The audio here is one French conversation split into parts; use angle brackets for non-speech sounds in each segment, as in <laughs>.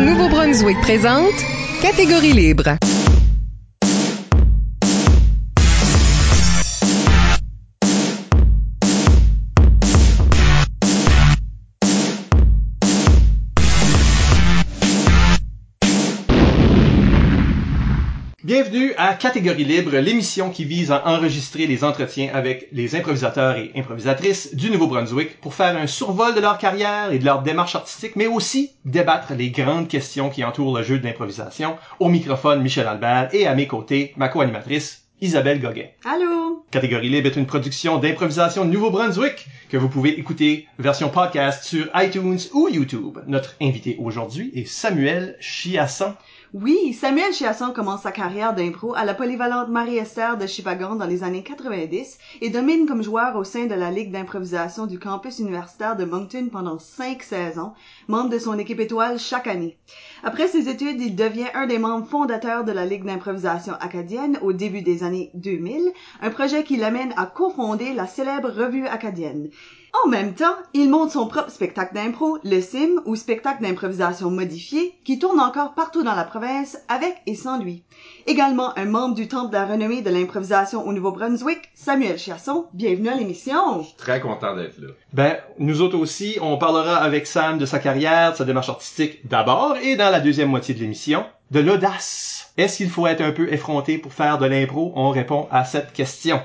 Nouveau-Brunswick présente Catégorie libre. Catégorie Libre, l'émission qui vise à enregistrer les entretiens avec les improvisateurs et improvisatrices du Nouveau-Brunswick pour faire un survol de leur carrière et de leur démarche artistique, mais aussi débattre les grandes questions qui entourent le jeu de l'improvisation. Au microphone, Michel Albert et à mes côtés, ma co-animatrice, Isabelle Goguet. Allô? Catégorie Libre est une production d'improvisation Nouveau-Brunswick que vous pouvez écouter version podcast sur iTunes ou YouTube. Notre invité aujourd'hui est Samuel Chiasson. Oui, Samuel Chiasson commence sa carrière d'impro à la polyvalente Marie-Esther de Chipagon dans les années 90 et domine comme joueur au sein de la Ligue d'improvisation du campus universitaire de Moncton pendant cinq saisons, membre de son équipe étoile chaque année. Après ses études, il devient un des membres fondateurs de la Ligue d'improvisation acadienne au début des années 2000, un projet qui l'amène à cofonder la célèbre revue acadienne. En même temps, il monte son propre spectacle d'impro, le CIM, ou spectacle d'improvisation modifié, qui tourne encore partout dans la province avec et sans lui. Également un membre du Temple de la renommée de l'improvisation au Nouveau-Brunswick, Samuel Chiasson, bienvenue à l'émission. Très content d'être là. Ben, nous autres aussi, on parlera avec Sam de sa carrière, de sa démarche artistique d'abord, et dans la deuxième moitié de l'émission, de l'audace. Est-ce qu'il faut être un peu effronté pour faire de l'impro? On répond à cette question.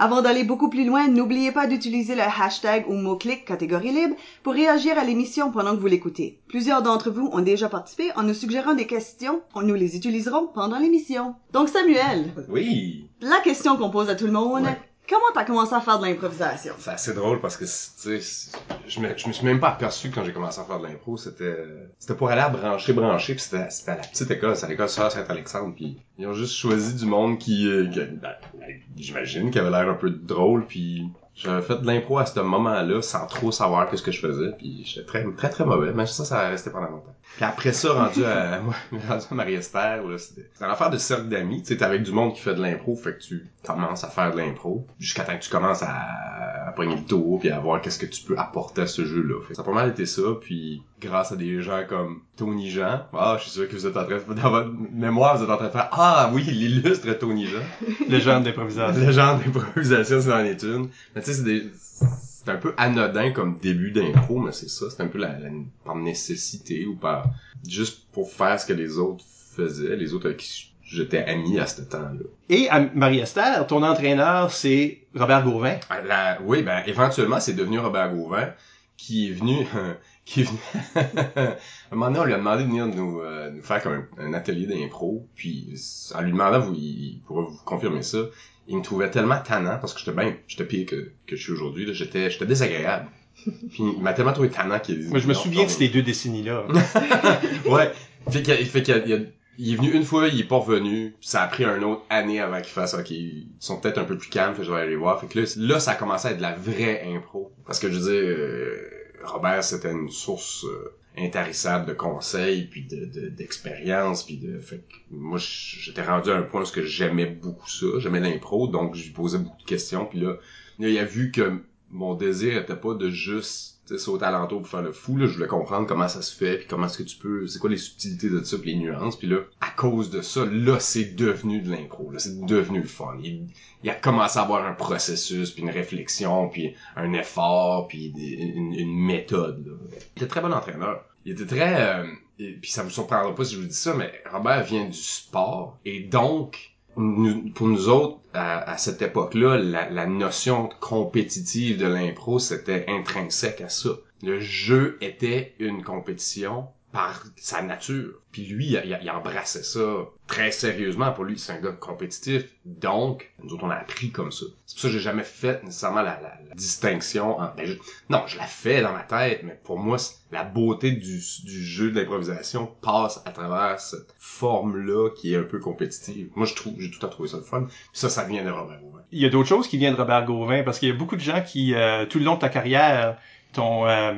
Avant d'aller beaucoup plus loin, n'oubliez pas d'utiliser le hashtag ou mot-clic catégorie libre pour réagir à l'émission pendant que vous l'écoutez. Plusieurs d'entre vous ont déjà participé en nous suggérant des questions. Nous les utiliserons pendant l'émission. Donc Samuel, Oui. la question qu'on pose à tout le monde, Ouais. Comment t'as commencé à faire de l'improvisation? C'est assez drôle parce que, tu sais, je me, je me suis même pas aperçu quand j'ai commencé à faire de l'impro, c'était, c'était pour aller à brancher, brancher, puis c'était, c'était à la petite école, c'est à l'école Sœur Saint-Alexandre, puis ils ont juste choisi du monde qui, euh, ben, j'imagine, qui avait l'air un peu drôle, puis j'avais fait de l'impro à ce moment-là sans trop savoir qu'est-ce que je faisais, puis j'étais très, très, très mauvais, mais ça, ça a resté pendant longtemps. Puis après ça, rendu à, <laughs> moi, rendu à Marie-Esther, c'était, c'est une affaire de cercle d'amis, tu sais, t'es avec du monde qui fait de l'impro, fait que tu commences à faire de l'impro, jusqu'à temps que tu commences à, à prendre le tour, puis à voir qu'est-ce que tu peux apporter à ce jeu-là. Ça a pas mal été ça, puis grâce à des gens comme Tony Jean, ah, je suis sûr que vous êtes en train de, dans votre mémoire, vous êtes en train de faire, ah oui, l'illustre Tony Jean. <laughs> Le genre d'improvisation. Le genre d'improvisation, c'est dans les tunes. Mais tu sais, c'est des... C'est un peu anodin comme début d'impro, mais c'est ça. C'est un peu la, la- par nécessité ou par... Juste pour faire ce que les autres faisaient, les autres avec qui j'étais ami à ce temps-là. Et Marie-Esther, ton entraîneur, c'est Robert Gauvin. Ah, la- oui, ben éventuellement, c'est devenu Robert Gauvin qui est venu... <laughs> qui est venu... <laughs> à un moment donné, on lui a demandé de venir nous, euh, nous faire comme un, un atelier d'impro, puis en lui demandant, vous, il, il pourra vous confirmer ça, il me trouvait tellement tannant, parce que j'étais bien, j'étais pire que, que je suis aujourd'hui, là, j'étais, j'étais désagréable. <laughs> Puis il m'a tellement trouvé tannant qu'il a dit... Moi, je me souviens de ces deux décennies-là. <laughs> ouais. Fait qu'il fait qu'il il, est venu une fois, il est pas revenu. Ça a pris une autre année avant qu'il fasse OK, ils sont peut-être un peu plus calmes, fait que je vais aller les voir. Fait que là, là, ça a commencé à être de la vraie impro. Parce que je veux dire, euh, Robert, c'était une source euh, intarissable de conseils, puis de de- d'expérience, puis de. Fait que moi, j'étais rendu à un point où j'aimais beaucoup ça, j'aimais l'impro, donc je lui posais beaucoup de questions, puis là, là, il a vu que mon désir était pas de juste sauter alentour pour faire le fou là je voulais comprendre comment ça se fait puis comment est-ce que tu peux c'est quoi les subtilités de ça puis les nuances puis là à cause de ça là c'est devenu de l'impro là c'est devenu le fun il, il a commencé à avoir un processus puis une réflexion puis un effort puis une, méthode là. il était très bon entraîneur il était très euh, et puis ça vous surprendra pas si je vous dis ça mais Robert vient du sport et donc pour nous autres, à, à cette époque-là, la, la notion compétitive de l'impro, c'était intrinsèque à ça. Le jeu était une compétition par sa nature. Puis lui, il, il- embrassait ça très sérieusement. Pour lui, c'est un gars compétitif. Donc, nous autres, on a appris comme ça. C'est pour ça que j'ai jamais fait nécessairement la, la- la distinction. En, ben, je- non, je la fais dans ma tête, mais pour moi, la beauté du, jeu de l'improvisation passe à travers cette forme-là qui est un peu compétitive. Moi, je trouve, j'ai tout à trouvé ça le fun. Ça, ça vient de Robert Gauvin. Il y a d'autres choses qui viennent de Robert Gauvin, parce qu'il y a beaucoup de gens qui, euh, tout le long de ta carrière, t'ont, euh,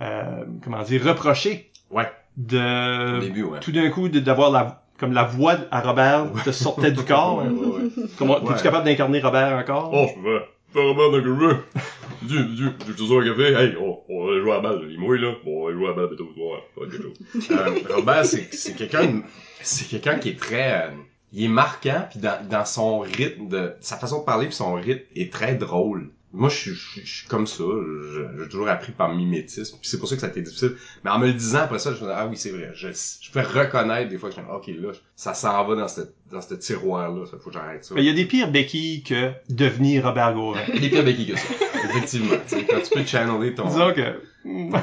euh, comment dire, reproché Ouais. de Au début, ouais. tout d'un coup de- d'avoir la comme la voix à Robert te sortait du corps. Ouais, ouais, ouais. Comment Ouais. es-tu capable d'incarner Robert encore? Oh, je peux pas. Robert dans le jeu. Dis, tu te sors un café? Hey, on, on va jouer à la balle. Il mouille, là. Bon, on va jouer à la balle bientôt. Ouais, pas quelque chose. Euh, Robert, c'est, c'est quelqu'un, de- c'est quelqu'un qui est très, euh, il est marquant, puis dans, dans son rythme de, sa façon de parler puis son rythme est très drôle. Moi, je suis, je suis- je suis comme ça. J'ai toujours appris par mimétisme. Puis c'est pour ça que ça a été difficile. Mais en me le disant après ça, je me dis, ah oui, c'est vrai. Je, je peux reconnaître des fois que je me dis, ok, là, ça s'en va dans ce, dans ce tiroir-là. Ça faut que j'arrête ça. Il y a des pires béquilles que devenir Robert Gauvin. <laughs> Il est pire béquille que ça. Effectivement. Quand tu peux channeler ton, Disons que...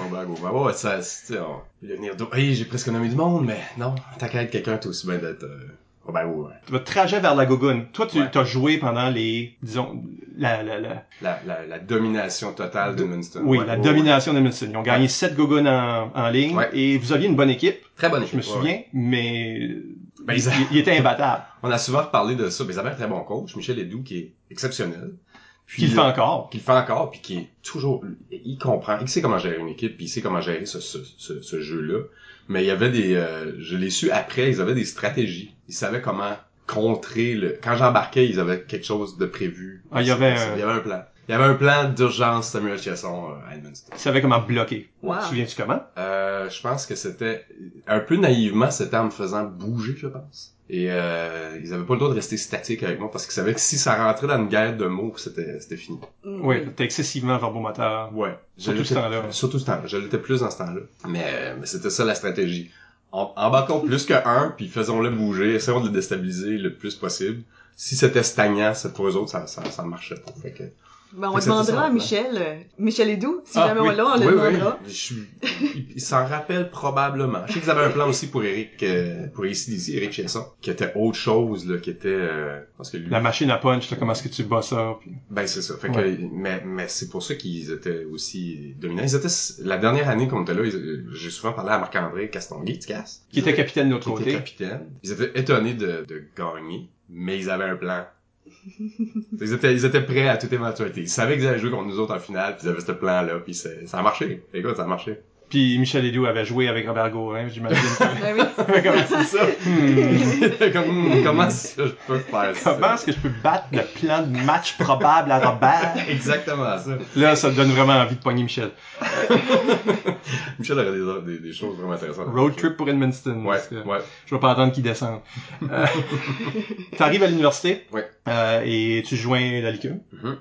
bag au bas. Ouais, ça, tu sais, on- devenir. Hey, j'ai presque nommé du monde, mais non. T'as qu'à être quelqu'un, t'es aussi bien d'être, euh, Gauvin. Votre trajet vers la Gogoune. Toi, tu Ouais. as joué pendant les, disons, la, la, la, La, la, la domination totale de Munster. oui, Ouais, la domination d'Edmundston. Ils ont gagné Ouais. sept Gogoons en, en ligne Ouais. et vous aviez une bonne équipe. Très bonne je me équipe, souviens, mais Ben, il, ils- il était imbattable. <laughs> On a souvent parlé de ça, mais ils avaient un très bon coach, Michel Ledoux, qui est exceptionnel. Puis, Qui le fait euh, encore. Qui le fait encore, puis qui est toujours... Il comprend, il sait comment gérer une équipe, puis il sait comment gérer ce, ce, ce, ce jeu-là. Mais il y avait des... euh, je l'ai su après, ils avaient des stratégies. Ils savaient comment contrer le... Quand j'embarquais, ils avaient quelque chose de prévu. Ah, il y avait Il y avait un plan. Il y avait un plan d'urgence Samuel Chesson euh, à Edmundston. Il savait comment bloquer. Wow. Tu te souviens-tu comment? Euh, je pense que c'était un peu naïvement, c'était en me faisant bouger, je pense. Et euh, ils avaient pas le droit de rester statiques avec moi parce qu'ils savaient que si ça rentrait dans une guerre de mots, c'était c'était fini. Mm. Oui, t'es excessivement verbomoteur. Ouais. Surtout ce temps-là. Surtout ce temps-là. Je l'étais plus dans ce temps-là. Mais, euh, mais c'était ça la stratégie. En, embarquons <laughs> plus que un, puis faisons-le bouger. Essayons de le déstabiliser le plus possible. Si c'était stagnant, c'est pour eux autres, ça, ça, ça marchait pas. Fait que... Ben, on demandera à. Michel, euh, Michel Edoux, si Ah, jamais oui. on l'a, on le oui. demandera. Je suis- il, il s'en rappelle probablement. Je sais qu'ils avaient un plan aussi pour Eric, euh, pour ici d'ici, Eric Chesson, qui était autre chose, là, qui était, euh, parce que lui, La machine à punch, là, comment est-ce que tu bats ça? Puis... ben c'est ça. Fait Ouais. que, mais, mais c'est pour ça qu'ils étaient aussi dominants. Ils étaient, la dernière année qu'on était là, ils- j'ai souvent parlé à Marc-André Castonguay, tu casses. Qui était capitaine de l'autre qui était côté. capitaine. Ils étaient étonnés de, de gagner, mais ils avaient un plan. Ils, étaient, ils étaient prêts à toute éventualité. Ils savaient qu'ils allaient jouer contre nous autres en finale, puis ils avaient ce plan-là, puis ça a marché. Écoute, ça a marché. Puis Michel Edoux avait joué avec Robert Gauvin, j'imagine. <laughs> Ben oui. <laughs> comment c'est <laughs> ça? Hmm. Comme, hmm, comment ça, je peux faire ça? Comment est-ce que je peux battre le plan de match probable à Robert? Exactement ça. Là, ça te donne vraiment envie de pogner Michel. Michel aurait des, des, des choses vraiment intéressantes. Road trip pour Edmundston. Ouais, que ouais. Je vais pas attendre qu'il descende. Euh, T'arrives à l'université? Ouais. Euh, et tu joins la Ligue Mhm.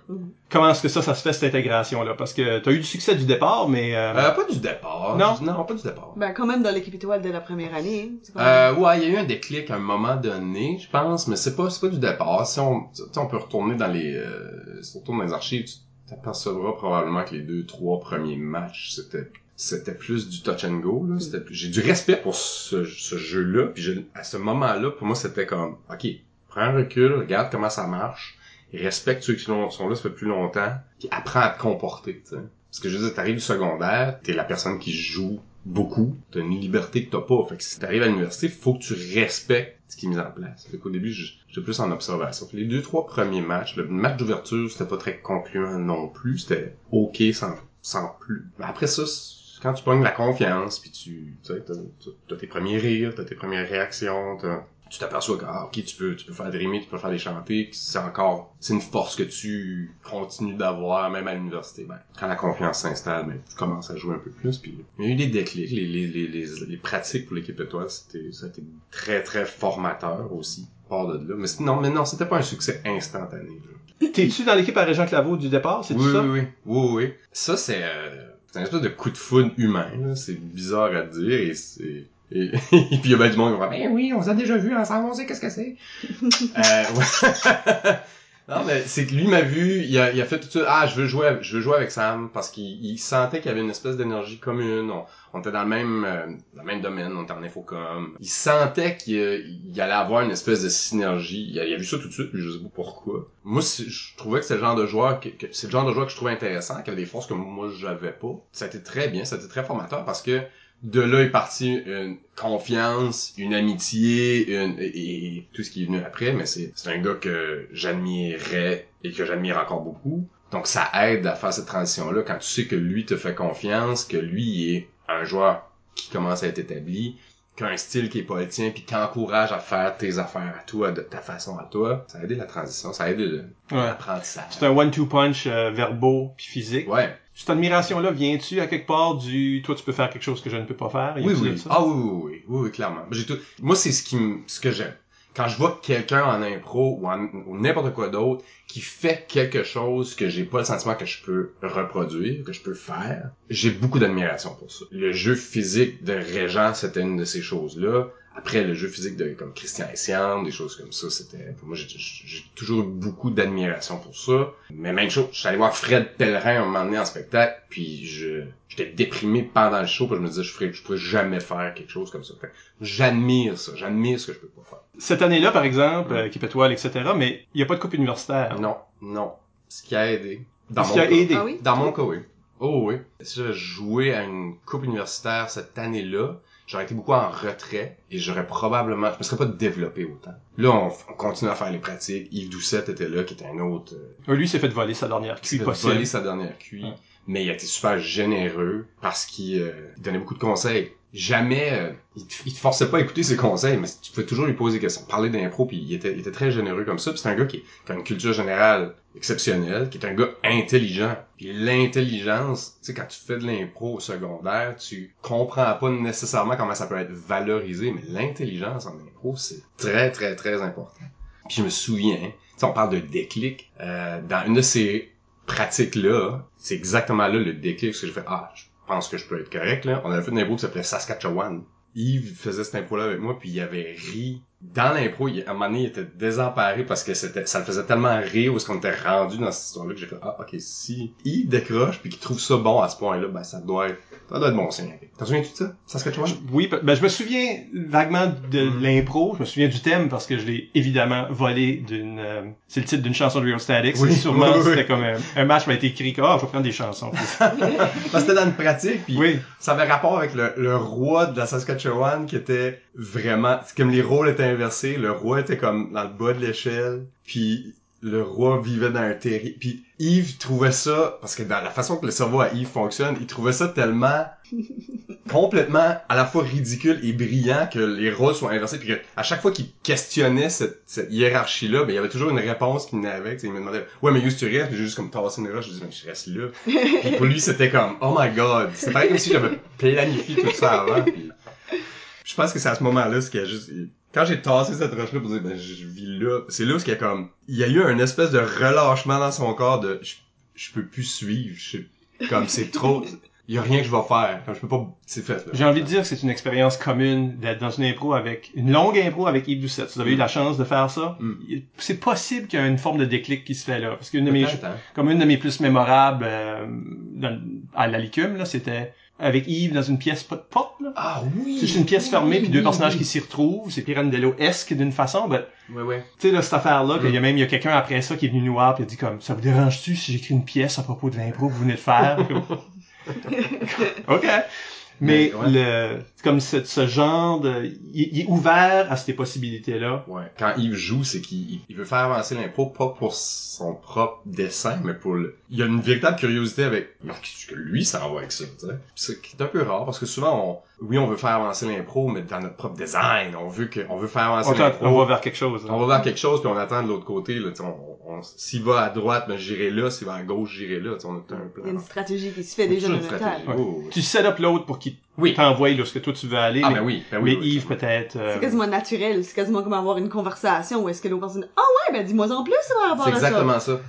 Comment est-ce que ça, ça se fait cette intégration-là? Parce que t'as eu du succès du départ, mais euh, Euh, pas du départ. Non? Non, pas du départ. Ben, quand même dans l'équipe étoile dès la première année. hein. Euh, ouais, il y a eu un déclic à un moment donné, je pense, mais c'est pas, c'est pas du départ. Si on, tu sais, on peut retourner dans les, euh, si on retourne dans les archives, tu t'apercevras probablement que les deux, trois premiers matchs, c'était, c'était plus du touch and go, là. C'était, j'ai du respect pour ce, ce jeu-là, puis je- à ce moment-là, pour moi, c'était comme, ok, prends un recul, regarde comment ça marche, respecte ceux qui sont, là, ça fait plus longtemps, puis apprends à te comporter, tu sais. Parce que je veux dire, t'arrives du secondaire, t'es la personne qui joue beaucoup, t'as une liberté que t'as pas. Fait que si t'arrives à l'université, faut que tu respectes ce qui est mis en place. Fait qu'au début, j'étais plus en observation. Les deux, trois premiers matchs, le match d'ouverture, c'était pas très concluant non plus. C'était OK sans, sans plus. Après ça, quand tu pognes la confiance, puis tu, tu sais, t'as tes premiers rires, t'as tes premières réactions, t'as- tu t'aperçois que, ah, ok, tu peux, tu peux faire des rimer, tu peux faire des chanter, que c'est encore, c'est une force que tu continues d'avoir, même à l'université. Ben, quand la confiance s'installe, ben, tu commences à jouer un peu plus, puis il y a eu des déclics, les, les, les, les, les pratiques pour l'équipe étoile, c'était, ça a été très, très formateur aussi, part de là. Mais non, mais non, c'était pas un succès instantané, t'es-tu dans l'équipe à Régent Claveau du départ? C'est Oui, tout ça? oui, oui, oui, oui. Ça, c'est, euh, c'est un espèce de coup de foudre humain. C'est bizarre à dire, et c'est, et, <laughs> et puis il y a bien du monde qui va ben oui, on s'est déjà vu ensemble, on sait qu'est-ce que c'est. <laughs> euh, <laughs> non, mais c'est que lui m'a vu, il a, il a fait tout de suite, ah, je veux jouer, je veux jouer avec Sam, parce qu'il il sentait qu'il y avait une espèce d'énergie commune, on, on était dans le même, euh, dans le même domaine, on était en infocom. Il sentait qu'il il allait avoir une espèce de synergie. Il a, il a vu ça tout de suite, puis je sais pas pourquoi. Moi, je trouvais que c'est le genre de joueur que, que- c'est le genre de joueur que je trouvais intéressant, qui avait des forces que moi j'avais pas. Ça a été très bien, ça a été très formateur parce que de là est parti une confiance, une amitié, une, et, et tout ce qui est venu après, mais c'est, c'est un gars que j'admirais et que j'admire encore beaucoup. Donc ça aide à faire cette transition-là quand tu sais que lui te fait confiance, que lui est un joueur qui commence à être établi, qui a un style qui est pas le tien, puis qui encourage à faire tes affaires à toi, de ta façon à toi, ça a aidé la transition, ça a aidé Ouais. l'apprentissage. C'est un one-two punch euh, verbaux puis physique. Ouais. Cette admiration-là vient-tu à quelque part du toi tu peux faire quelque chose que je ne peux pas faire? Oui, oui. Ah oui, oui, oui, oui, oui, clairement. Tout... Moi, c'est ce qui ce que j'aime. Quand je vois quelqu'un en impro ou, en- ou n'importe quoi d'autre qui fait quelque chose que j'ai pas le sentiment que je peux reproduire, que je peux faire, j'ai beaucoup d'admiration pour ça. Le jeu physique de Régent, c'était une de ces choses-là. Après, le jeu physique de comme Christian Essiam, des choses comme ça, c'était... Pour moi, j'ai j'ai toujours eu beaucoup d'admiration pour ça. Mais même chose, je suis allé voir Fred Pellerin un moment donné en spectacle, puis je j'étais déprimé pendant le show, puis je me disais, je ferais, je pourrais jamais faire quelque chose comme ça. J'admire ça, j'admire ce que je peux pas faire. Cette année-là, par exemple, euh, équipe étoile, etc., mais il n'y a pas de coupe universitaire. Non, non. Ce qui a aidé. Dans Ce mon qui a cas. aidé. Ah oui? Dans mon cas, oui. Oh oui. Si j'avais joué à une coupe universitaire cette année-là, j'aurais été beaucoup en retrait et j'aurais probablement, je me serais pas développé autant. Là, on, on continue à faire les pratiques. Yves Doucette était là, qui était un autre, euh, Euh, Lui, il s'est fait voler sa dernière qui s'est cuit fait voler sa dernière cuit. Ouais. Mais il a été super généreux parce qu'il euh, donnait beaucoup de conseils. Jamais, euh, il, te, il te forçait pas à écouter ses conseils, mais tu pouvais toujours lui poser des questions, parler d'impro, puis il était, il était très généreux comme ça. C'est un gars qui, qui a une culture générale exceptionnelle, qui est un gars intelligent. Puis l'intelligence, tu sais, quand tu fais de l'impro au secondaire, tu comprends pas nécessairement comment ça peut être valorisé, mais l'intelligence en impro, c'est très, très, très important. Puis je me souviens, on parle de déclic, euh, dans une de ces pratiques-là, c'est exactement là le déclic, parce que j'ai fait, ah, je pense que je peux être correct, là. On avait fait une impro qui s'appelait Saskatchewan. Yves faisait cette impro-là avec moi, puis il avait ri. Dans l'impro, il- à un moment donné, il était désemparé parce que c'était, ça le faisait tellement rire où est-ce qu'on était rendu dans cette histoire-là que j'ai fait, ah, ok, si Yves décroche puis qu'il trouve ça bon à ce point-là, ben, ça doit être, ça doit être bon signe. T'en souviens-tu de ça? Saskatchewan? Oui, pe- ben, je me souviens vaguement de Mm. l'impro. Je me souviens du thème parce que je l'ai évidemment volé d'une... euh, c'est le titre d'une chanson de Real Static. Oui, sûrement, oui, oui. c'était comme un, un match m'a été écrit comme, ah, je vais prendre des chansons. <laughs> Parce que c'était dans une pratique, puis oui. ça avait rapport avec le, le roi de la Saskatchewan qui était vraiment c'est comme les rôles étaient inversés le roi était comme dans le bas de l'échelle puis le roi vivait dans un terrier puis Yves trouvait ça parce que dans la façon que le cerveau à Yves fonctionne il trouvait ça tellement <laughs> complètement à la fois ridicule et brillant que les rôles soient inversés puis que à chaque fois qu'il questionnait cette, cette hiérarchie là ben il y avait toujours une réponse qui venait avec il me demandait ouais mais où tu restes Puis j'ai juste comme tassé une roche je disais mais je reste là puis pour lui, c'était comme, oh my god. C'est pareil comme si j'avais planifié tout ça avant. Puis... Je pense que c'est à ce moment-là, ce qui a juste... Quand j'ai tassé cette roche-là pour dire, ben, je vis là, c'est là où il y a comme... Il y a eu un espèce de relâchement dans son corps de, je, je peux plus suivre. Je, comme, c'est trop... Il y a rien que je vais faire. Comme, je peux pas... C'est fait. J'ai envie de dire que c'est une expérience commune d'être dans une impro avec, une longue impro avec Yves Doucette. Si vous avez eu la chance de faire ça, Mm. c'est possible qu'il y ait une forme de déclic qui se fait là. Parce qu'une de mes, hein. comme une de mes plus mémorables euh, dans- à la licume, là, c'était avec Yves dans une pièce pas de porte, là. Ah oui! C'est juste une pièce fermée, Oui, puis deux oui, personnages oui. qui s'y retrouvent. C'est Pirandello-esque d'une façon. Ben, Ouais, ouais. tu sais, là, cette affaire-là, Mm. qu'il y a même, il y a quelqu'un après ça qui est venu nous voir, puis il a dit comme, ça vous dérange-tu si j'écris une pièce à propos de l'impro que vous venez de faire? <laughs> <laughs> OK. Mais Mais, ouais. le, comme ce, ce genre de, il, il est ouvert à ces possibilités-là. Ouais. Quand Yves joue, c'est qu'il il veut faire avancer l'impro, pas pour son propre dessin, mais pour le... Il y a une véritable curiosité avec ce que lui s'en va avec ça, tu sais? Puis C'est qui est un peu rare, parce que souvent, on... oui, on veut faire avancer l'impro, mais dans notre propre design. On veut que, on veut faire avancer l'impro. on va vers quelque chose. là. On va vers quelque chose, puis on attend de l'autre côté, là, on, s'il va à droite, ben, j'irai là, s'il va à gauche, j'irai là, tu sais, on a tout un plan. Il y a une stratégie qui se fait déjà dans une le stratégie. Ouais. Oh. Tu set up l'autre pour qu'il Oui. t'envoie là où ce que toi tu veux aller. Ah, mais ben oui, ben oui. mais oui, Yves peut-être. euh, C'est quasiment naturel, c'est quasiment comme avoir une conversation où est-ce que l'autre personne Ah ouais, ben dis-moi en plus par rapport C'est à ça. exactement ça.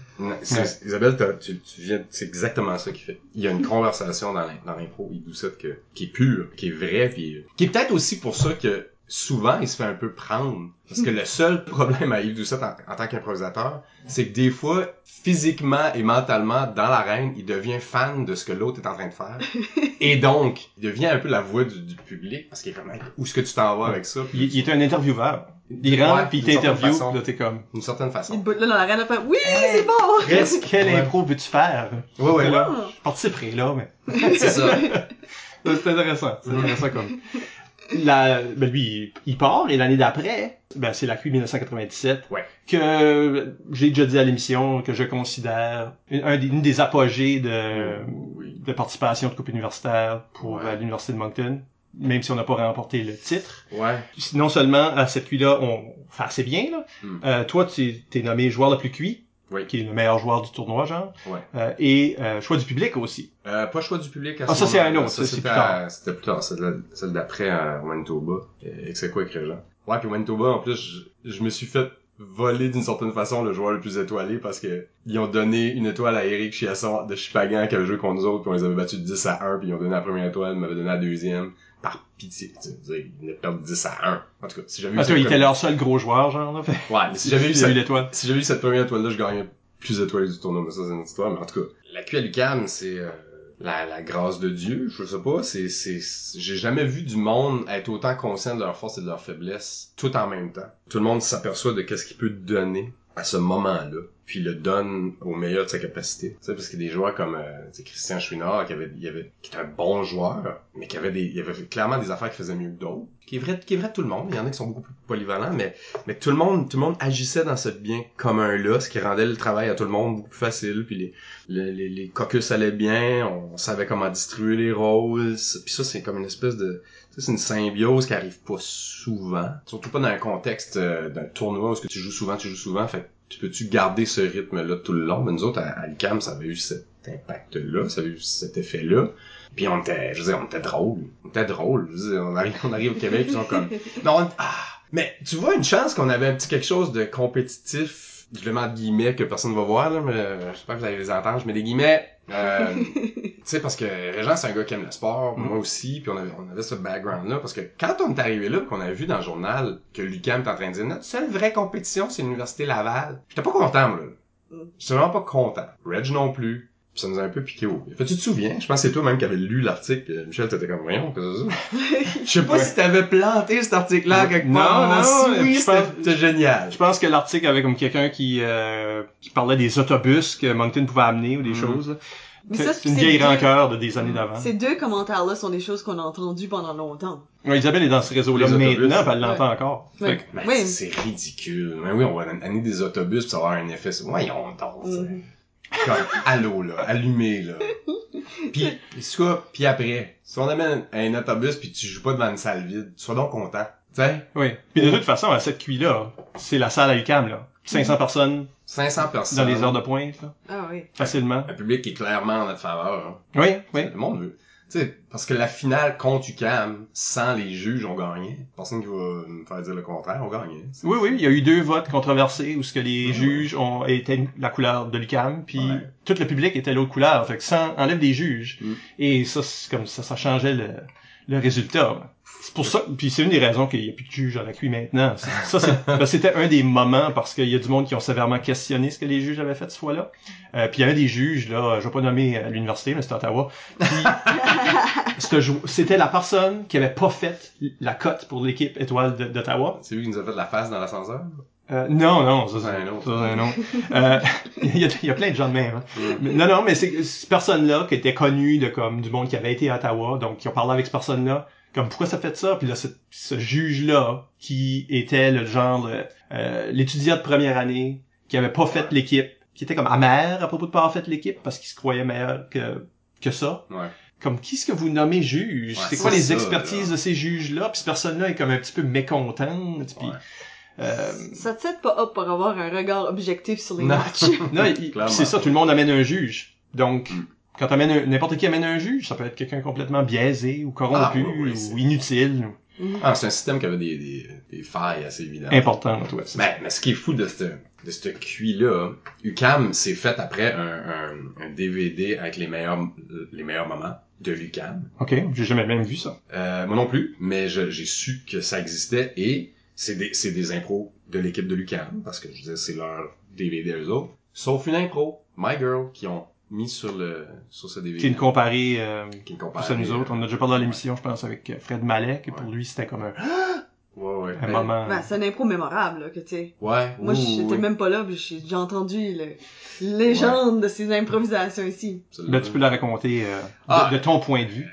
C'est-. Isabelle, tu, tu viens, c'est exactement ça qu'il fait. Il y a une conversation dans l'impro, il Doucette, que, qui est pure, qui est vraie, puis euh, qui est peut-être aussi pour ça que souvent il se fait un peu prendre. Parce que le <laughs> seul problème à Yves Doucette en, en tant qu'improvisateur, c'est que des fois, physiquement et mentalement, dans l'arène, il devient fan de ce que l'autre est en train de faire. <laughs> et donc, il devient un peu la voix du, du public, parce qu'il est comme, où est-ce que tu t'en vas avec ça? Puis il, il est un intervieweur. Il rentre, Ouais, puis il t'interviewe, là t'es comme, D'une certaine Il façon. bout là dans l'arène, fait Oui, c'est bon! Presque. quelle Ouais. impro veux-tu faire? Ouais, ouais, là. Je participerai là, mais... C'est ça. <laughs> C'est intéressant. C'est intéressant comme. La, ben lui, il- part et l'année d'après, ben c'est la QI 1997, Ouais. que j'ai déjà dit à l'émission que je considère une, une des apogées de, Oui. de participation de coupe universitaire pour Ouais. l'université de Moncton. même si on n'a pas remporté le titre. Ouais. Non seulement à cette cuit-là, on fait assez bien. Là. Mm. Euh, toi, tu t'es nommé joueur le plus cuit, Oui. qui est le meilleur joueur du tournoi, genre. Ouais. Euh, et euh, choix du public aussi. Euh, pas choix du public à Ah, ce ça, c'est un autre, ça, c'est c'était plus tard. C'était plus tard, celle, d'après à Manitoba. Et c'est quoi Régent? Ouais, puis Manitoba, en plus, je, je me suis fait voler d'une certaine façon le joueur le plus étoilé parce que ils ont donné une étoile à Eric Chiasson de Chipagan qui avait joué contre nous autres puis on les avait battus 10 à 1 puis ils ont donné la première étoile, ils m'avaient donné la deuxième par pitié. Tu sais, ils venaient de perdre 10 à 1. En tout cas, si j'avais eu Parce qu'il cette était leur seul gros joueur, genre. Là. Fait- Ouais, mais si <laughs> j'avais eu eu cette, l'étoile. si j'avais eu cette première étoile-là, je gagnais plus d'étoiles du tournoi, mais ça, c'est une histoire. Mais en tout cas, la QA Lucam, c'est euh, la, la grâce de Dieu, je sais pas. C'est, c'est- j'ai jamais vu du monde être autant conscient de leurs forces et de leurs faiblesses tout en même temps. Tout le monde s'aperçoit de qu'est-ce qu'il peut donner à ce moment-là, puis le donne au meilleur de sa capacité. Tu parce qu'il y a des joueurs comme euh, Christian Chouinard, qui avait, il qui était un bon joueur, mais qui avait des, il avait clairement des affaires qui faisaient mieux que d'autres. Qui est vrai, qui est vrai de tout le monde. Il y en a qui sont beaucoup plus polyvalents, mais mais tout le monde tout le monde agissait dans ce bien commun là ce qui rendait le travail à tout le monde beaucoup plus facile puis les les, les, allaient bien on savait comment distribuer les rôles puis ça c'est comme une espèce de c'est une symbiose qui arrive pas souvent surtout pas dans un contexte euh, d'un tournoi où ce que tu joues souvent tu joues souvent fait peux-tu garder ce rythme là tout le long? Mais nous autres à, à l'UQAM, ça avait eu cet impact là ça avait eu cet effet là puis on était je veux dire on était drôle on était drôle je veux dire on arrive on arrive au Québec ils sont comme <laughs> non, on- ah, mais tu vois une chance qu'on avait un petit quelque chose de compétitif. Je le mets entre guillemets que personne va voir, là, mais euh, j'espère que vous allez les entendre. Je mets des guillemets. Euh, <laughs> tu sais, parce que Régent, c'est un gars qui aime le sport, Mm. moi aussi, puis on avait, on avait ce background-là, parce que quand on est arrivé là, puis qu'on a vu dans le journal que l'UQAM est en train de dire notre seule vraie compétition, c'est l'Université Laval, j'étais pas content, moi, là. Mm. J'étais vraiment pas content. Reg non plus. Puis ça nous a un peu piqué au. Fait, tu te souviens? Je pense que c'est toi même qui avais lu l'article. puis Michel, t'étais comme, voyons, qu'est-ce que c'est? Ça? <laughs> Je sais pas Ouais. si t'avais planté cet article-là quelque Non, part. non, si oui, c'était génial. Je pense que l'article avait comme quelqu'un qui euh, qui parlait des autobus que Moncton pouvait amener ou des Mhm. choses. C'est une vieille rancœur de des années d'avant. Ces deux commentaires-là sont des choses qu'on a entendues pendant longtemps. Ouais, Isabelle est dans ce réseau-là maintenant, elle l'entend encore. Ouais. Fait que- Ben, Oui. c'est ridicule. Ben oui, on va amener des autobus pis ça va avoir un effet. Voyons donc. tu sais. Comme, allô, là. Allumé, là. Pis, soit, puis après, si on amène un autobus pis tu joues pas devant une salle vide, sois donc content. Tu sais? Oui. Puis de toute façon, à cette cuit-là, c'est la salle à UQAM, là. 500 personnes 500 personnes. dans les heures de pointe, là. Ah oui. Facilement. Un public qui est clairement en notre faveur. hein. Oui, oui. Le monde veut. Tu sais, parce que la finale contre UCAM, sans les juges, on gagnait. Personne qui va me faire dire le contraire, on gagnait. Oui, oui, il y a eu deux votes controversés où ce que les Ouais, juges ont été la couleur de l'UQAM, puis Ouais. tout le public était l'autre couleur. Fait que ça enlève des juges. Mm. Et ça, c'est comme ça, ça changeait le, le résultat. C'est pour ça, puis c'est une des raisons qu'il y a plus de juges à la QI maintenant. Ça, c'est- <laughs> ben, c'était un des moments parce qu'il y a du monde qui ont sévèrement questionné ce que les juges avaient fait ce fois-là. Euh, puis il y avait des juges, là, je vais pas nommer à l'université, mais c'était Ottawa. <laughs> C'était la personne qui avait pas fait la cote pour l'équipe étoile d'Ottawa. C'est lui qui nous a fait de la face dans l'ascenseur? Euh, non, non, ça C'est un autre. ça, c'est un autre. Euh, <laughs> il, y a, il y a plein de gens de même. hein. Mais- non, non, mais c'est cette personne-là qui était connue de comme du monde qui avait été à Ottawa, donc qui ont parlé avec cette personne-là, comme pourquoi ça fait ça, puis là ce, ce juge-là qui était le genre euh, euh, l'étudiant de première année qui avait pas fait l'équipe, qui était comme amer à propos de pas avoir fait l'équipe parce qu'il se croyait meilleur que que ça. Ouais. Comme qui est-ce que vous nommez juge? Ouais, C'est quoi les ça, expertises là. de ces juges-là? Puis cette personne-là est comme un petit peu mécontente. Puis Ouais. euh, Ça te set pas up pour avoir un regard objectif sur les Non. matchs. <laughs> Non, c'est ça, tout le monde amène un juge. Donc, Mm. Quand t'amènes n'importe qui amène un juge, ça peut être quelqu'un complètement biaisé ou corrompu Ah, oui, oui, c'est- ou inutile. Ah, c'est un système qui avait des, des, des failles assez évidentes. important. Ouais, Ben, mais ce qui est fou de ce de ce QI-là, UCAM s'est fait après un, un, un DVD avec les meilleurs les meilleurs moments de l'UCAM. Ok, j'ai jamais même vu ça. Euh, moi non plus, mais j'ai su que ça existait et c'est des, c'est des impros de l'équipe de l'UCAM, parce que je disais c'est leur DVD eux autres. Sauf une impro, My Girl, qui ont mis sur le sur ce DVD. C'est une comparée euh, qui pour ça nous autres. On a déjà parlé dans l'émission, je pense, avec euh, Fred Malek, et pour lui, c'était comme un, Ouais, ouais. un Ben, moment... Ben, c'est un impro mémorable, là, que tu sais. Ouais. Moi, j'étais oui, même pas là, puis j'ai déjà entendu le légende de ces improvisations ici. absolument. Ben, tu peux la raconter euh, de- Ah. de, ton point de vue.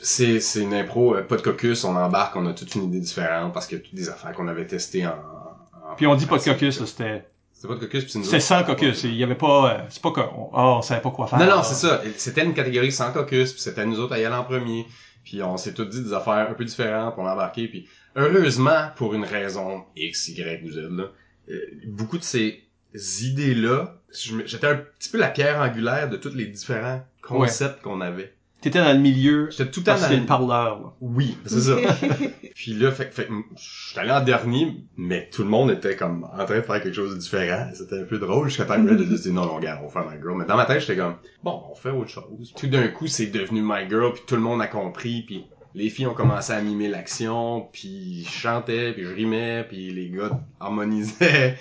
C'est, c'est une impro, euh, pas de caucus, on embarque, on a toute une idée différente parce que toutes des affaires qu'on avait testées en, en- Puis on dit pas de caucus, là, c'était C'était pas de caucus, puis c'est nous C'était autres. sans caucus. Il y avait pas, euh, c'est pas qu'on, oh, on savait pas quoi faire. Non, non, c'est ça. C'était une catégorie sans caucus, puis c'était nous autres à y aller en premier. Puis on s'est tous dit des affaires un peu différentes, puis on a embarqué. Puis heureusement, pour une raison X, Y ou Z, là, euh, beaucoup de ces idées-là, j'étais un petit peu la pierre angulaire de tous les différents concepts qu'on avait. T'étais dans le milieu, J'étais tout le temps parce dans le... le parleur, là. Oui, c'est ça. <laughs> Puis là, fait, fait, je suis allé en dernier, mais tout le monde était comme en train de faire quelque chose de différent. C'était un peu drôle jusqu'à temps que a dit non, non, gars, on va faire My Girl. Mais dans ma tête, j'étais comme, bon, on fait autre chose. Tout d'un coup, c'est devenu My Girl, puis tout le monde a compris, puis les filles ont commencé à mimer l'action, puis je chantais, puis je rimais, puis les gars harmonisaient,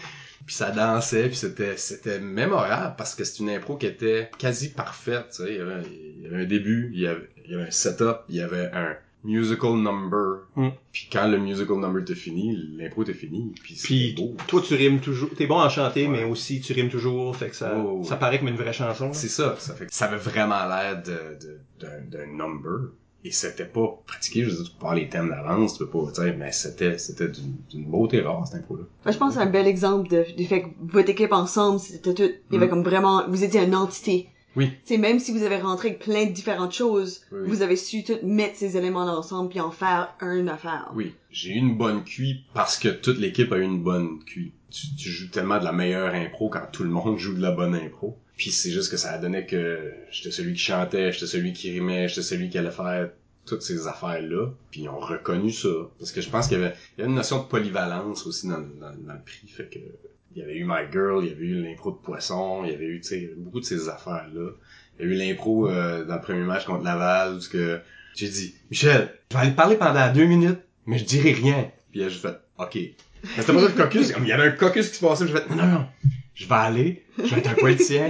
puis ça dansait, puis c'était c'était mémorable parce que c'est une impro qui était quasi parfaite, tu sais, il y avait, il y avait un début, il y avait, il y avait un setup, il y avait un musical number, Mm. puis quand le musical number était fini, l'impro était fini, puis Puis c'était beau. toi, tu rimes toujours. T'es bon à chanter, Ouais. mais aussi tu rimes toujours, fait que ça, ouais. ça paraît comme une vraie chanson. C'est ça, ça fait que ça avait vraiment l'air de, de, d'un, d'un number. Et c'était pas pratiqué, je veux dire, tu peux pas les thèmes d'avance, tu peux pas, sais, mais c'était, c'était d'une, d'une beauté rare, cette impro-là. Moi, je pense que c'est un bel exemple de, du fait que votre équipe ensemble, c'était tout, il y avait Mm. comme vraiment, vous étiez une entité. Oui. C'est même si vous avez rentré avec plein de différentes choses, Oui, vous avez su tout mettre ces éléments ensemble puis en faire une affaire. Oui, j'ai eu une bonne QI parce que toute l'équipe a eu une bonne QI. Tu, tu joues tellement de la meilleure impro quand tout le monde joue de la bonne impro. Puis c'est juste que ça a donné que j'étais celui qui chantait, j'étais celui qui rimait, j'étais celui qui allait faire toutes ces affaires-là. Puis ils ont reconnu ça. Parce que je pense qu'il y avait, il y avait une notion de polyvalence aussi dans, le prix. Fait que il y avait eu My Girl, il y avait eu l'impro de poisson, il y avait eu, beaucoup de ces affaires-là. Il y a eu l'impro euh, dans le premier match contre Laval où que j'ai dit, Michel, je vais aller parler pendant deux minutes, mais je dirai rien. Puis elle, j'ai fait, OK. C'était pas ça le caucus. Il y avait un caucus qui se passait, j'ai fait, non, non, non. Je vais aller, je vais être un politicien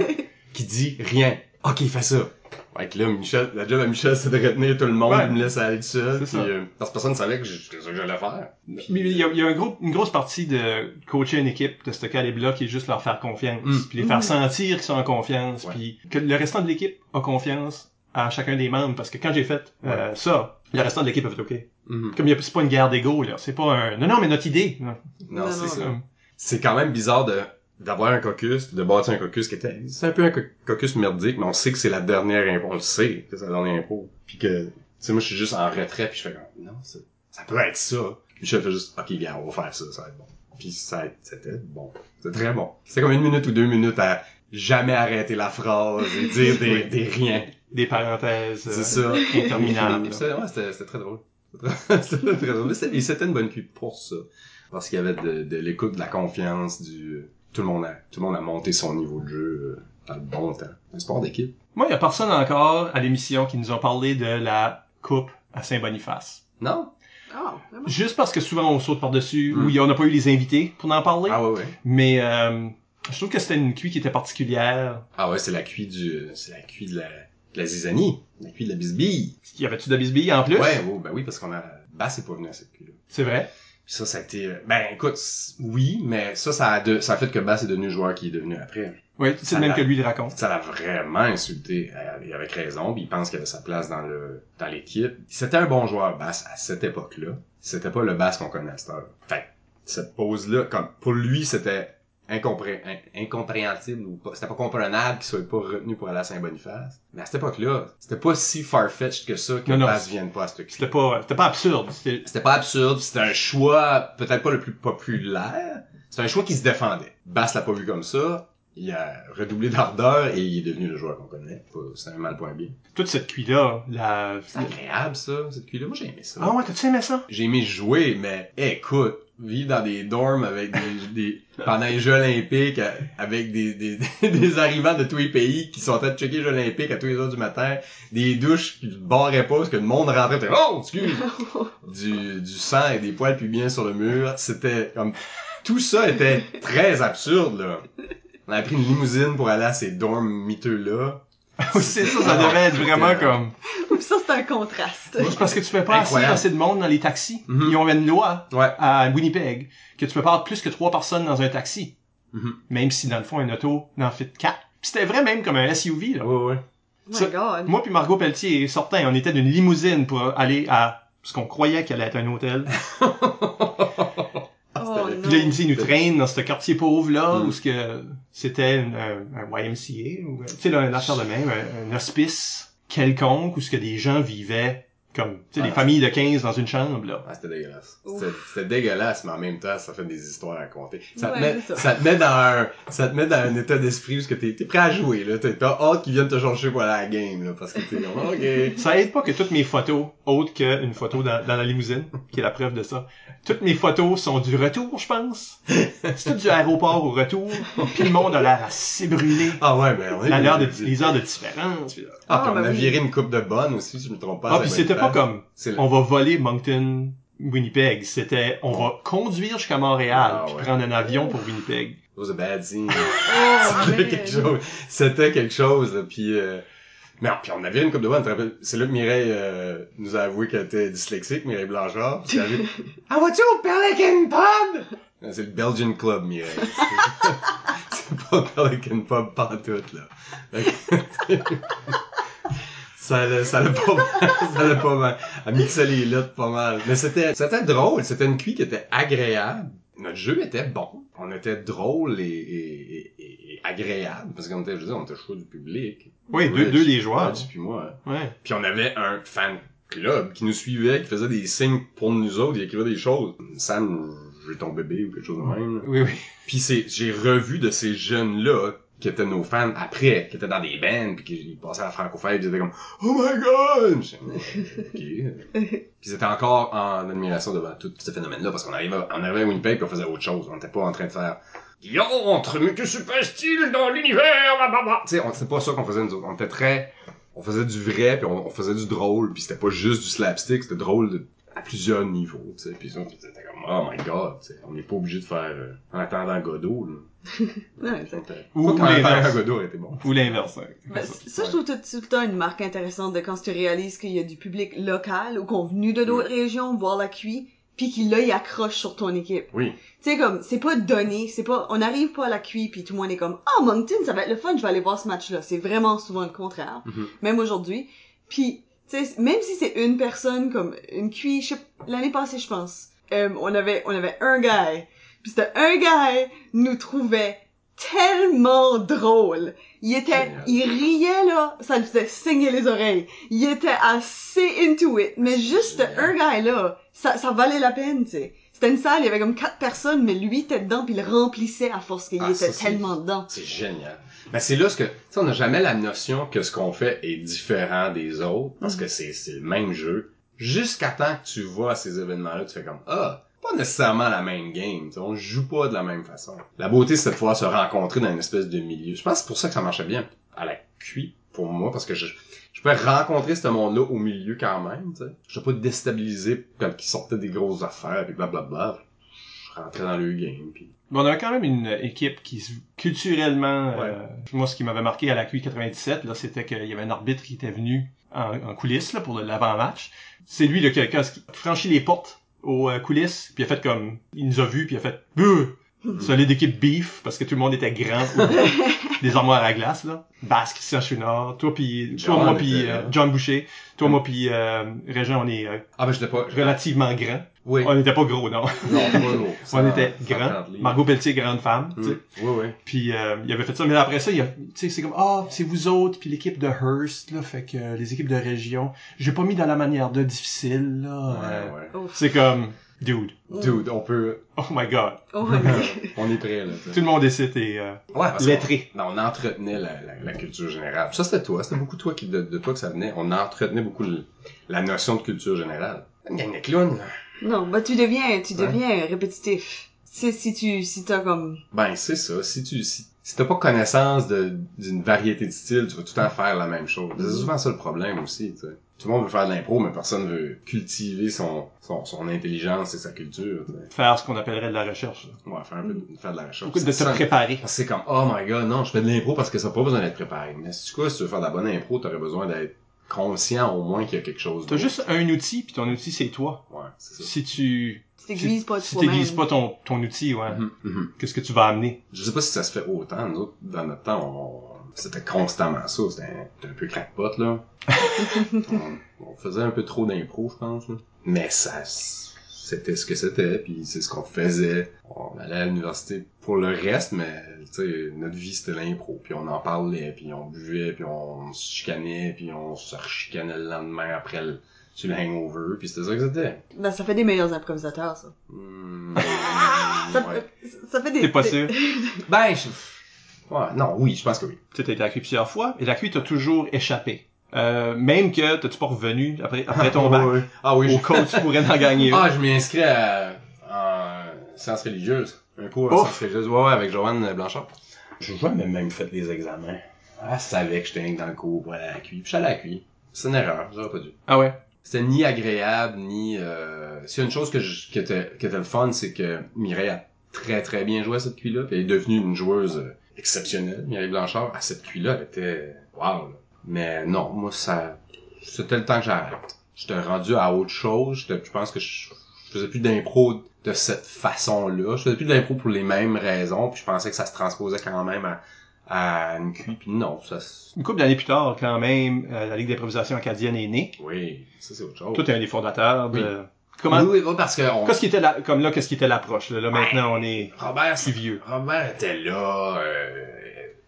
qui dit rien. OK, fais ça. Fait que là, Michel, la job à Michel, c'est de retenir tout le monde, Ouais. il me laisse aller tout seul. C'est Puis, euh, parce que personne ne savait que je- c'était ça que j'allais faire. Mais il y a, il y a un gros, une grosse partie de coacher une équipe de ce calibre-là qui est juste leur faire confiance, Mm. puis les faire Mm. sentir qu'ils sont en confiance, Ouais. puis que le restant de l'équipe a confiance à chacun des membres. Parce que quand j'ai fait euh, ça, le restant de l'équipe a fait OK. Mhm. Comme il y a- c'est pas une guerre d'ego là, c'est pas un non non mais notre idée. Non. Non, Non, c'est ça. Comme- c'est quand même bizarre de d'avoir un caucus, de bâtir un caucus qui était c'est un peu un caucus merdique, mais on sait que c'est la dernière impro, on le sait que c'est la dernière impro. Puis que tu sais moi je suis juste en retrait puis je fais comme non, ça, ça peut être ça. Puis je fais juste OK, gars, on va faire ça, ça va être bon. Puis ça c'était bon. C'était très bon. C'était comme une minute ou deux minutes à jamais arrêter la phrase et dire des, des riens. Des parenthèses euh, C'est ça. interminables. <laughs> C'était ouais, c'était- très drôle. <laughs> C'était très drôle. Mais c'était une bonne cuite pour ça. Parce qu'il y avait de, de l'écoute, de la confiance, du... Tout le monde a, tout le monde a monté son niveau de jeu euh, dans le bon temps. Un sport d'équipe. Moi, il y a personne encore à l'émission qui nous a parlé de la coupe à Saint-Boniface. Non? Ah, vraiment? Juste parce que souvent on saute par-dessus, Mm. ou on n'a pas eu les invités pour en parler. Ah ouais, ouais. Mais euh, je trouve que c'était une cuite qui était particulière. Ah ouais, c'est la cuite du... C'est la cuite de la, de la zizanie. La cuite de la bisbille. Y avait-tu de la bisbille en plus? Ouais, oh, ben oui, parce qu'on a... Bass est pas venu à cette cuite-là. C'est vrai? Ça, ça a été... euh, Ben écoute, oui, mais ça, ça a, de... ça a fait que Bass est devenu le joueur qui est devenu après. Oui, c'est le même que lui le raconte. Ça l'a vraiment insulté euh, et avec raison. Puis il pense qu'il avait sa place dans le dans l'équipe. C'était un bon joueur basse à cette époque-là. C'était pas le basse qu'on connaît à cette heure. Fait cette pause-là, comme pour lui, c'était incompré- in- incompréhensible ou pas. C'était pas comprenable qu'il soit pas retenu pour aller à Saint-Boniface. Mais à cette époque-là, c'était pas si farfetched que ça que Non, non. vienne pas à cette C'était pas, c'était pas absurde. C'était, pas absurde, c'était un choix peut-être pas le plus populaire. C'était un choix qui se défendait. Bass l'a pas vu comme ça. Il a redoublé d'ardeur et il est devenu le joueur qu'on connaît. C'est un mal un bien. toute cette cuite-là, la... C'est agréable ça, cette cuite-là. Moi j'ai aimé ça. Ah ouais, t'as-tu aimé ça? J'ai aimé jouer, mais écoute, vivre dans des dorms avec des, <laughs> des pendant les Jeux Olympiques, avec des, des, <laughs> des arrivants de tous les pays qui sont en train de checker les Jeux Olympiques à tous les heures du matin, des douches qui ne barraient pas parce que le monde rentrait, fait, oh, excuse! <laughs> du, du sang et des poils pubiens sur le mur. C'était comme, tout ça était très absurde, là. On a pris une limousine pour aller à ces dorms miteux-là. <laughs> Oui, c'est ça, ça devait être vraiment comme... ça, c'est un contraste. C'est parce que tu fais pas assez, Incroyable. assez de monde dans les taxis. Mhm. Ils ont une loi Ouais. à Winnipeg que tu peux pas avoir plus que trois personnes dans un taxi. Mhm. Même si, dans le fond, un auto n'en fait quatre. C'était vrai même comme un SUV, là. Ouais, ouais. Oh Ça- my god. Moi puis Margot Pelletier sortant, on était d'une limousine pour aller à ce qu'on croyait qu'elle allait être un hôtel. <laughs> oh Puis là, il, nous traîne dans ce quartier pauvre-là, Mm. où ce que c'était un, un YMCA, ou, tu sais, là, un affaire de même, un, un hospice quelconque, où ce que des gens vivaient comme, tu sais, des Ah. familles de 15 dans une chambre, là. Ah, c'était dégueulasse. C'était- dégueulasse, mais en même temps, ça fait des histoires à raconter. Ça, Ouais, te, met, ça. ça. te met dans un, ça te met dans un état d'esprit où ce que t'es, t'es prêt à jouer, là. T'as t'as hâte qu'ils viennent te chercher pour aller à la game, là, parce que t'es comme, ok. <laughs> Ça aide pas que toutes mes photos, autres qu'une photo dans, dans la limousine, qui est la preuve de ça, toutes mes photos sont du retour, je pense. C'est tout du aéroport au retour, puis le monde a l'air assez brûlé. Ah ouais, mais on est... La l'heure de, les heures de différence. là. Ah, puis Ah, on ben a oui. viré une coupe de bonne aussi, si je me trompe pas. Ah, pas comme, on va voler Moncton, Winnipeg. C'était, on va conduire jusqu'à Montréal, Ah, puis ouais. prendre un avion pour Winnipeg. It was a bad scene. Oh, <laughs> <laughs> C'était quelque chose. C'était quelque chose, là, puis... Euh... Non, puis on a viré une coupe de bonne? C'est là que Mireille euh, nous a avoué qu'elle était dyslexique, Mireille Blanchard. <laughs> Ah, vas-tu au Pelican Pub? C'est le Belgian Club, Mireille. C'est pas le Pelican Pub pantoute, là. Ça l'a, ça l'a pas mal, <laughs> ça l'a pas mal. Elle mixait les lettres pas mal. Mais c'était, c'était drôle, c'était une cuit qui était agréable. Notre jeu était bon. On était drôle et, et, et, et agréable. Parce qu'on était, je veux dire, on était choix du public. Oui, deux, deux des joueurs. Puis moi. Ouais. Puis on avait un fan club qui nous suivait, qui faisait des signes pour nous autres, il écrivait des choses. Sam, j'ai ton bébé ou quelque chose de même. là. Oui, oui. Puis c'est, j'ai revu de ces jeunes-là qui étaient nos fans après, qui étaient dans des bands, puis qui passaient à la francophone, ils étaient comme « Oh my God! » J'étais comme, <laughs> Ok. Puis ils étaient encore en admiration devant tout ce phénomène-là, parce qu'on arrivait, on arrivait à Winnipeg, puis on faisait autre chose. On n'était pas en train de faire « Qui entre, mais que se passe-t-il dans l'univers? Tu sais, on- c'est pas ça qu'on faisait nous autres. On était très... On faisait du vrai, puis on, on faisait du drôle, puis c'était pas juste du slapstick, c'était drôle de- à plusieurs niveaux, tu sais. Puis ça, c'était comme « Oh my God! ». On n'est pas obligé de faire euh, en attendant Godot, là. Ouais. Ou- Ou l'inverse. Été bon. Ou l'inverse. hein. Ben, ça, je trouve tout, tout le temps une marque intéressante de quand tu réalises qu'il y a du public local ou qu'on venu de d'autres régions voir la QI, puis qu'il là, il accroche sur ton équipe. Oui. Tu sais, comme, c'est pas donné, c'est pas, on n'arrive pas à la QI puis tout le monde est comme, oh, Moncton, ça va être le fun, je vais aller voir ce match-là. C'est vraiment souvent le contraire. Mhm. Même aujourd'hui. Puis, tu sais, même si c'est une personne, comme, une sais- l'année passée, je pense, euh, on avait, on avait un gars, puis c'était un gars nous trouvait tellement drôle. Il était, il riait là, ça lui faisait saigner les oreilles. Il était assez into it, mais juste un gars là, ça, ça valait la peine, tu sais. C'était une salle, il y avait comme quatre personnes, mais lui était dedans puis il remplissait à force qu'il Ah, était ça, tellement dedans. C'est génial. Ben c'est là ce que, tu sais, on n'a jamais la notion que ce qu'on fait est différent des autres, parce Mhm. que c'est, c'est le même jeu. Jusqu'à temps que tu vois ces événements-là, tu fais comme, ah, pas nécessairement la même game, on joue pas de la même façon. La beauté, c'est de pouvoir se rencontrer dans une espèce de milieu. Je pense que c'est pour ça que ça marchait bien à la QI, pour moi, parce que je, je pouvais rencontrer ce monde-là au milieu quand même, tu sais. Je pas déstabilisé quand ils sortaient des grosses affaires, puis blablabla. Je rentrais dans le game, puis Mais on avait quand même une équipe qui, se- culturellement, Ouais. euh, moi, ce qui m'avait marqué à la QI 97, là, c'était qu'il y avait un arbitre qui était venu en, en coulisses, là, pour le- l'avant-match. C'est lui, là, qui a, qui a franchi les portes aux euh, coulisses, puis il a fait comme, il nous a vus, puis il a fait, Beuh! <laughs> solide équipe beef, parce que tout le monde était grand, <laughs> des armoires à glace, là. Christian Chouinard, toi puis, toi, John moi puis était euh, là. John Boucher, toi, moi puis euh, Régent, on est euh, Ah, ben, j'étais pas, relativement grands. oui. On n'était pas gros, non. Non, pas gros. <laughs> On était 130 grands. livres. Margot Pelletier, grande femme, tu sais. Mm. Oui, oui. Puis euh, il avait fait ça, mais après ça, il a, tu sais, c'est comme ah, c'est vous autres, puis l'équipe de Hearst là, fait que euh, les équipes de région, j'ai pas mis dans la manière de difficile là. euh, Ouais, ouais. Ouf. C'est comme dude, Dude, on peut, oh my god, Oh my God. <laughs> on est prêt, là. tu tout le monde est euh, Ouais, lettré. non, on entretenait la, la, la culture générale. Ça, c'était toi. C'était beaucoup toi qui, de, de toi que ça venait. On entretenait beaucoup le- la notion de culture générale. Une gang de clowns, là. Non, bah tu deviens, tu Ouais. deviens répétitif. C'est si tu, si t'as comme, Ben, c'est ça. Si tu, si, si t'as pas connaissance de, d'une variété de styles, tu vas tout le temps faire la même chose. C'est souvent ça le problème aussi, tu sais. Tout le monde veut faire de l'impro, mais personne veut cultiver son, son, son intelligence et sa culture. Faire ce qu'on appellerait de la recherche. là. Ouais, faire un peu, de- faire de la recherche. Beaucoup de sonne- préparer. C'est comme, oh my god, non, je fais de l'impro parce que ça n'a pas besoin d'être préparé. Mais si tu quoi, si tu veux faire de la bonne impro, t'aurais besoin d'être conscient au moins qu'il y a quelque chose T'as juste un outil, puis ton outil c'est toi. Ouais, c'est ça. Si tu tu t'aiguises pas si t'aiguises pas ton ton outil, ouais, mhm. qu'est-ce que tu vas amener? Je sais pas si ça se fait autant. Nous autres, dans notre temps, on- c'était constamment ça. C'était un, peu crackpot, là. <laughs> on, on faisait un peu trop d'impro, je pense. là. Mais ça, c'était ce que c'était, puis c'est ce qu'on faisait. On allait à l'université pour le reste, mais tu sais, notre vie c'était l'impro, puis on en parlait, puis on buvait, puis on se chicanait, puis on se rechicanait le lendemain après le, sur le hangover, puis c'était ça que c'était. Ben, ça fait des meilleurs improvisateurs, ça. Hmm, <laughs> Ça, ouais. ça fait des... T'es pas sûr? <laughs> Ben, je... ouais, non, oui, je pense que oui. Tu sais, t'as été à la cuit plusieurs fois, et la cuit t'a toujours échappé. Euh, même que t'as-tu pas revenu après, après ton <laughs> bac? Ouais. Ah oui, Au je... où tu pourrais en gagner. <laughs> Ah, je m'y inscris à, en sciences religieuses. Un cours en Ouf. sciences religieuses, ouais, ouais, avec Joanne Blanchard. J'ai jamais même fait les examens. Elle savait que j'étais dans le cours pour aller à la QI. Puis je suis allé à la QI. C'est une erreur, j'aurais pas dû. Ah ouais? C'était ni agréable, ni... Euh... A une chose que je... qui, était... qui était le fun, c'est que Mireille a très très bien joué à cette QI-là. Puis elle est devenue une joueuse euh, exceptionnelle, Mireille Blanchard. À cette QI-là, elle était... Wow! là. Mais non, moi, ça... C'était le temps que j'arrête. J'étais rendu à autre chose. Je pense que je, je faisais plus d'impro de cette façon-là. Je faisais plus d'impro pour les mêmes raisons. Puis je pensais que ça se transposait quand même à, à une QI. Puis non, ça... Une couple d'années plus tard, quand même, euh, la Ligue d'improvisation acadienne est née. Oui, ça c'est autre chose. Toi, t'es un des fondateurs de... Oui. Comment... Oui, oui, oui, parce que... On... Qu'est-ce qui était la... Comme là, qu'est-ce qui était l'approche? Là, Là, maintenant, on est Robert, plus vieux. Robert était là, euh,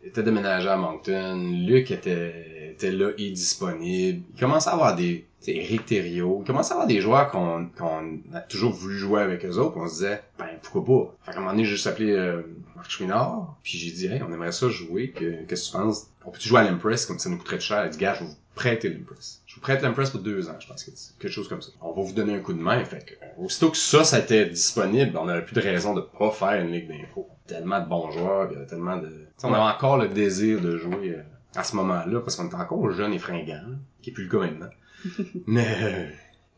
était déménagé à Moncton, Luc était, était là et disponible. Il commençait à avoir des, sais, Eric Thériault, il commençait à avoir des joueurs qu'on, qu'on a toujours voulu jouer avec eux autres, on se disait, ben, pourquoi pas? Fait qu'à un moment donné, j'ai juste appelé, euh, Marc Chouinard, puis j'ai dit, hey, on aimerait ça jouer, que, qu'est-ce que tu penses? On peut-tu jouer à l'Impress, comme ça nous coûterait cher? Il dit, gars, je vais vous prêter l'Impress. Je vous prête l'Impress pour deux ans, je pense que c'est quelque chose comme ça. On va vous donner un coup de main, fait que, euh, aussitôt que ça, ça était disponible, on n'avait plus de raison de pas faire une ligue d'impro. Tellement de bons joueurs, il y avait tellement de... On avait encore le désir de jouer euh, à ce moment-là, parce qu'on était encore jeunes et fringants, là, qui est plus le cas maintenant. <laughs> Mais euh,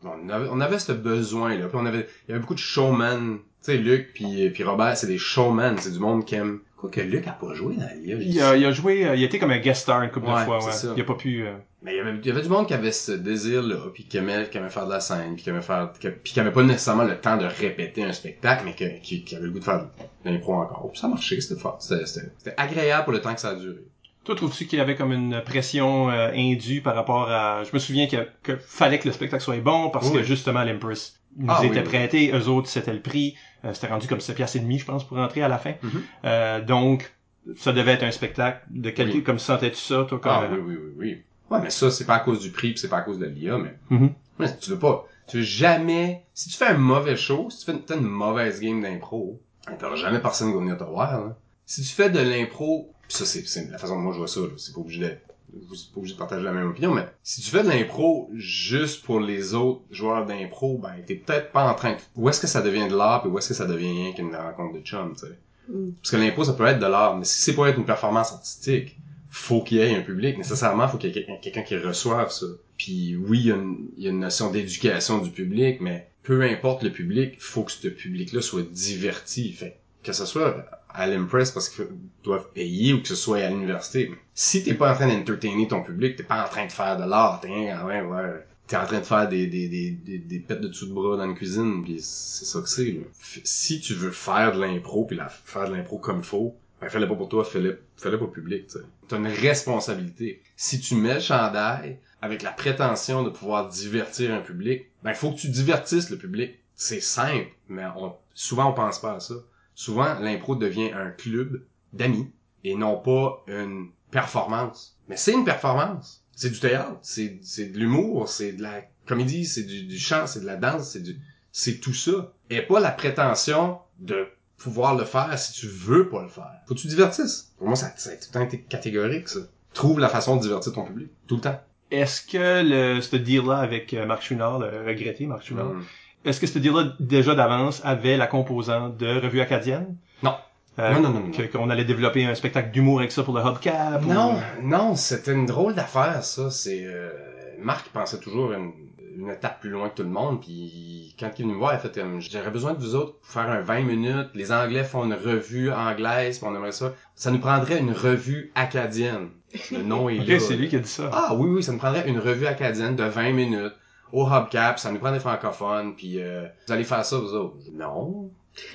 on avait, on avait ce besoin-là. Puis on avait, il y avait beaucoup de showman. Tu sais, Luc puis puis Robert, c'est des showman. C'est du monde qui aime. Quoi que Luc a pas joué dans l'IA. Il a, il a joué, euh, il a été comme un guest star une couple de fois, ouais. ça. Il a pas pu... euh, Mais il y avait, il y avait du monde qui avait ce désir-là, puis qui aimait, qui aimait faire de la scène, puis qui aimait faire, qui, puis qui avait pas nécessairement le temps de répéter un spectacle, mais que- qui, qui avait le goût de faire de l'impro encore. Puis ça marchait, c'était fort. C'était, c'était, c'était agréable pour le temps que ça a duré. Toi, trouves-tu qu'il y avait comme une pression euh, indue par rapport à... Je me souviens que, que fallait que le spectacle soit bon parce Oui. que justement l'Empress nous Ah, était oui. prêté, eux autres c'était le prix, c'était rendu comme 7 piastres et demi, je pense, pour rentrer à la fin. Mhm. Euh, donc, ça devait être un spectacle de qualité. Oui. Comme sentais-tu ça, toi, comme... Ah euh, oui, oui, oui, oui. Ouais, mais ça, c'est pas à cause du prix, puis c'est pas à cause de l'IA, mais Mhm. Ouais, tu veux pas, tu veux jamais, si tu fais un mauvais show, si tu fais une, t'as une mauvaise game d'impro, hein, t'auras jamais personne qui va venir te voir, là. Si tu fais de l'impro, pis ça c'est, c'est la façon dont moi je vois ça, là, c'est pas obligé d'être, vous êtes pas obligé de partager la même opinion, mais si tu fais de l'impro juste pour les autres joueurs d'impro, ben t'es peut-être pas en train de, où est-ce que ça devient de l'art, puis où est-ce que ça devient rien qu'une rencontre de chum, tu sais? Mm. Parce que l'impro, ça peut être de l'art, mais si c'est pour être une performance artistique, faut qu'il y ait un public. Nécessairement, faut qu'il y ait quelqu'un- quelqu'un qui reçoive ça. Puis oui, il y a une, il y a une notion d'éducation du public, mais peu importe le public, faut que ce public-là soit diverti. Fait que ce soit à l'Impress parce qu'ils doivent payer ou que ce soit à l'université. Si t'es pas en train d'entertainer ton public, t'es pas en train de faire de l'art, t'es ouais, ouais. T'es en train de faire des, des, des, des, des pets de dessous de bras dans la cuisine, puis c'est ça que c'est. Si tu veux faire de l'impro, puis la, faire de l'impro comme il faut, ben fais-le pas pour toi, fais-le fais-le pour le public. T'as une responsabilité. Si tu mets le chandail avec la prétention de pouvoir divertir un public, ben faut que tu divertisses le public. C'est simple, mais on, souvent on pense pas à ça. Souvent, l'impro devient un club d'amis et non pas une performance. Mais c'est une performance. C'est du théâtre, c'est c'est de l'humour, c'est de la comédie, c'est du, du chant, c'est de la danse, c'est du c'est tout ça. Et pas la prétention de pouvoir le faire si tu veux pas le faire. Faut que tu divertisses. Pour moi, ça, ça a tout le temps été catégorique, ça. Trouve la façon de divertir ton public. Tout le temps. Est-ce que le, ce deal-là avec euh, Marc Chouinard, le regretté Marc Chouinard, Mm. Est-ce que ce deal-là, déjà d'avance, avait la composante de revue acadienne? Non. Euh, Non, non, non, non. Qu'on allait développer un spectacle d'humour avec ça pour le Hubcap? ou- Non, non, c'était une drôle d'affaire, ça. C'est euh, Marc pensait toujours une, une étape plus loin que tout le monde, puis quand il est venu me voir, il a fait comme, j'aurais besoin de vous autres pour faire un 20 minutes. Les Anglais font une revue anglaise, puis on aimerait ça. Ça nous prendrait une revue acadienne. Le nom est là. c'est lui qui a dit ça. Ah oui, oui, ça nous prendrait une revue acadienne de 20 minutes au Hubcap, ça nous prend des francophones, puis euh, vous allez faire ça, vous autres. Non. <laughs>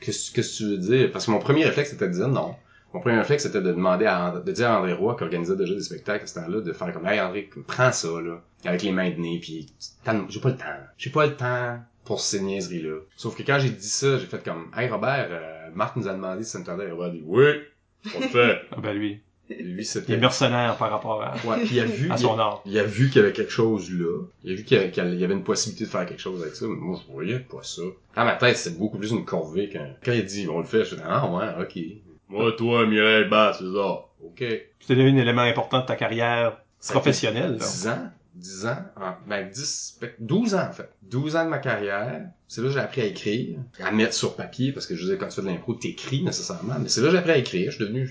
Qu'est-ce qu'est-ce que tu veux dire? Parce que mon premier réflexe, c'était de dire non. Mon premier réflexe, c'était de demander à, de dire à André Roy, qui organisait déjà des spectacles à ce temps-là, de faire comme, hey André, prends ça, là, avec les mains de nez, puis t'as- j'ai pas le temps. J'ai pas le temps. pour ces niaiseries-là. Sauf que quand j'ai dit ça, j'ai fait comme, hey Robert, euh, Marc nous a demandé si ça nous tentait. Robert a dit, oui, on le fait. <laughs> Ah ben lui, Lui, il est c'était... mercenaire par rapport à, Ouais, puis il a vu, à son art. il a vu qu'il y avait quelque chose là. Il a vu qu'il y avait, qu'il y avait une possibilité de faire quelque chose avec ça. Mais moi, je voyais pas ça. Dans ma tête, c'était beaucoup plus une corvée quand, quand il dit, on le fait. Je dis, ah ouais, ok. Moi, toi, Mireille Bass, c'est ça. Ok. C'était devenu un élément important de ta carrière professionnelle. là. 10 ans. 10 ans. en- ben, 10, peut-être 12 ans, en fait. 12 ans de ma carrière. C'est là que j'ai appris à écrire. À mettre sur papier, parce que je veux dire, quand tu fais de l'impro, t'écris nécessairement. Mais c'est là que j'ai appris à écrire. Je suis devenu,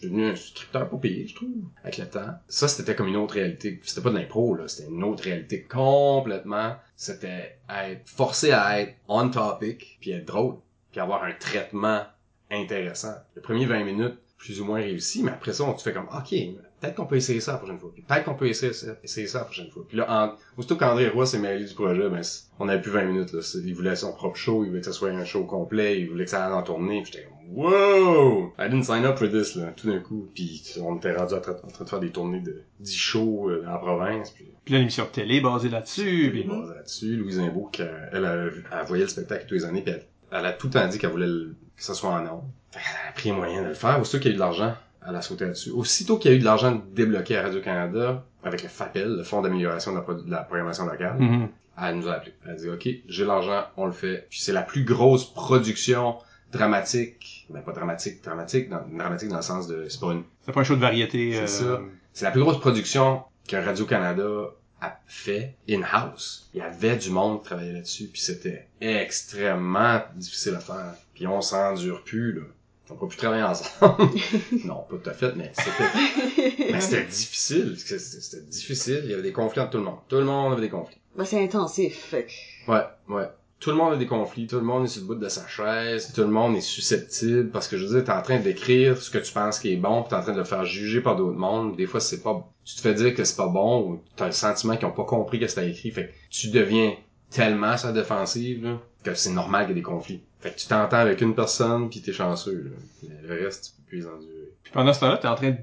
suis devenu un scripteur pour payer, je trouve, avec le temps. Ça, c'était comme une autre réalité. C'était pas de l'impro, là. C'était une autre réalité complètement. C'était être forcé à être on topic, puis être drôle, puis avoir un traitement intéressant. Le premier 20 minutes, plus ou moins réussi, mais après ça, on te fait comme, OK, peut-être qu'on peut essayer ça la prochaine fois. Puis peut-être qu'on peut essayer ça, essayer ça la prochaine fois. Puis là, en, aussitôt qu'André Roy s'est mêlé du projet, ben, on avait plus 20 minutes, là. Il voulait son propre show, il voulait que ça soit un show complet, il voulait que ça aille en tournée, puis j'étais comme, wow! I didn't sign up for this, là, tout d'un coup. Puis on était rendu en train, en train de faire des tournées de 10 shows euh, dans la province, puis Puis là, l'émission de télé basée là-dessus. puis puis- basé là-dessus. Louise Imbeau, elle, elle, elle voyait le spectacle tous les années, puis elle, a tout le temps dit qu'elle voulait le- que ça soit en nom. Elle a pris moyen de le faire. Aussitôt qu'il y a eu de l'argent, elle a sauté là-dessus. Aussitôt qu'il y a eu de l'argent débloqué à Radio-Canada, avec le FAPEL, le Fonds d'amélioration de la, pro- de la programmation locale, Mhm. elle nous a appelé. Elle a dit, OK, j'ai l'argent, on le fait. Puis c'est la plus grosse production dramatique, ben pas dramatique, dramatique, dans, dramatique dans le sens de, c'est pas une C'est pas un show de variété. C'est euh, ça. C'est la plus grosse production que Radio-Canada a fait in-house. Il y avait du monde qui travaillait là-dessus, puis c'était extrêmement difficile à faire. Puis on s'endure plus, là. On peut plus travailler ensemble. <laughs> non, pas tout à fait, mais c'était, <laughs> mais c'était difficile. C'était c'était difficile. Il y avait des conflits entre tout le monde. Tout le monde avait des conflits. Ben, c'est intensif, fait que... Ouais, ouais. Tout le monde a des conflits, tout le monde est sur le bout de sa chaise, tout le monde est susceptible, parce que je veux dire, t'es en train d'écrire ce que tu penses qui est bon, pis t'es en train de le faire juger par d'autres mondes. Des fois, c'est pas, tu te fais dire que c'est pas bon, ou t'as le sentiment qu'ils ont pas compris ce que t'as écrit, fait que tu deviens tellement sur la défensive, là, que c'est normal qu'il y ait des conflits. Fait que tu t'entends avec une personne, pis t'es chanceux, là. Mais le reste, tu peux plus les endurer. Puis pendant ce temps-là, t'es en train de...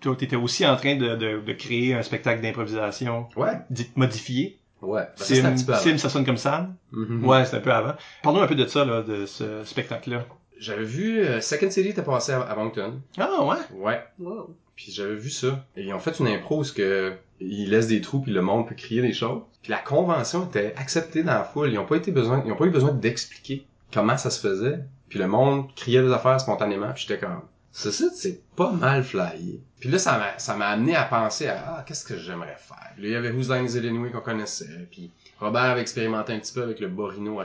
toi, t'étais aussi en train de, de, de créer un spectacle d'improvisation Ouais, modifié. ouais. Ben, ça, c'est un Sim, petit peu avant. Sim, ça sonne comme Sam. Mhm. Ouais, c'est un peu avant. Parlons un peu de ça, là, de ce spectacle-là. J'avais vu, euh, Second City était passé à, à Moncton. Ah, ouais? Ouais. Wow. Puis j'avais vu ça. Et ils ont fait une impro où que ils laissent des trous puis le monde peut crier des choses. Puis la convention était acceptée dans la foule. Ils ont pas été besoin, ils ont pas eu besoin d'expliquer comment ça se faisait. Puis le monde criait des affaires spontanément. Puis j'étais comme, ce c'est pas mal flyé. Puis là ça m'a ça m'a amené à penser à ah qu'est-ce que j'aimerais faire? Là, il y avait Who's Line Is qu'on connaissait. Puis Robert avait expérimenté un petit peu avec le Borino à.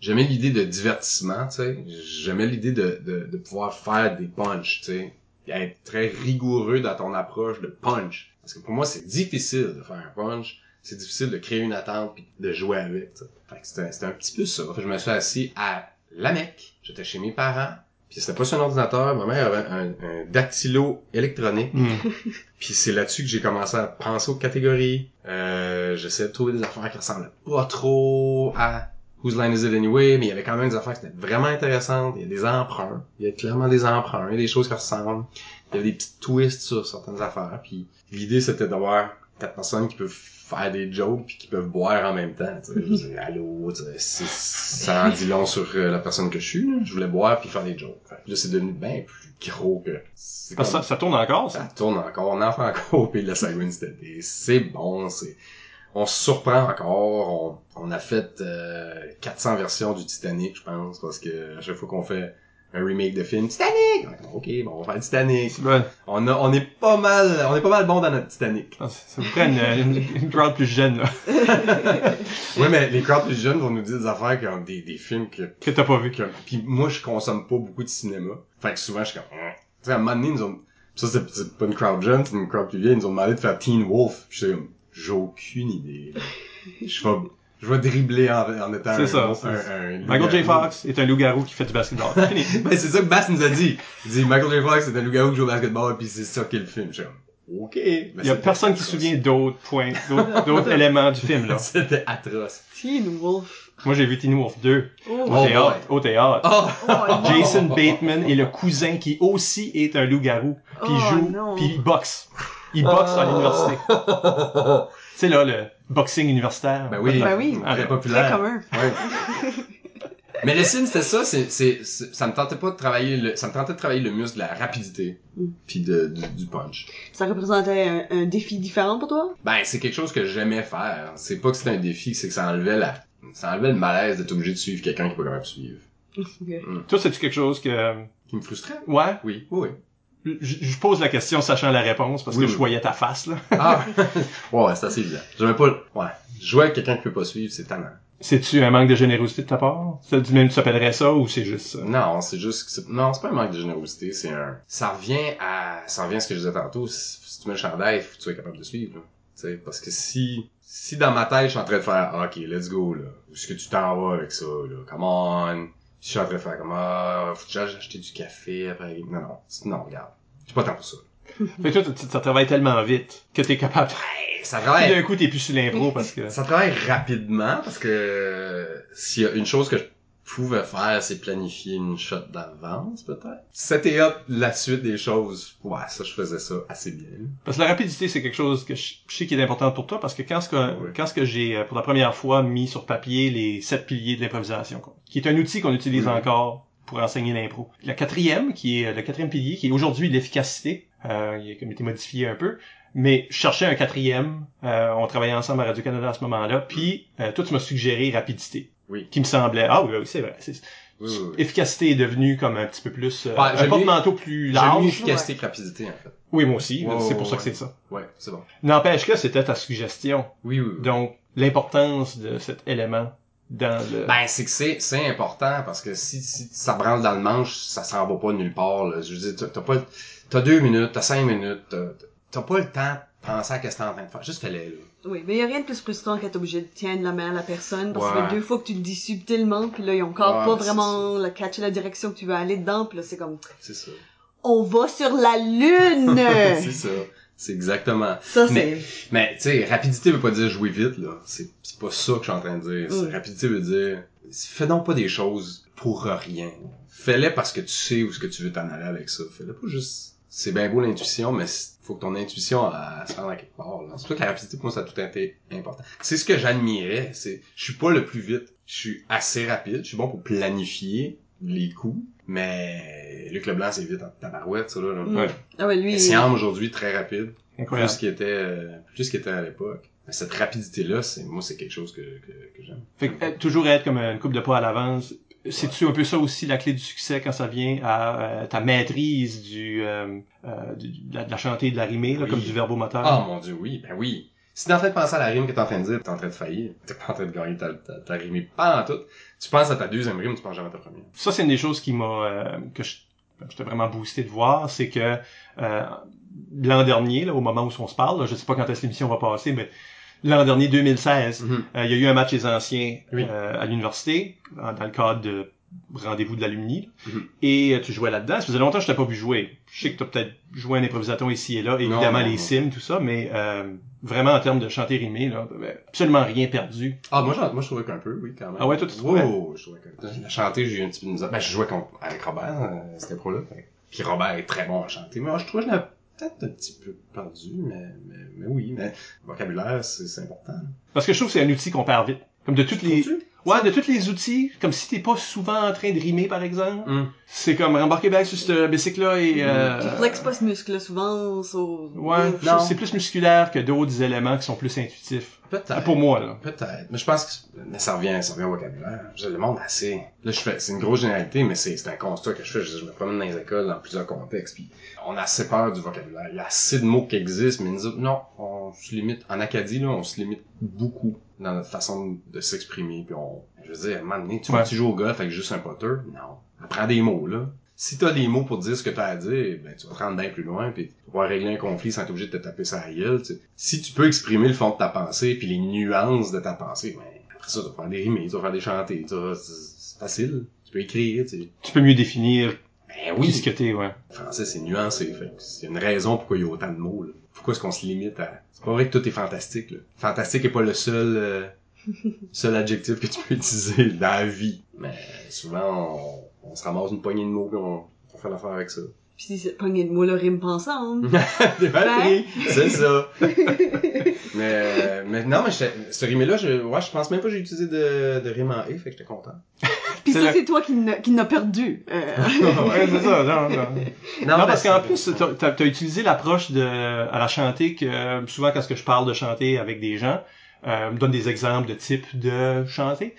J'aimais l'idée de divertissement, tu sais. J'aimais l'idée de, de, pouvoir faire des punchs, tu sais être très rigoureux dans ton approche de punch. Parce que pour moi, c'est difficile de faire un punch. C'est difficile de créer une attente puis de jouer avec. Fait que c'était, c'était un petit peu ça. Fait que je me suis assis à la Mecque. J'étais chez mes parents. Puis c'était pas sur un ordinateur. Ma mère avait un, un dactylo électronique. Hmm. <laughs> Puis c'est là-dessus que j'ai commencé à penser aux catégories. Euh, j'essayais de trouver des affaires qui ressemblaient pas trop à Whose Line Is It Anyway, mais il y avait quand même des affaires qui étaient vraiment intéressantes. Il y a des emprunts. Il y a clairement des emprunts. Il y a des choses qui ressemblent. Il y avait des petits twists sur certaines affaires. Puis l'idée, c'était d'avoir quatre personnes qui peuvent faire des jokes puis qui peuvent boire en même temps. tu sais. Allô, tu sais, c'est- ça en dit long sur euh, la personne que je suis. là. Je voulais boire puis faire des jokes. Fait là, c'est devenu bien plus gros que... que comme- ça, ça tourne encore, ça? ça tourne encore, on en fait encore au pays de la cet été. C'est bon, c'est... On se surprend encore, on, on a fait euh, 400 versions du Titanic, je pense, parce que à chaque fois qu'on fait un remake de film, Titanic! On est comme, Ok, bon, on va faire le Titanic. C'est bon. On, a, on est pas mal, on est pas mal bon dans notre Titanic. Ça, vous prend une, une, crowd plus jeune, là, <laughs> Ouais, mais les crowds plus jeunes vont nous dire des affaires comme des, des films que que t'as pas vu. que- Puis moi, je consomme pas beaucoup de cinéma. Fait que souvent, je suis comme... Hein. Tu sais, à un moment donné, ils nous ont... Ça, c'est pas une crowd jeune, c'est une crowd plus vieille. Ils nous ont demandé de faire Teen Wolf. Puis j'étais comme... J'ai aucune idée. Je vais... Je vais dribbler en, en étant C'est un, ça, un, c'est- un, un Michael J. Fox est un loup-garou qui fait du basketball. <laughs> Ben, c'est ça que Bass nous a dit. Il dit Michael J. Fox, c'est un loup-garou qui joue au basketball, puis c'est ça qui est le film. Je. OK. Ben, Il y a personne qui se souvient d'autres points, d'autres d'autres éléments du film, là. <laughs> C'était atroce. Teen Wolf. Moi, j'ai vu Teen Wolf 2 Oh, au Oh théâtre. boy. Au théâtre. Oh! oh. Jason Bateman est le cousin qui aussi est un loup-garou. Puis il Oh, joue, puis il boxe. Il boxe à l'université. <laughs> Tu sais, là, le, boxing universitaire. Ben oui, Ben oui. très Très populaire. Très commun. Ouais. <laughs> Mais le signe, c'était ça, c'est, ça me tentait pas de travailler le, ça me tentait de travailler le muscle de la rapidité, Mm. puis de, du, du punch. Ça représentait un, un défi différent pour toi? Ben, c'est quelque chose que j'aimais faire. C'est pas que c'était un défi, c'est que ça enlevait la, ça enlevait le malaise d'être obligé de suivre quelqu'un qui est pas capable de suivre. <laughs> Ok. Toi, c'est-tu quelque chose que... Qui me frustrait? Ouais. Oui, oui, oui. Je, pose la question sachant la réponse parce Oui, que oui. je voyais ta face, là. Ah! <laughs> ouais, c'est assez évident. J'aimais pas, le- ouais. Jouer avec quelqu'un qui peut pas suivre, c'est tannant. C'est-tu un manque de générosité de ta part? Ça, tu même tu s'appellerais ça ou c'est juste ça? Non, c'est juste. Non, c'est pas un manque de générosité, c'est un... Ça revient à... Ça revient à ce que je disais tantôt. Si, tu mets le chandail, faut que tu sois capable de suivre, là. Tu sais, parce que si... Si dans ma tête, je suis en train de faire « OK, let's go, là. Où est-ce que tu t'en vas avec ça, là? Come on! » Je suis en train de faire comme « Ah, faut j'aille acheter du café après... » Non, non. Non, regarde. J'ai pas le temps pour ça. <laughs> Fait que toi, ça travaille tellement vite que t'es capable. Hey, ça travaille... d'un coup, t'es plus sur l'impro parce que... Ça travaille rapidement parce que euh, s'il y a une chose que je pouvais faire, c'est planifier une shot d'avance, peut-être? C'était up la suite des choses. Ouais, ça, je faisais ça assez bien. Parce que la rapidité, c'est quelque chose que je, sais qui est important pour toi, parce que quand ce que, Oui. quand ce que j'ai, euh, pour la première fois, mis sur papier les sept piliers de l'improvisation, quoi, qui est un outil qu'on utilise Oui. encore pour enseigner l'impro. La quatrième, qui est euh, le quatrième pilier, qui est aujourd'hui l'efficacité, euh, il a comme été modifié un peu, mais je cherchais un quatrième, euh, on travaillait ensemble à Radio-Canada à ce moment-là, puis euh, toi, tu m'as suggéré rapidité. Oui. Qui me semblait, ah oui, oui, c'est vrai. c'est- Oui, oui, oui. Efficacité est devenu comme un petit peu plus, euh, Ouais, un porte-manteau plus large. efficacité que rapidité, en fait. Oui, moi aussi, c'est ouais, pour ça que c'est ça. Ouais, c'est bon. N'empêche que c'était ta suggestion. Oui, oui. Donc, l'importance de cet élément dans le... Ben, c'est que c'est, c'est important parce que si, si ça branle dans le manche, ça s'en va pas nulle part, là. Je veux dire, t'as- t'as pas, t'as deux minutes, t'as cinq minutes, t'as, t'as pas le temps de penser à ce que t'es en train de faire. Juste fais-le. Oui, mais il y a rien de plus frustrant qu'être obligé de tiendre la main à la personne parce que ça Ouais. fait deux fois que tu le dis subtilement puis là ils ont encore pas vraiment le catché la direction que tu veux aller dedans puis là c'est comme C'est ça. on va sur la lune. <laughs> c'est ça. C'est exactement. ça c'est Mais- Mais, tu sais, rapidité veut pas dire jouer vite, là. C'est, pas ça que je suis en train de dire. Mm. Rapidité veut dire, fais donc pas des choses pour rien. Fais-les parce que tu sais où est-ce que tu veux t'en aller avec ça. Fais-le pas juste... C'est bien beau l'intuition, mais c'est- faut que ton intuition elle, se rende à quelque part. là. C'est pour ça que la rapidité, pour moi, ça a tout été important. C'est ce que j'admirais. C'est, je suis pas le plus vite. Je suis assez rapide. Je suis bon pour planifier les coups. Mais Luc Leblanc, c'est vite en tabarouette, ça, là. là. Mm. Ouais. Ah ouais, lui Siam, aujourd'hui, très rapide Incroyable. plus qu'il était euh, plus qu'il était à l'époque. Mais cette rapidité là, c'est moi c'est quelque chose que que, que j'aime. Fait que, euh, toujours être comme une coupe de pas à l'avance. C'est-tu un peu ça aussi la clé du succès quand ça vient à euh, ta maîtrise du, euh, euh, du- de, la, de la chantée et de la rimée, là, Oui. comme du verbomoteur? Ah mon dieu, oui, ben oui. Si t'es en train de penser à la rime que t'es en train de dire, t'es en train de faillir, <laughs> t'es pas en train de gagner ta, ta, ta rime pas en tout. Tu penses à ta deuxième rime, tu penses jamais à ta première. Ça, c'est une des choses qui m'a euh, que je j'étais vraiment boosté de voir, c'est que euh, l'an dernier, là, au moment où on se parle, là, je sais pas quand est-ce l'émission va passer, mais l'an dernier, 2016, Mhm. euh, il y a eu un match des anciens Oui. euh, à l'université, dans le cadre de rendez-vous de l'alumni. Mhm. et euh, tu jouais là-dedans. Ça faisait longtemps que je t'ai pas vu jouer. Je sais que tu as peut-être joué un improvisateur ici et là, évidemment non, les sims, tout ça, mais euh, vraiment en termes de chanter rimé, là, absolument rien perdu. Ah moi moi je trouvais qu'un peu, oui quand même. Ah ouais, toi, tu trouvais? Wow, je trouvais qu'un peu. Chanter, j'ai eu un petit peu de misère. Ben je jouais contre, avec Robert, euh, c'était pro là. Puis Robert est très bon à chanter. Mais moi, je trouvais que je peut-être un petit peu perdu, mais mais, mais oui, mais vocabulaire c'est c'est important. Parce que je trouve que c'est un outil qu'on perd vite. Comme de toutes les... Ouais, de tous les outils, comme si t'es pas souvent en train de rimer, par exemple. Hum. C'est comme rembarquer back sur ce bicycle-là et... Euh, Tu flexes pas ce muscle souvent so... Ouais, c'est plus musculaire que d'autres éléments qui sont plus intuitifs. Peut-être. Pour moi, là. Peut-être. Mais je pense que mais ça revient, ça revient au vocabulaire. Je le monde assez. Là, je fais, c'est une grosse généralité, mais c'est, c'est un constat que je fais. Je, me promène dans les écoles dans plusieurs contextes, puis on a assez peur du vocabulaire. Il y a assez de mots qui existent, mais nous autres, non, on se limite. En Acadie, là, on se limite beaucoup dans notre façon de s'exprimer, puis on, je veux dire, à un moment donné, tu, Ouais. tu joues au golf avec juste un potter? Non. Apprends des mots, là. Si t'as des mots pour dire ce que t'as à dire, ben, tu vas te rendre bien plus loin, puis tu vas pouvoir régler un conflit sans être obligé de te taper ça à la gueule, tu sais. Si tu peux exprimer le fond de ta pensée, puis les nuances de ta pensée, ben, après ça, tu vas faire des rimes, tu vas faire des chantés, c'est facile. Tu peux écrire, tu sais. Tu peux mieux définir Ben oui, ce que t'es, ouais. le français, c'est nuancé, fait que c'est une raison pourquoi il y a autant de mots, là. Pourquoi est-ce qu'on se limite à... C'est pas vrai que tout est fantastique, là. Fantastique est pas le seul... euh, <laughs> seul adjectif que tu peux utiliser dans la vie. Mais souvent, on, on se ramasse une poignée de mots, puis on, on fait l'affaire avec ça. <laughs> Puis si c'est pogné de mots le rime pas ensemble. T'es mal pris, c'est ça. <laughs> mais, mais non, mais ce rime-là, je, ouais, je pense même pas que j'ai utilisé de, de rime en E, fait que j'étais content. <laughs> Puis C'est ça, c'est toi qui n'a- qui n'a perdu. Euh, ouais, c'est ça, non, non. Non, mais parce qu'en plus, t'as, t'as- t'as utilisé l'approche de à la chanter que euh, souvent quand ce que je parle de chanter avec des gens, euh, me donne des exemples de types de chanter.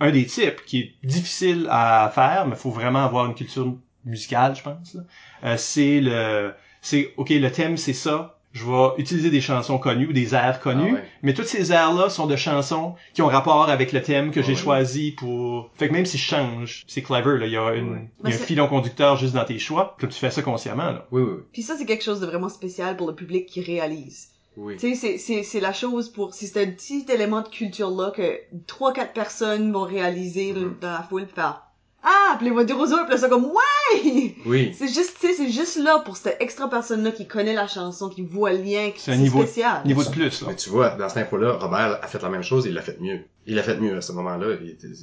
Un des types qui est difficile à faire, mais faut vraiment avoir une culture musicale, je pense. là, euh, c'est le, c'est ok, le thème c'est ça. Je vais utiliser des chansons connues ou des airs connus, Ah ouais. mais toutes ces airs-là sont de chansons qui ont rapport avec le thème que Ah j'ai ouais. choisi pour. Fait que même si je change, c'est clever là. Il y a, une, Ouais. il y a un filon conducteur juste dans tes choix, comme tu fais ça consciemment là. Oui, oui, oui. Puis ça, c'est quelque chose de vraiment spécial pour le public qui réalise. Oui. Tu sais, c'est, c'est, c'est la chose pour, si c'est un petit élément de culture-là que trois, quatre personnes vont réaliser là, Mhm. dans la foule, pis faire, ah, pis les voix aux là, c'est comme, ouais! Oui. <laughs> C'est juste, tu sais, c'est juste là pour cette extra personne-là qui connaît la chanson, qui voit le lien, qui C'est un niveau- spécial. Niveau de plus là. Mais tu vois, dans cette info-là, Robert a fait la même chose, il l'a fait mieux. Il l'a fait mieux à ce moment-là.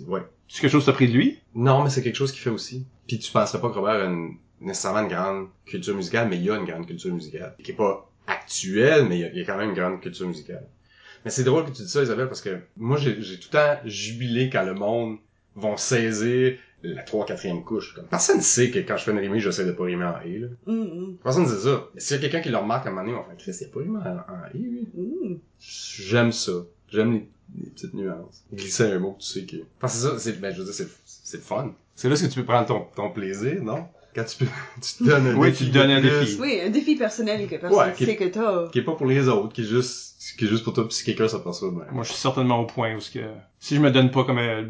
Ouais. C'est quelque chose que t'as pris de lui? Non, mais c'est quelque chose qu'il fait aussi. Puis tu penserais pas que Robert a une- nécessairement une grande culture musicale, mais il a une grande culture musicale. Qui est pas actuelle, mais il y y a quand même une grande culture musicale. Mais c'est drôle que tu dis ça, Isabelle, parce que moi, j'ai tout le temps jubilé quand le monde vont saisir la 3 4 couche. Comme, personne ne sait que quand je fais une rimée, j'essaie de pas rimer en « et ». Là. Hum, Personne ne sait ça. Mais s'il y a quelqu'un qui le remarque à un moment donné, on va faire « Chris, il a pas rimé en, en « et », lui? hum. J'aime ça. J'aime les, les petites nuances. Glisser un mot que tu sais que... Parce que c'est ça, c'est, ben, je veux dire, c'est, c'est le fun. C'est là ce que tu peux prendre ton, ton plaisir, non? Quand tu peux, <laughs> tu te donnes un Oui, défi tu te donnes un plus, défi. Oui, un défi personnel que personne Ouais, sait que t'as. Qui est pas pour les autres, qui est juste, qui est juste pour toi, pis si quelqu'un s'aperçoit de même. Moi, je suis certainement au point où ce que si je me donne pas comme un,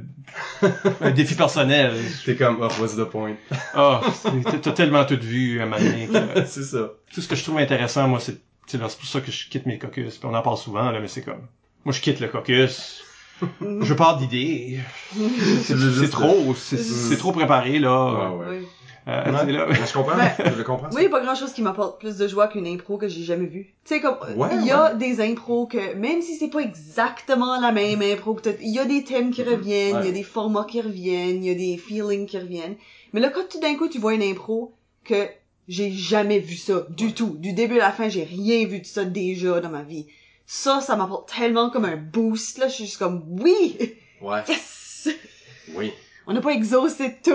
un <laughs> défi personnel, T'es comme, oh, what's the point? <laughs> ah, c'est- t'as tellement tout vu à un que c'est ça. tout ce que je trouve intéressant, moi, c'est, tu sais, là, c'est pour ça que je quitte mes caucus. Puis on en parle souvent là, mais c'est comme, moi, je quitte le caucus. Je pars d'idées. C'est, c'est trop, c'est, c'est trop préparé là. Ouais, ouais. Euh, tu sais, là. Je comprends, Ben, je le comprends. ça. Oui, pas grand chose qui m'apporte plus de joie qu'une impro que j'ai jamais vue. Tu sais, comme, Ouais, il y a des impros que, même si c'est pas exactement la même impro que t'as- il y a des thèmes qui Mhm. reviennent, il y Ouais. a des formats qui reviennent, il y a des feelings qui reviennent. Mais là, quand tout d'un coup, tu vois une impro que j'ai jamais vu ça, du tout. Du début à la fin, j'ai rien vu de ça déjà dans ma vie. Ça, ça m'apporte tellement comme un boost, là. Je suis juste comme, oui! Ouais. Yes! Oui. On n'a pas exhausté tout!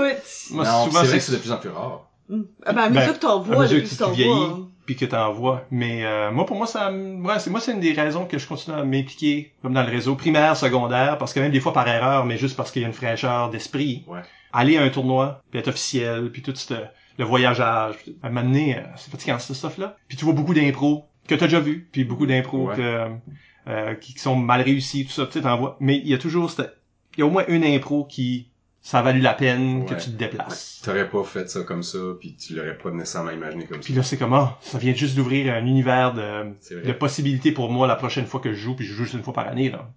Moi, non, souvent, c'est vrai c'est que c'est de plus en plus rare. Mm. Ah ben, à Ben, mesure que t'en à vois, mesure le que plus tu t'en vieillis, vois. puis que t'envoies. Mais euh, moi, pour moi, ça, me- ouais, c'est moi, c'est une des raisons que je continue à m'impliquer comme dans le réseau primaire, secondaire, parce que même des fois par erreur, mais juste parce qu'il y a une fraîcheur d'esprit. Ouais. Aller à un tournoi, puis être officiel, puis tout ce, le voyageage, à m'amener, c'est fatigant ce stuff-là. Puis tu vois beaucoup d'impro que t'as déjà vu, puis beaucoup d'impro Ouais. que, euh, qui, qui sont mal réussis, tout ça, tu sais, t'en vois. Mais il y a toujours il y a au moins une impro qui ça a valu la peine que Ouais. tu te déplaces. T'aurais pas fait ça comme ça, puis tu l'aurais pas nécessairement imaginé comme Puis ça. là, c'est comme, ah, ça vient juste d'ouvrir un univers de, de possibilités pour moi la prochaine fois que je joue, puis je joue juste une fois par année, là.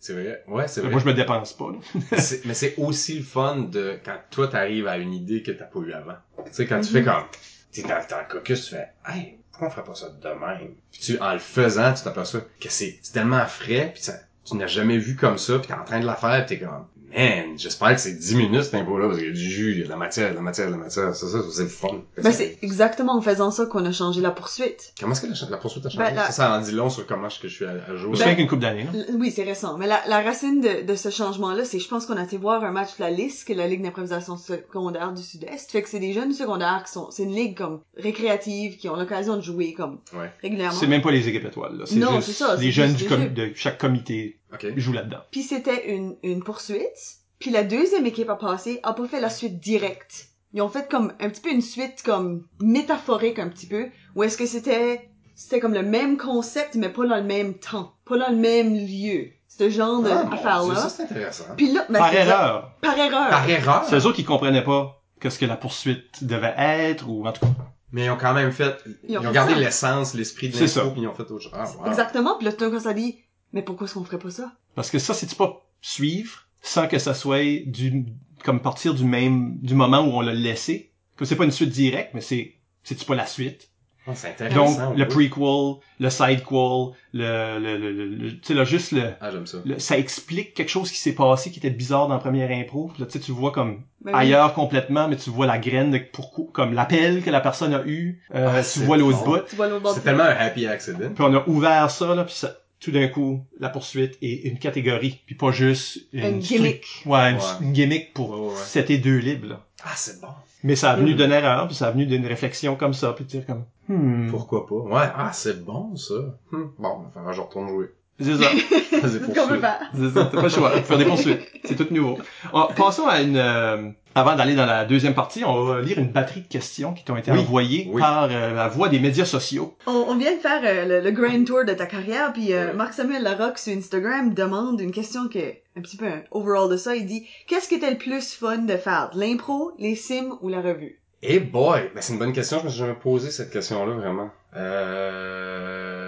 C'est vrai. Ouais, c'est vrai. Moi, je me dépense pas, là. <laughs> Mais c'est aussi le fun de quand toi t'arrives à une idée que t'as pas eu avant. Tu sais, quand tu Mhm. fais comme, t'es dans, dans le caucus, tu fais, hey, pourquoi on ferait pas ça de même? Puis tu, en le faisant, tu t'aperçois que c'est tellement frais, puis ça, tu n'as jamais vu comme ça, puis t'es en train de la faire, puis t'es comme, man, j'espère que c'est 10 minutes cette impro-là, parce qu'il y a du jus, il y a de la matière, de la matière, de la matière. Ça, ça, c'est le fun. Ben, c'est exactement en faisant ça qu'on a changé la poursuite. Comment est-ce que la, la poursuite a changé? Ben, la- Ça, ça en dit long sur comment est-ce que je suis à, à jour. C'est avec une coupe d'années, là. L- Oui, c'est récent. Mais la, la racine de, de ce changement-là, c'est je pense qu'on a été voir un match de la LIS, qui est la Ligue d'improvisation secondaire du Sud-Est. Fait que c'est des jeunes secondaires qui sont... C'est une ligue comme récréative, qui ont l'occasion de jouer comme Ouais. régulièrement. C'est même pas les équipes étoiles, là. C'est Non, juste ça, c'est les jeunes du com- de chaque comité OK. jouent là-dedans. Puis c'était une, une poursuite. Puis la deuxième équipe à passer a pas fait la suite directe. Ils ont fait comme un petit peu une suite comme métaphorique un petit peu, où est-ce que c'était c'était comme le même concept mais pas dans le même temps, pas dans le même lieu. Ce genre Ah, mon d'affaire Dieu, là. Ça, c'est intéressant. Puis là, ben, Par erreur. Par erreur. Par erreur. C'est eux autres qui comprenaient pas qu'est-ce que la poursuite devait être, ou en tout cas. Mais ils ont quand même fait, ils Ils ont, gardé l'essence, l'esprit de l'info, puis ils ont fait autre chose. Ah, wow. Exactement. Puis là, tout d'un coup, ça dit, mais pourquoi est-ce qu'on ferait pas ça? Parce que ça, c'est-tu pas suivre sans que ça soit du, comme partir du même, du moment où on l'a laissé? Comme c'est pas une suite directe, mais c'est, c'est-tu pas la suite? Oh, c'est intéressant. Donc, le oui. prequel, le sidequel, le, le, le, le, le- tu sais, là, juste le, Ah, j'aime ça. le- ça explique quelque chose qui s'est passé qui était bizarre dans la première impro. Là, tu sais, tu vois comme Ben oui. ailleurs complètement, mais tu vois la graine de pourquoi, comme l'appel que la personne a eu. Euh, Ah, tu vois l'autre bon. bout. Tu vois l'autre bord C'est tellement un happy accident. Puis on a ouvert ça, là, puis ça, tout d'un coup, la poursuite est une catégorie, puis pas juste une, Une stru- gimmick. Ouais, une, Ouais. une gimmick pour Ouais, ouais. c'était deux libres. Là. Ah, c'est bon. Mais ça a venu Mm. d'une erreur, puis ça a venu d'une réflexion comme ça, puis de dire comme hmm, Pourquoi pas? Ouais, ah, c'est bon, ça. Hum, Bon, enfin, je retourne jouer. <laughs> c'est ça. Faire. C'est ça, t'as pas le choix. Faire des poursuites. C'est tout nouveau. Ah, passons à une. euh, avant d'aller dans la deuxième partie, on va lire une batterie de questions qui t'ont été Oui. envoyées Oui. par euh, la voie des médias sociaux. On, on vient de faire euh, le, le grand tour de ta carrière, puis euh. Marc-Samuel Larocque sur Instagram demande une question qui est un petit peu un overall de ça. Il dit « Qu'est-ce qui était le plus fun de faire? L'impro, les sims ou la revue? Eh boy! Ben, c'est une bonne question. Je me suis jamais posé cette question-là, vraiment. Euh...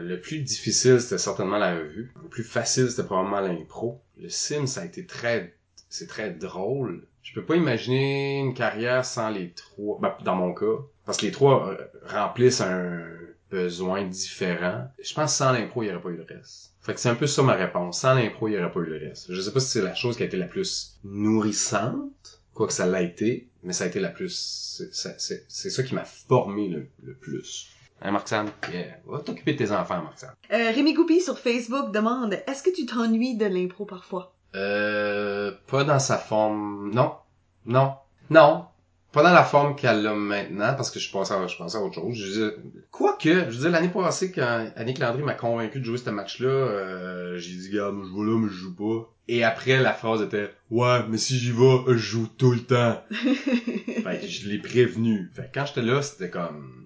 Le plus difficile, c'était certainement la revue. Le plus facile, c'était probablement l'impro. Le sim, ça a été très... C'est très drôle. Je peux pas imaginer une carrière sans les trois. Ben, dans mon cas. Parce que les trois euh, remplissent un besoin différent. Je pense que sans l'impro, il y aurait pas eu le reste. Fait que c'est un peu ça ma réponse. Sans l'impro, il y aurait pas eu le reste. Je sais pas si c'est la chose qui a été la plus nourrissante, quoique ça l'a été, mais ça a été la plus... c'est- c'est- C'est c'est ça qui m'a formé le, le plus. Hein, Marc-Sam? Yeah. Va t'occuper de tes enfants, Marc-Sam. Euh, Rémi Goupy sur Facebook demande « Est-ce que tu t'ennuies de l'impro parfois? Euh, pas dans sa forme... Non. Non. Non. Pas dans la forme qu'elle a maintenant, parce que je pensais à, je pensais à autre chose. Je quoique, je dire, l'année passée, quand Annick Landry m'a convaincu de jouer ce match-là, euh, j'ai dit, gars, moi, je vais là, mais je joue pas. Et après, la phrase était, ouais, mais si j'y vais, je joue tout le temps. <laughs> Fait que je l'ai prévenu. Fait que quand j'étais là, c'était comme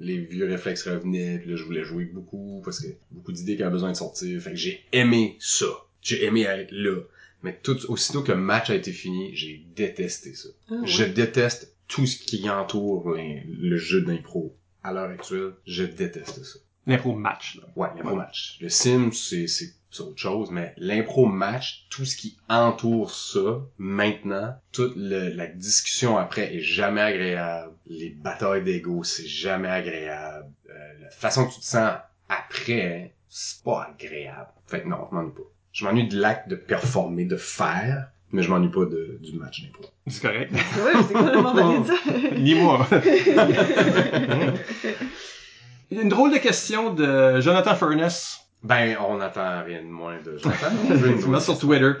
les vieux réflexes revenaient, puis là je voulais jouer beaucoup parce que beaucoup d'idées qui avaient besoin de sortir. Fait que j'ai aimé ça. J'ai aimé être là. Mais tout aussitôt que le match a été fini, j'ai détesté ça. Ah, ouais. Je déteste tout ce qui entoure l'in- le jeu d'impro. À l'heure actuelle, je déteste ça. L'impro match. Là. Ouais, l'impro match. Le sim, c'est, c'est, autre chose, mais l'impro match, tout ce qui entoure ça, maintenant, toute le- la discussion après est jamais agréable. Les batailles d'ego, c'est jamais agréable. Euh, la façon que tu te sens après, c'est pas agréable. Fait que non, m'ennuie pas. Je m'ennuie de l'acte de performer, de faire, mais je m'ennuie pas de, du match d'impro. C'est correct. Ouais, c'est complètement valide ça? <laughs> Lis-moi. <laughs> Une drôle de question de Jonathan Furness. Ben, on attend rien de moins de Jonathan. <laughs> Tu mets sur Twitter.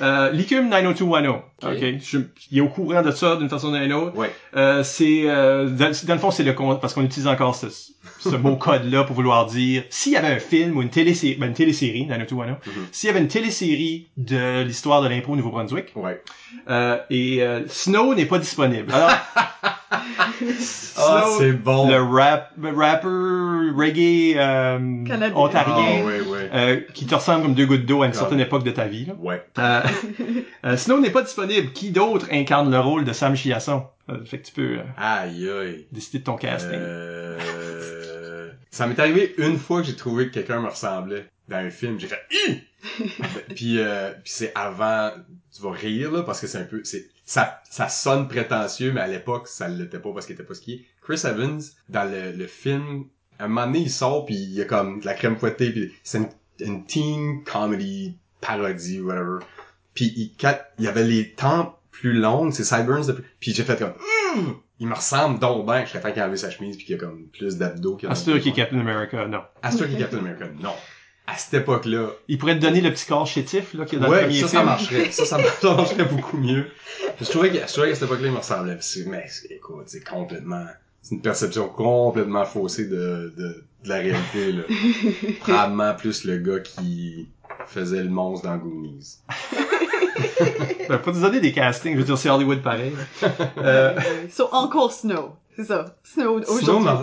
Euh, Licume 90210. Ok. OK. Je, il est au courant de ça d'une façon ou d'une autre. Ouais. Euh, c'est euh, dans, dans le fond c'est le con- parce qu'on utilise encore ce, ce mot code là pour vouloir dire s'il y avait un film ou une télésérie ben, une télésérie 90210 Mhm. s'il y avait une télésérie de l'histoire de l'impro au Nouveau-Brunswick Ouais. euh, et euh, Snow n'est pas disponible. Alors <laughs> <laughs> Ah, Snow, c'est bon. le rap le rapper reggae euh, ontarien Ah, euh, qui te ressemble comme deux gouttes d'eau à une Comme- certaine époque de ta vie. Là. Ouais. Euh, <laughs> euh, Snow n'est pas disponible. Qui d'autre incarne le rôle de Sam Chiasson? Euh, fait que tu peux euh, Aïe, aïe. décider de ton casting. Euh... Ça m'est arrivé une fois que j'ai trouvé que quelqu'un me ressemblait dans un film. J'ai fait <laughs> puis euh, puis c'est avant tu vas rire là parce que c'est un peu c'est ça ça sonne prétentieux mais à l'époque ça l'était pas parce qu'il était pas skié. Chris Evans dans le, le film à un moment donné il sort puis il y a comme de la crème fouettée puis c'est une, une teen comedy parodie whatever. Puis il, quand il y avait les temps plus longues, ses sideburns de puis j'ai fait comme Hum! il me ressemble donc je serais temps qu'il a enlevé sa chemise puis qu'il y a comme plus d'abdos qu'il Astur qui est Captain America, non. Astur qui est Captain America, non. À cette époque-là, Il pourrait te donner le petit corps chétif là qu'il y a dans le ouais, premier ça, film. ça marcherait. Ça, ça, mar- <laughs> ça marcherait beaucoup mieux. Je trouvais que- je trouvais qu'à cette époque-là, il me ressemblait. C'est- Mais, c'est- écoute, c'est complètement, c'est une perception complètement faussée de, de, de la réalité, là. <laughs> Probablement plus le gars qui faisait le monstre dans Goonies. <laughs> Ben, faut te donner des castings. Je veux dire, c'est Hollywood pareil. <laughs> Euh, so, encore Snow. C'est ça. Snow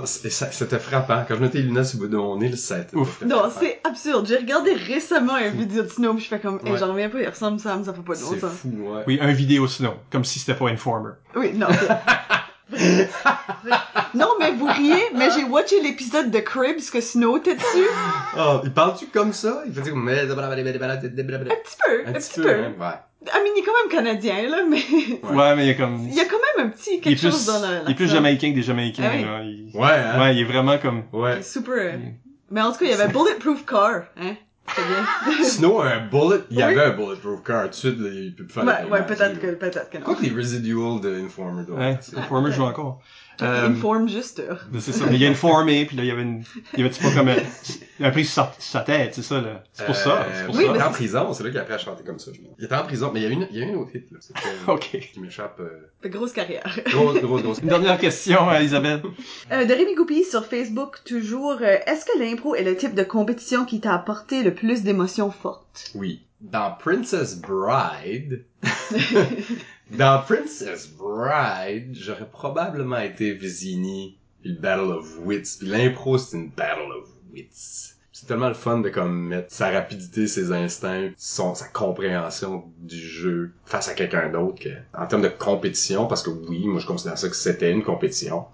c'est- ça- c'était frappant. Quand je mettais les lunettes sur le bout de mon nez, ça Ouf. Non, c'est absurde. J'ai regardé récemment un vidéo de Snow pis je fais comme, hey, Ouais. j'en reviens pas, il ressemble Sam, ça fait pas de bon C'est sens. fou, ouais. oui, un vidéo Snow, comme si c'était pas Informer. Oui, non. <laughs> <laughs> Non, mais vous riez, mais j'ai watché l'épisode de Cribs que Snow était dessus. Oh, il parle-tu comme ça? Il fait dire, mais... Un Un petit peu, un, petit, peu. hein? Ouais. I mean, il est quand même canadien, là, mais Ouais, mais il y a comme... il y a quand même un petit quelque plus, chose dans la... il est plus jamaïcain que des jamaïcains, Ah oui. là. Il- Ouais, hein? Ouais, il est vraiment comme... Il Ouais. est super. Mais en tout cas, il y avait Bulletproof Car, hein. A <laughs> un bullet, il y Oui. avait un bulletproof car, tout de suite, il peut plus faire ouais, ouais, peut-être que, peut-être que non. Quoi que les residuals de Informer, donc, Ouais, c'est- Informer joue encore. Euh, Une forme juste. euh. <laughs> c'est ça. Mais il y a une formée, puis là, il y avait une... Il y avait pas comme un... Il a pris sa, sa tête, c'est ça, là. C'est pour ça. C'est pour Euh, Oui, il ça. mais était en prison, c'est là qu'il a appris à chanter comme ça. je. Il était en prison, mais il y a une, il y a une autre hit, là. <laughs> OK. qui m'échappe, euh, grosse carrière. <laughs> grosse, grosse, grosse. Une dernière question, Elisabeth. Euh, de Rémi Goupil sur Facebook, toujours. euh, Est-ce que l'impro est le type de compétition qui t'a apporté le plus d'émotions fortes? Oui. Dans Princess Bride, dans Princess Bride, j'aurais probablement été Vizini, puis le Battle of Wits, puis l'impro c'est une Battle of Wits. C'est tellement le fun de comme mettre sa rapidité, ses instincts, son, sa compréhension du jeu face à quelqu'un d'autre que, en termes de compétition, parce que oui, moi je considère ça que c'était une compétition.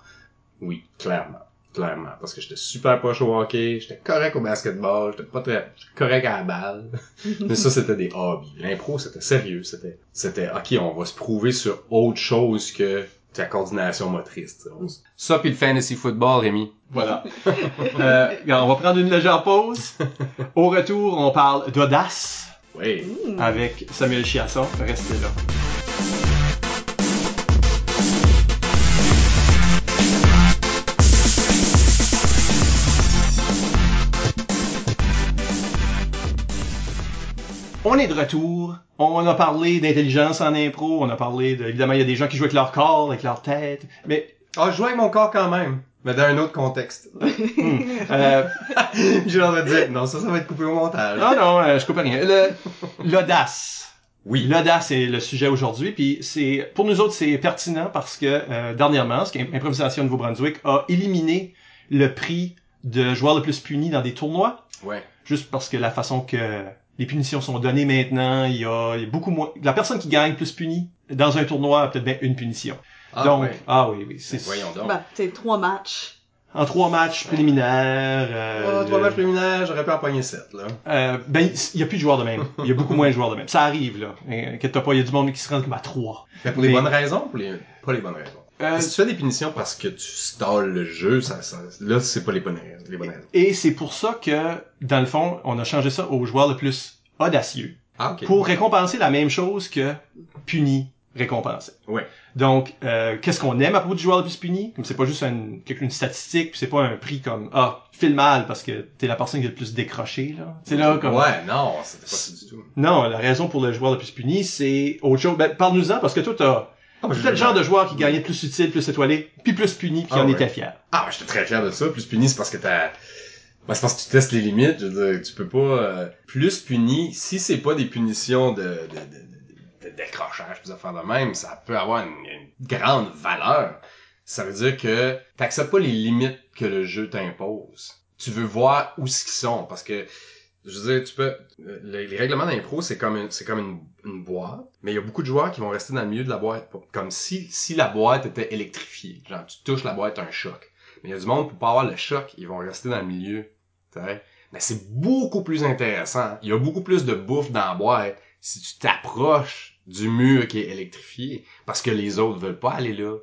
Oui, clairement. Clairement. Parce que j'étais super poche au hockey, j'étais correct au basketball, j'étais pas très correct à la balle. <laughs> Mais ça, c'était des hobbies. L'impro, c'était sérieux. C'était, c'était, ok, on va se prouver sur autre chose que ta coordination motrice. s- Ça, puis le fantasy football, Rémi. Voilà. <laughs> Euh, on va prendre une légère pause. Au retour, on parle d'audace Oui. Hmm. avec Samuel Chiasson. Restez là. On est de retour. On a parlé d'intelligence en impro. On a parlé de, évidemment, il y a des gens qui jouent avec leur corps, avec leur tête. Mais, Ah, je joue avec mon corps quand même. Mais dans un autre contexte. <laughs> hmm, euh, J'ai l'air de dire, non, ça, ça va être coupé au montage. non, non, euh, je coupe rien. L'audace. Oui. L'audace est le sujet aujourd'hui, puis c'est pour nous autres c'est pertinent parce que euh, dernièrement, ce qu'Improvisation Nouveau-Brunswick a éliminé le prix de joueur le plus puni dans des tournois, Ouais. juste parce que la façon que les punitions sont données maintenant, il y a, il y a beaucoup moins. La personne qui gagne plus punie dans un tournoi a peut-être bien une punition. Ah, donc, ouais. ah oui, oui, c'est Voyons donc. Ben, c'est trois matchs. en trois matchs préliminaires. euh, Oh, trois le- matchs préliminaires, j'aurais pu en pogner sept, là. Euh, ben, il y a plus de joueurs de même. Il y a beaucoup moins de joueurs de même. Ça arrive, là. Euh, Inquiète-toi pas, il y a du monde qui se rend comme à trois. Mais pour les Mais- bonnes raisons, pour les, pas les bonnes raisons? Euh, Si tu fais des punitions parce que tu stalles le jeu, ça, ça, là, c'est pas les bonnes raisons. Les bonnes raisons. et c'est pour ça que, dans le fond, on a changé ça aux joueurs le plus audacieux. Ah. Pour récompenser la même chose que puni, récompensé. Ouais. Donc, euh, qu'est-ce qu'on aime à propos du joueur le plus puni? Comme c'est pas juste une, une statistique, c'est pas un prix comme, ah, file mal parce que t'es la personne qui a le plus décroché, là. C'est là, comme, Ouais, non, c'était pas ça du tout. Non, la raison pour le joueur le plus puni, c'est autre chose. Ben, parle-nous-en, parce que toi, t'as, C'était le genre de joueur qui gagnait plus utile, plus étoilé, puis plus puni, puis Ah en ouais. était fier. Ah, ben, j'étais très fier de ça. Plus puni, c'est parce que t'as... Ben, c'est parce que tu testes les limites. Je veux dire, tu peux pas... euh, Plus puni, si c'est pas des punitions de, de, de, de, décrochage, affaires de même, ça peut avoir une, une grande valeur. Ça veut dire que t'acceptes pas les limites que le jeu t'impose. Tu veux voir où ce qu'ils sont, parce que je veux dire, tu peux. euh, Les, les règlements d'impro, c'est comme une, c'est comme une, une boîte, mais il y a beaucoup de joueurs qui vont rester dans le milieu de la boîte, comme si si la boîte était électrifiée. Genre, tu touches la boîte, un choc. Mais il y a du monde pour pas avoir le choc, ils vont rester dans le milieu. tu sais. Mais c'est beaucoup plus intéressant. Il y a beaucoup plus de bouffe dans la boîte si tu t'approches du mur qui est électrifié, parce que les autres veulent pas aller là.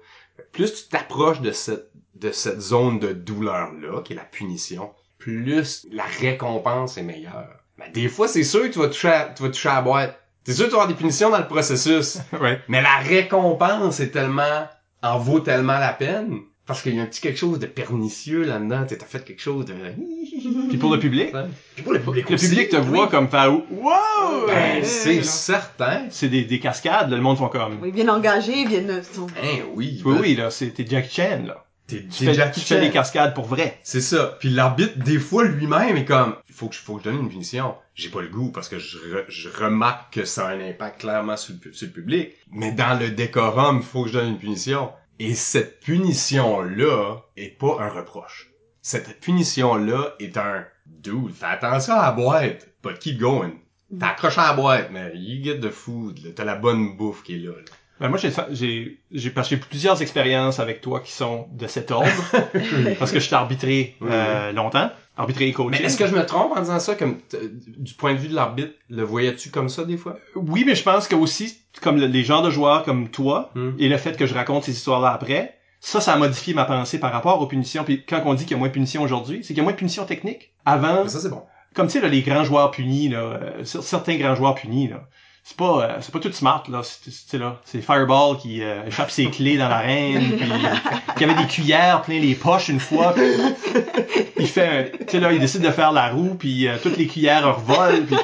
Plus tu t'approches de cette de cette zone de douleur là, qui est la punition, plus la récompense est meilleure. Mais des fois, c'est sûr que tu vas toucher à, tu vas toucher à la boîte. C'est sûr que tu vas avoir des punitions dans le processus. <laughs> ouais. Mais la récompense est tellement, en vaut tellement la peine. Parce qu'il y a un petit quelque chose de pernicieux là-dedans. T'as fait quelque chose de... <laughs> Puis pour le public, Puis pour le public le aussi, public te oui. voit comme faire wow! Ben, c'est certain. C'est des, des cascades, là, le monde font comme. Ils viennent engager, ils viennent... sont- Hein, oui. Oui, oui, là, c'est t'es Jackie Chan, là. T'es fais Chan. des cascades pour vrai. C'est ça. Puis l'arbitre, des fois, lui-même est comme, faut que, je- faut que je donne une punition. J'ai pas le goût parce que je, re- je remarque que ça a un impact clairement sur le, sur le public. Mais dans le décorum, il faut que je donne une punition. Et cette punition-là est pas un reproche. Cette punition-là est un dude, fais attention à la boîte, but keep going. T'as accroché à la boîte, mais you get the food, là. T'as la bonne bouffe qui est là. là. Ben moi, j'ai, j'ai, j'ai, parce que j'ai plusieurs expériences avec toi qui sont de cet ordre. <laughs> parce que je t'ai arbitré euh, longtemps. Arbitré et coaché. Mais est-ce que je me trompe en disant ça comme du point de vue de l'arbitre, le voyais-tu comme ça des fois? Oui, mais je pense que aussi, comme le- les genres de joueurs comme toi, Hmm. et le fait que je raconte ces histoires-là après, ça, ça a modifié ma pensée par rapport aux punitions. Puis quand on dit qu'il y a moins de punitions aujourd'hui, c'est qu'il y a moins de punitions techniques. Avant, Mais ça c'est bon. comme tu sais, là, les grands joueurs punis, là, euh, cer- certains grands joueurs punis, là, c'est pas, euh, c'est pas tout smart, là. C'est, là, c'est Fireball qui euh, échappe ses clés dans l'arène, puis qui avait des cuillères plein les poches une fois. puis il fait, tu sais là, il décide de faire la roue, puis euh, toutes les cuillères revolent. Puis,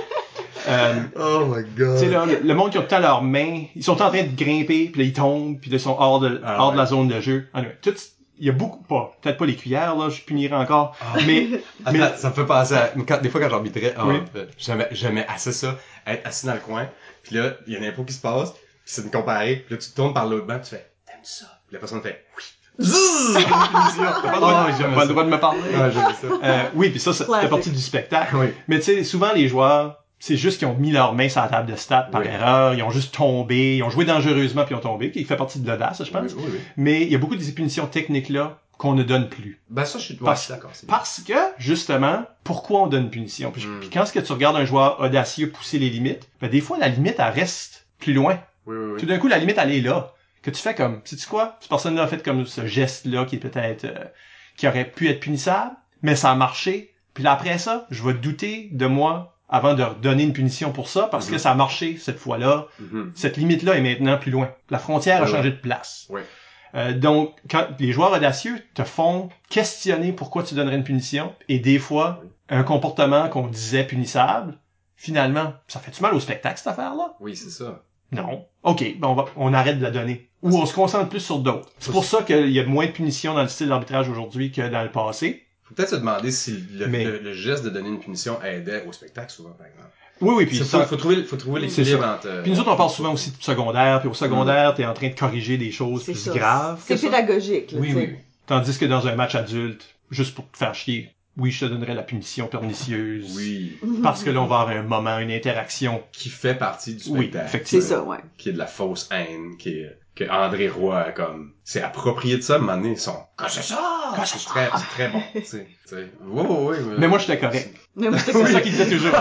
euh, Oh my god. tu sais là, le, le monde qui a tout le temps leurs mains, ils sont en train de grimper, puis là ils tombent, puis là ils sont hors de, Ah, hors de la zone de jeu. Anyway, tout, il y a beaucoup, pas, peut-être pas les cuillères là, je punirais encore, <laughs> mais Attends, mais- ça me fait penser à... quand- des fois quand j'arbitrais, oh, Oui. euh, j'aimais, j'aimais assez ça, être assis dans le coin, puis là, il y a une info qui se passe, puis c'est une comparée, puis là tu te tournes par l'autre banc, tu fais « T'aimes ça? » Puis la personne fait « Oui. » Zzzz! C'est une punition. T'as pas le droit de- j'ai j'aimais pas ça. le droit de me parler. Ouais, ça. Euh, oui, puis ça, ça fait partie du spectacle. Oui. Mais tu sais, souvent les joueurs, c'est juste qu'ils ont mis leurs mains sur la table de stats par Oui. erreur, ils ont juste tombé, ils ont joué dangereusement puis ils ont tombé, qui fait partie de l'audace, je pense. Oui, oui, oui. Mais il y a beaucoup de ces punitions techniques-là qu'on ne donne plus. Ben ça, je suis, Parce- d'accord. Parce que, justement, pourquoi on donne une punition? Puis, Mm. puis quand est-ce que tu regardes un joueur audacieux pousser les limites, ben des fois, la limite, elle reste plus loin. Oui, oui, Tout d'un coup, la limite, elle est là. Que tu fais comme, sais-tu quoi? Cette personne-là a fait comme ce geste-là qui est peut-être, euh, qui aurait pu être punissable, mais ça a marché. Puis là, après ça, je vais douter de moi avant de donner une punition pour ça parce que Mhm. ça a marché cette fois-là. Mhm. Cette limite-là est maintenant plus loin. La frontière a Ouais, changé de place. Ouais. Euh, donc, quand les joueurs audacieux te font questionner pourquoi tu donnerais une punition, et des fois, un comportement qu'on disait punissable, finalement, ça fait-tu mal au spectacle, cette affaire-là? Oui, c'est ça. Non. OK, ben on, va, on arrête de la donner. Ou on se concentre plus sur d'autres. C'est pour ça qu'il y a moins de punitions dans le style d'arbitrage aujourd'hui que dans le passé. Faut peut-être se demander si le, Mais- le, le geste de donner une punition aidait au spectacle souvent, par exemple. Oui, oui, puis Puis ça- faut, faut trouver, faut trouver l'équilibre entre... euh, Puis nous autres, on parle souvent aussi de secondaire, puis au secondaire, t'es en train de corriger des choses plus ça. graves. C'est pédagogique, là, Oui, oui. Tandis que dans un match adulte, juste pour te faire chier, oui, je te donnerais la punition pernicieuse. Oui. Parce que là, on va avoir un moment, une interaction. Qui fait partie du Oui, spectacle. effectivement. C'est ça, ouais. Qui est de la fausse haine, qui est, que André Roy, a comme, c'est approprié de ça, à un moment donné, ils sont, que c'est ça! Que C'est c'est très, bon. Oui. Mais moi, j'étais correct. Mais moi, <laughs> C'est ça qu'il disait toujours.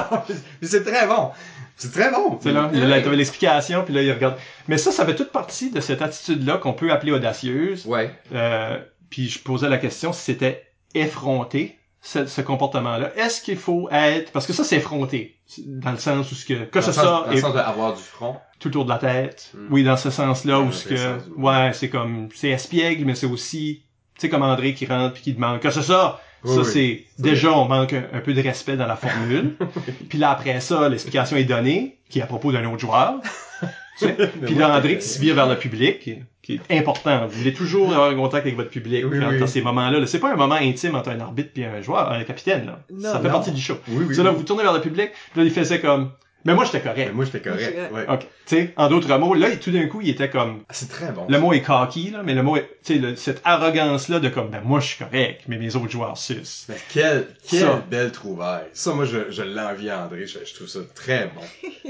Mais <laughs> c'est très bon. C'est très bon. C'est là, il a l'explication, puis là, il regarde. Mais ça, ça fait toute partie de cette attitude-là qu'on peut appeler audacieuse. Ouais. Euh, puis je posais la question si c'était effronté, ce, ce comportement-là. Est-ce qu'il faut être... Parce que ça, c'est effronté. Dans le sens où ce que... Que Dans ce sens- ça Dans le sens d'avoir du front. tout autour de la tête. Mm. Oui, dans ce sens-là, où ce que... sens mot. Ouais, c'est comme... C'est espiègle, mais c'est aussi... Tu sais, comme André qui rentre puis qui demande que c'est ça. Oui, ça, oui. c'est... Déjà, on manque un, un peu de respect dans la formule. <laughs> puis là, après ça, l'explication est donnée, qui est à propos d'un autre joueur. <laughs> Puis là, André qui se vire vers le public, qui, est important. Vous voulez toujours avoir un contact avec votre public Oui, dans ces moments-là. là. C'est pas un moment intime entre un arbitre et un joueur, un capitaine. Là. Non, ça fait non. partie du show. C'est là, vous tournez vers le public, puis là, il faisait comme... Mais moi, j'étais correct. Mais moi, j'étais correct. Moi, Ouais. OK. Tu sais, en d'autres mots, là, tout d'un coup, il était comme... Ah, C'est très bon. Le mot est cocky, là, mais le mot est... Tu sais, le- cette arrogance-là de comme, ben moi, je suis correct, mais mes autres joueurs sucent. Mais quelle, quelle Ça. belle trouvaille. Ça, moi, je, je l'envie à André. Je, je trouve ça très bon.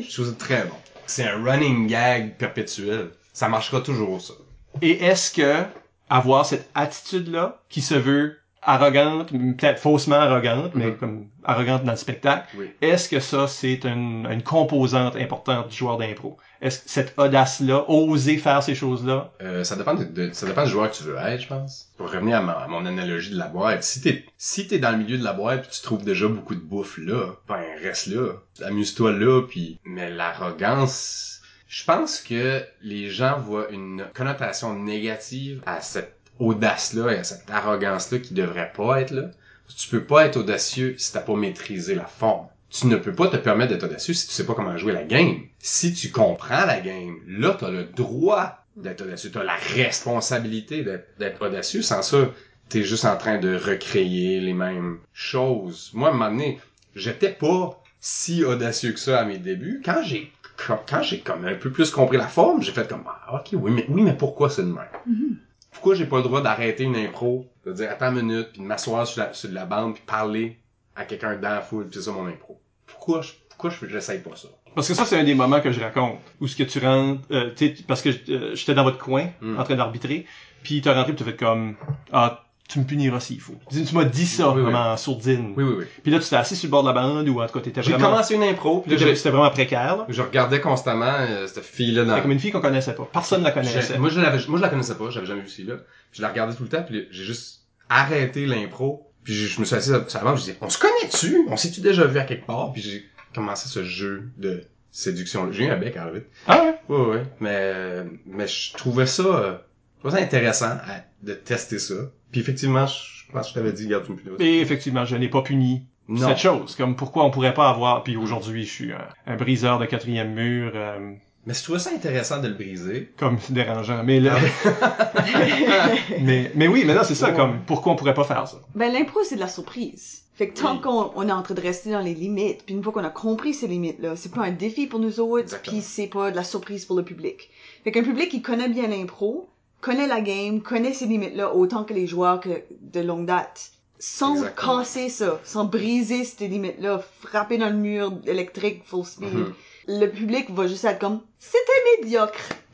je trouve ça très bon. C'est un running gag perpétuel. Ça marchera toujours, ça. Et est-ce que avoir cette attitude-là, qui se veut arrogante, peut-être faussement arrogante, mais Mhm. comme arrogante dans le spectacle, Oui. est-ce que ça, c'est une, une composante importante du joueur d'impro? Est-ce que cette audace-là, oser faire ces choses-là, Euh, ça dépend de, de- ça dépend du joueur que tu veux être, je pense. Pour revenir à, ma- à mon analogie de la boîte, si t'es, si t'es dans le milieu de la boîte pis tu trouves déjà beaucoup de bouffe là, ben reste là. Amuse-toi là puis, mais l'arrogance, je pense que les gens voient une connotation négative à cette audace-là et à cette arrogance-là qui devrait pas être là. Tu peux pas être audacieux si t'as pas maîtrisé la forme. Tu ne peux pas te permettre d'être audacieux si tu sais pas comment jouer la game. Si tu comprends la game, là, t'as le droit d'être audacieux. T'as la responsabilité d'être audacieux. Sans ça, t'es juste en train de recréer les mêmes choses. Moi, à un moment donné, j'étais pas si audacieux que ça à mes débuts. Quand j'ai quand, j'ai comme un peu plus compris la forme, j'ai fait comme ah, ok oui mais oui mais pourquoi c'est de même? Pourquoi j'ai pas le droit d'arrêter une impro, de dire attends une minute, puis de m'asseoir sur la, sur la bande puis parler à quelqu'un dans la foule, puis c'est ça mon impro. Pourquoi je pourquoi je j'essaye pas ça? Parce que ça, c'est un des moments que je raconte. Où ce que tu rentres, euh, parce que euh, j'étais dans votre coin, Mm. en train d'arbitrer, puis t'as rentré pis t'as fait comme, ah, tu me puniras s'il faut. Tu m'as dit ça, Oui, oui. vraiment en sourdine. Oui, oui, oui. Puis là, tu t'es assis sur le bord de la bande, ou en tout cas, t'étais J'ai vraiment... commencé une impro, puis là, C'était j'ai- vraiment précaire, là. je regardais constamment euh, cette fille-là dans... C'était comme une fille qu'on connaissait pas. Personne la connaissait. J'ai- Moi, je l'avais, moi, je la connaissais pas, j'avais jamais vu. Puis je la regardais tout le temps, puis j'ai juste arrêté l'impro. Puis je, je me suis assis sur la je disais, on se connaît-tu? On s'est-tu déjà vu à quelque part? Puis j'ai commencé ce jeu de séduction. J'ai eu un bec en vite. Ah ouais? Ouais, ouais. Mais, euh, mais je trouvais ça, euh, je trouvais ça intéressant à- de tester ça. Puis effectivement, je, je pense que je t'avais dit, garde me punis. Et effectivement, je n'ai pas puni Non. cette chose. Comme pourquoi on pourrait pas avoir... Puis aujourd'hui, je suis un, un briseur de quatrième mur, euh, Mais je trouvais ça intéressant de le briser. comme dérangeant. Mais là... Ah <laughs> mais, mais oui, mais là, c'est ça, Ouais. comme, pourquoi on pourrait pas faire ça? Ben, l'impro, c'est de la surprise. Fait que tant Oui. qu'on on est en train de rester dans les limites, puis une fois qu'on a compris ces limites-là, c'est pas un défi pour nous autres, puis c'est pas de la surprise pour le public. Fait qu'un public qui connaît bien l'impro, connaît la game, connaît ces limites-là autant que les joueurs que de longue date. Sans Exactement. casser ça, sans briser ces limites-là, frapper dans le mur électrique full speed, Mhm. le public va juste être comme, c'était médiocre. <laughs>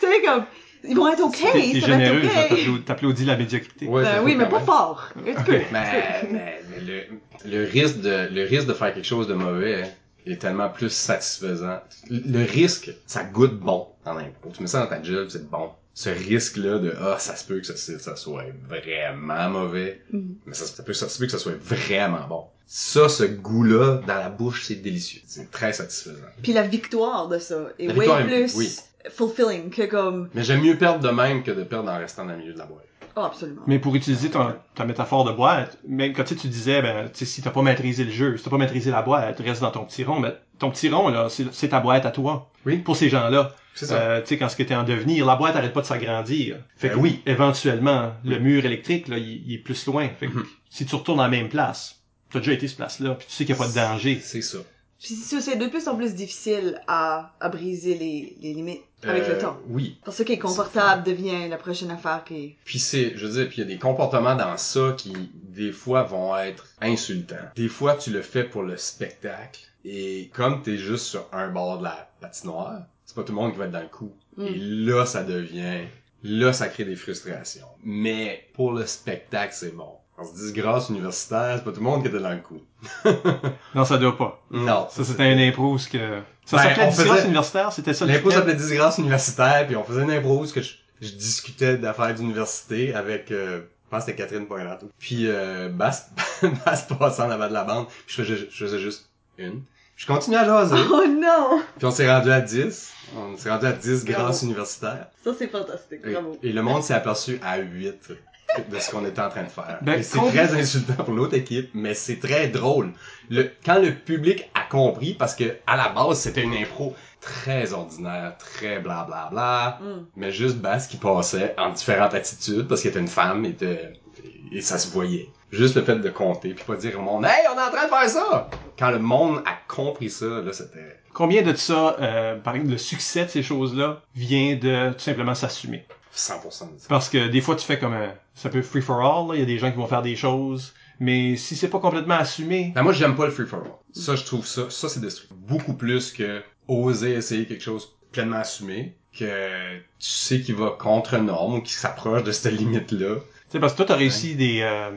tu sais, comme, ils vont être ok, T'es t'es ça va généreux, être ça, ok. t'applaudis- t'applaudis la médiocrité. Ouais, Ben oui, mais pas fort. Un petit peu. Mais, mais, mais le, le risque de, le risque de faire quelque chose de mauvais hein, est tellement plus satisfaisant. Le, risque, ça goûte bon en impro. Tu mets ça dans ta job, c'est bon. Ce risque-là de, ah, ça se peut que ça, ça soit vraiment mauvais, Mhm. mais ça, se peut, ça se peut que ça soit vraiment bon. Ça, ce goût-là, dans la bouche, c'est délicieux. C'est très satisfaisant. Puis la victoire de ça est way plus oui. fulfilling que comme... Mais j'aime mieux perdre de même que de perdre en restant dans le milieu de la boîte. Oh, absolument. Mais pour utiliser ton, ta métaphore de boîte, même quand tu sais, tu disais, ben, tu sais, si t'as pas maîtrisé le jeu, si t'as pas maîtrisé la boîte, reste dans ton petit rond, mais ton petit rond, là, c'est ta boîte à toi. Oui. Pour ces gens-là. C'est ça. Euh, tu sais, quand ce que t'es en devenir, la boîte arrête pas de s'agrandir. Fait que Ben oui. éventuellement, le mur électrique, là, il, il est plus loin. Fait que Mhm. si tu retournes à la même place, t'as déjà été ce place-là, puis tu sais qu'il y a pas de danger. C'est ça. Puis c'est de plus en plus difficile à, à briser les, les limites avec Euh, le temps. Oui. Parce que ce qui est confortable devient la prochaine affaire qui est... Puis c'est, je veux dire, puis il y a des comportements dans ça qui, des fois, vont être insultants. Des fois, tu le fais pour le spectacle. Et comme t'es juste sur un bord de la patinoire, c'est pas tout le monde qui va être dans le coup. Mm. Et là, ça devient, là, ça crée des frustrations. Mais pour le spectacle, c'est bon. En se disgrâce universitaire, c'est pas tout le monde qui était dans le coup. <laughs> Non, ça doit pas. Non. Ça, c'était un impro, ce que... Ça Ben, s'appelait on disgrâce faisait- universitaire, c'était ça le L'impro s'appelait disgrâce universitaire, puis on faisait une impro que je, je discutais d'affaires d'université avec, euh, je pense que c'était Catherine Poinrato. Puis euh, Bass, <laughs> Bass passait en avant de la bande, puis je faisais, je faisais juste une. Je continuais à jaser, Oh non! puis on s'est rendu à 10. On s'est rendu à 10 Bravo. grâces universitaires. Ça, c'est fantastique. Et, Bravo. et le monde s'est aperçu à 8 de ce qu'on était en train de faire. Ben, c'est très insultant pour l'autre équipe, mais c'est très drôle. Le, quand le public a compris, parce que à la base, c'était une impro très ordinaire, très blablabla, bla, bla, Mm. mais juste Basse qui passait en différentes attitudes, parce qu'elle était une femme, et ça se voyait. Juste le fait de compter, puis pas dire au monde « Hey, on est en train de faire ça! » Quand le monde a compris ça, là, c'était... Combien de ça, euh, par exemple, le succès de ces choses-là vient de tout simplement s'assumer? 100% de ça. Parce que des fois, tu fais comme un... Ça peut free for all, là. Il y a des gens qui vont faire des choses. Mais si c'est pas complètement assumé... Ben, moi, j'aime pas le free for all. Ça, je trouve ça, ça, c'est destructif. Beaucoup plus que oser essayer quelque chose pleinement assumé, que tu sais qu'il va contre norme ou qu'il s'approche de cette limite-là. Tu sais, parce que toi, t'as réussi des... Euh,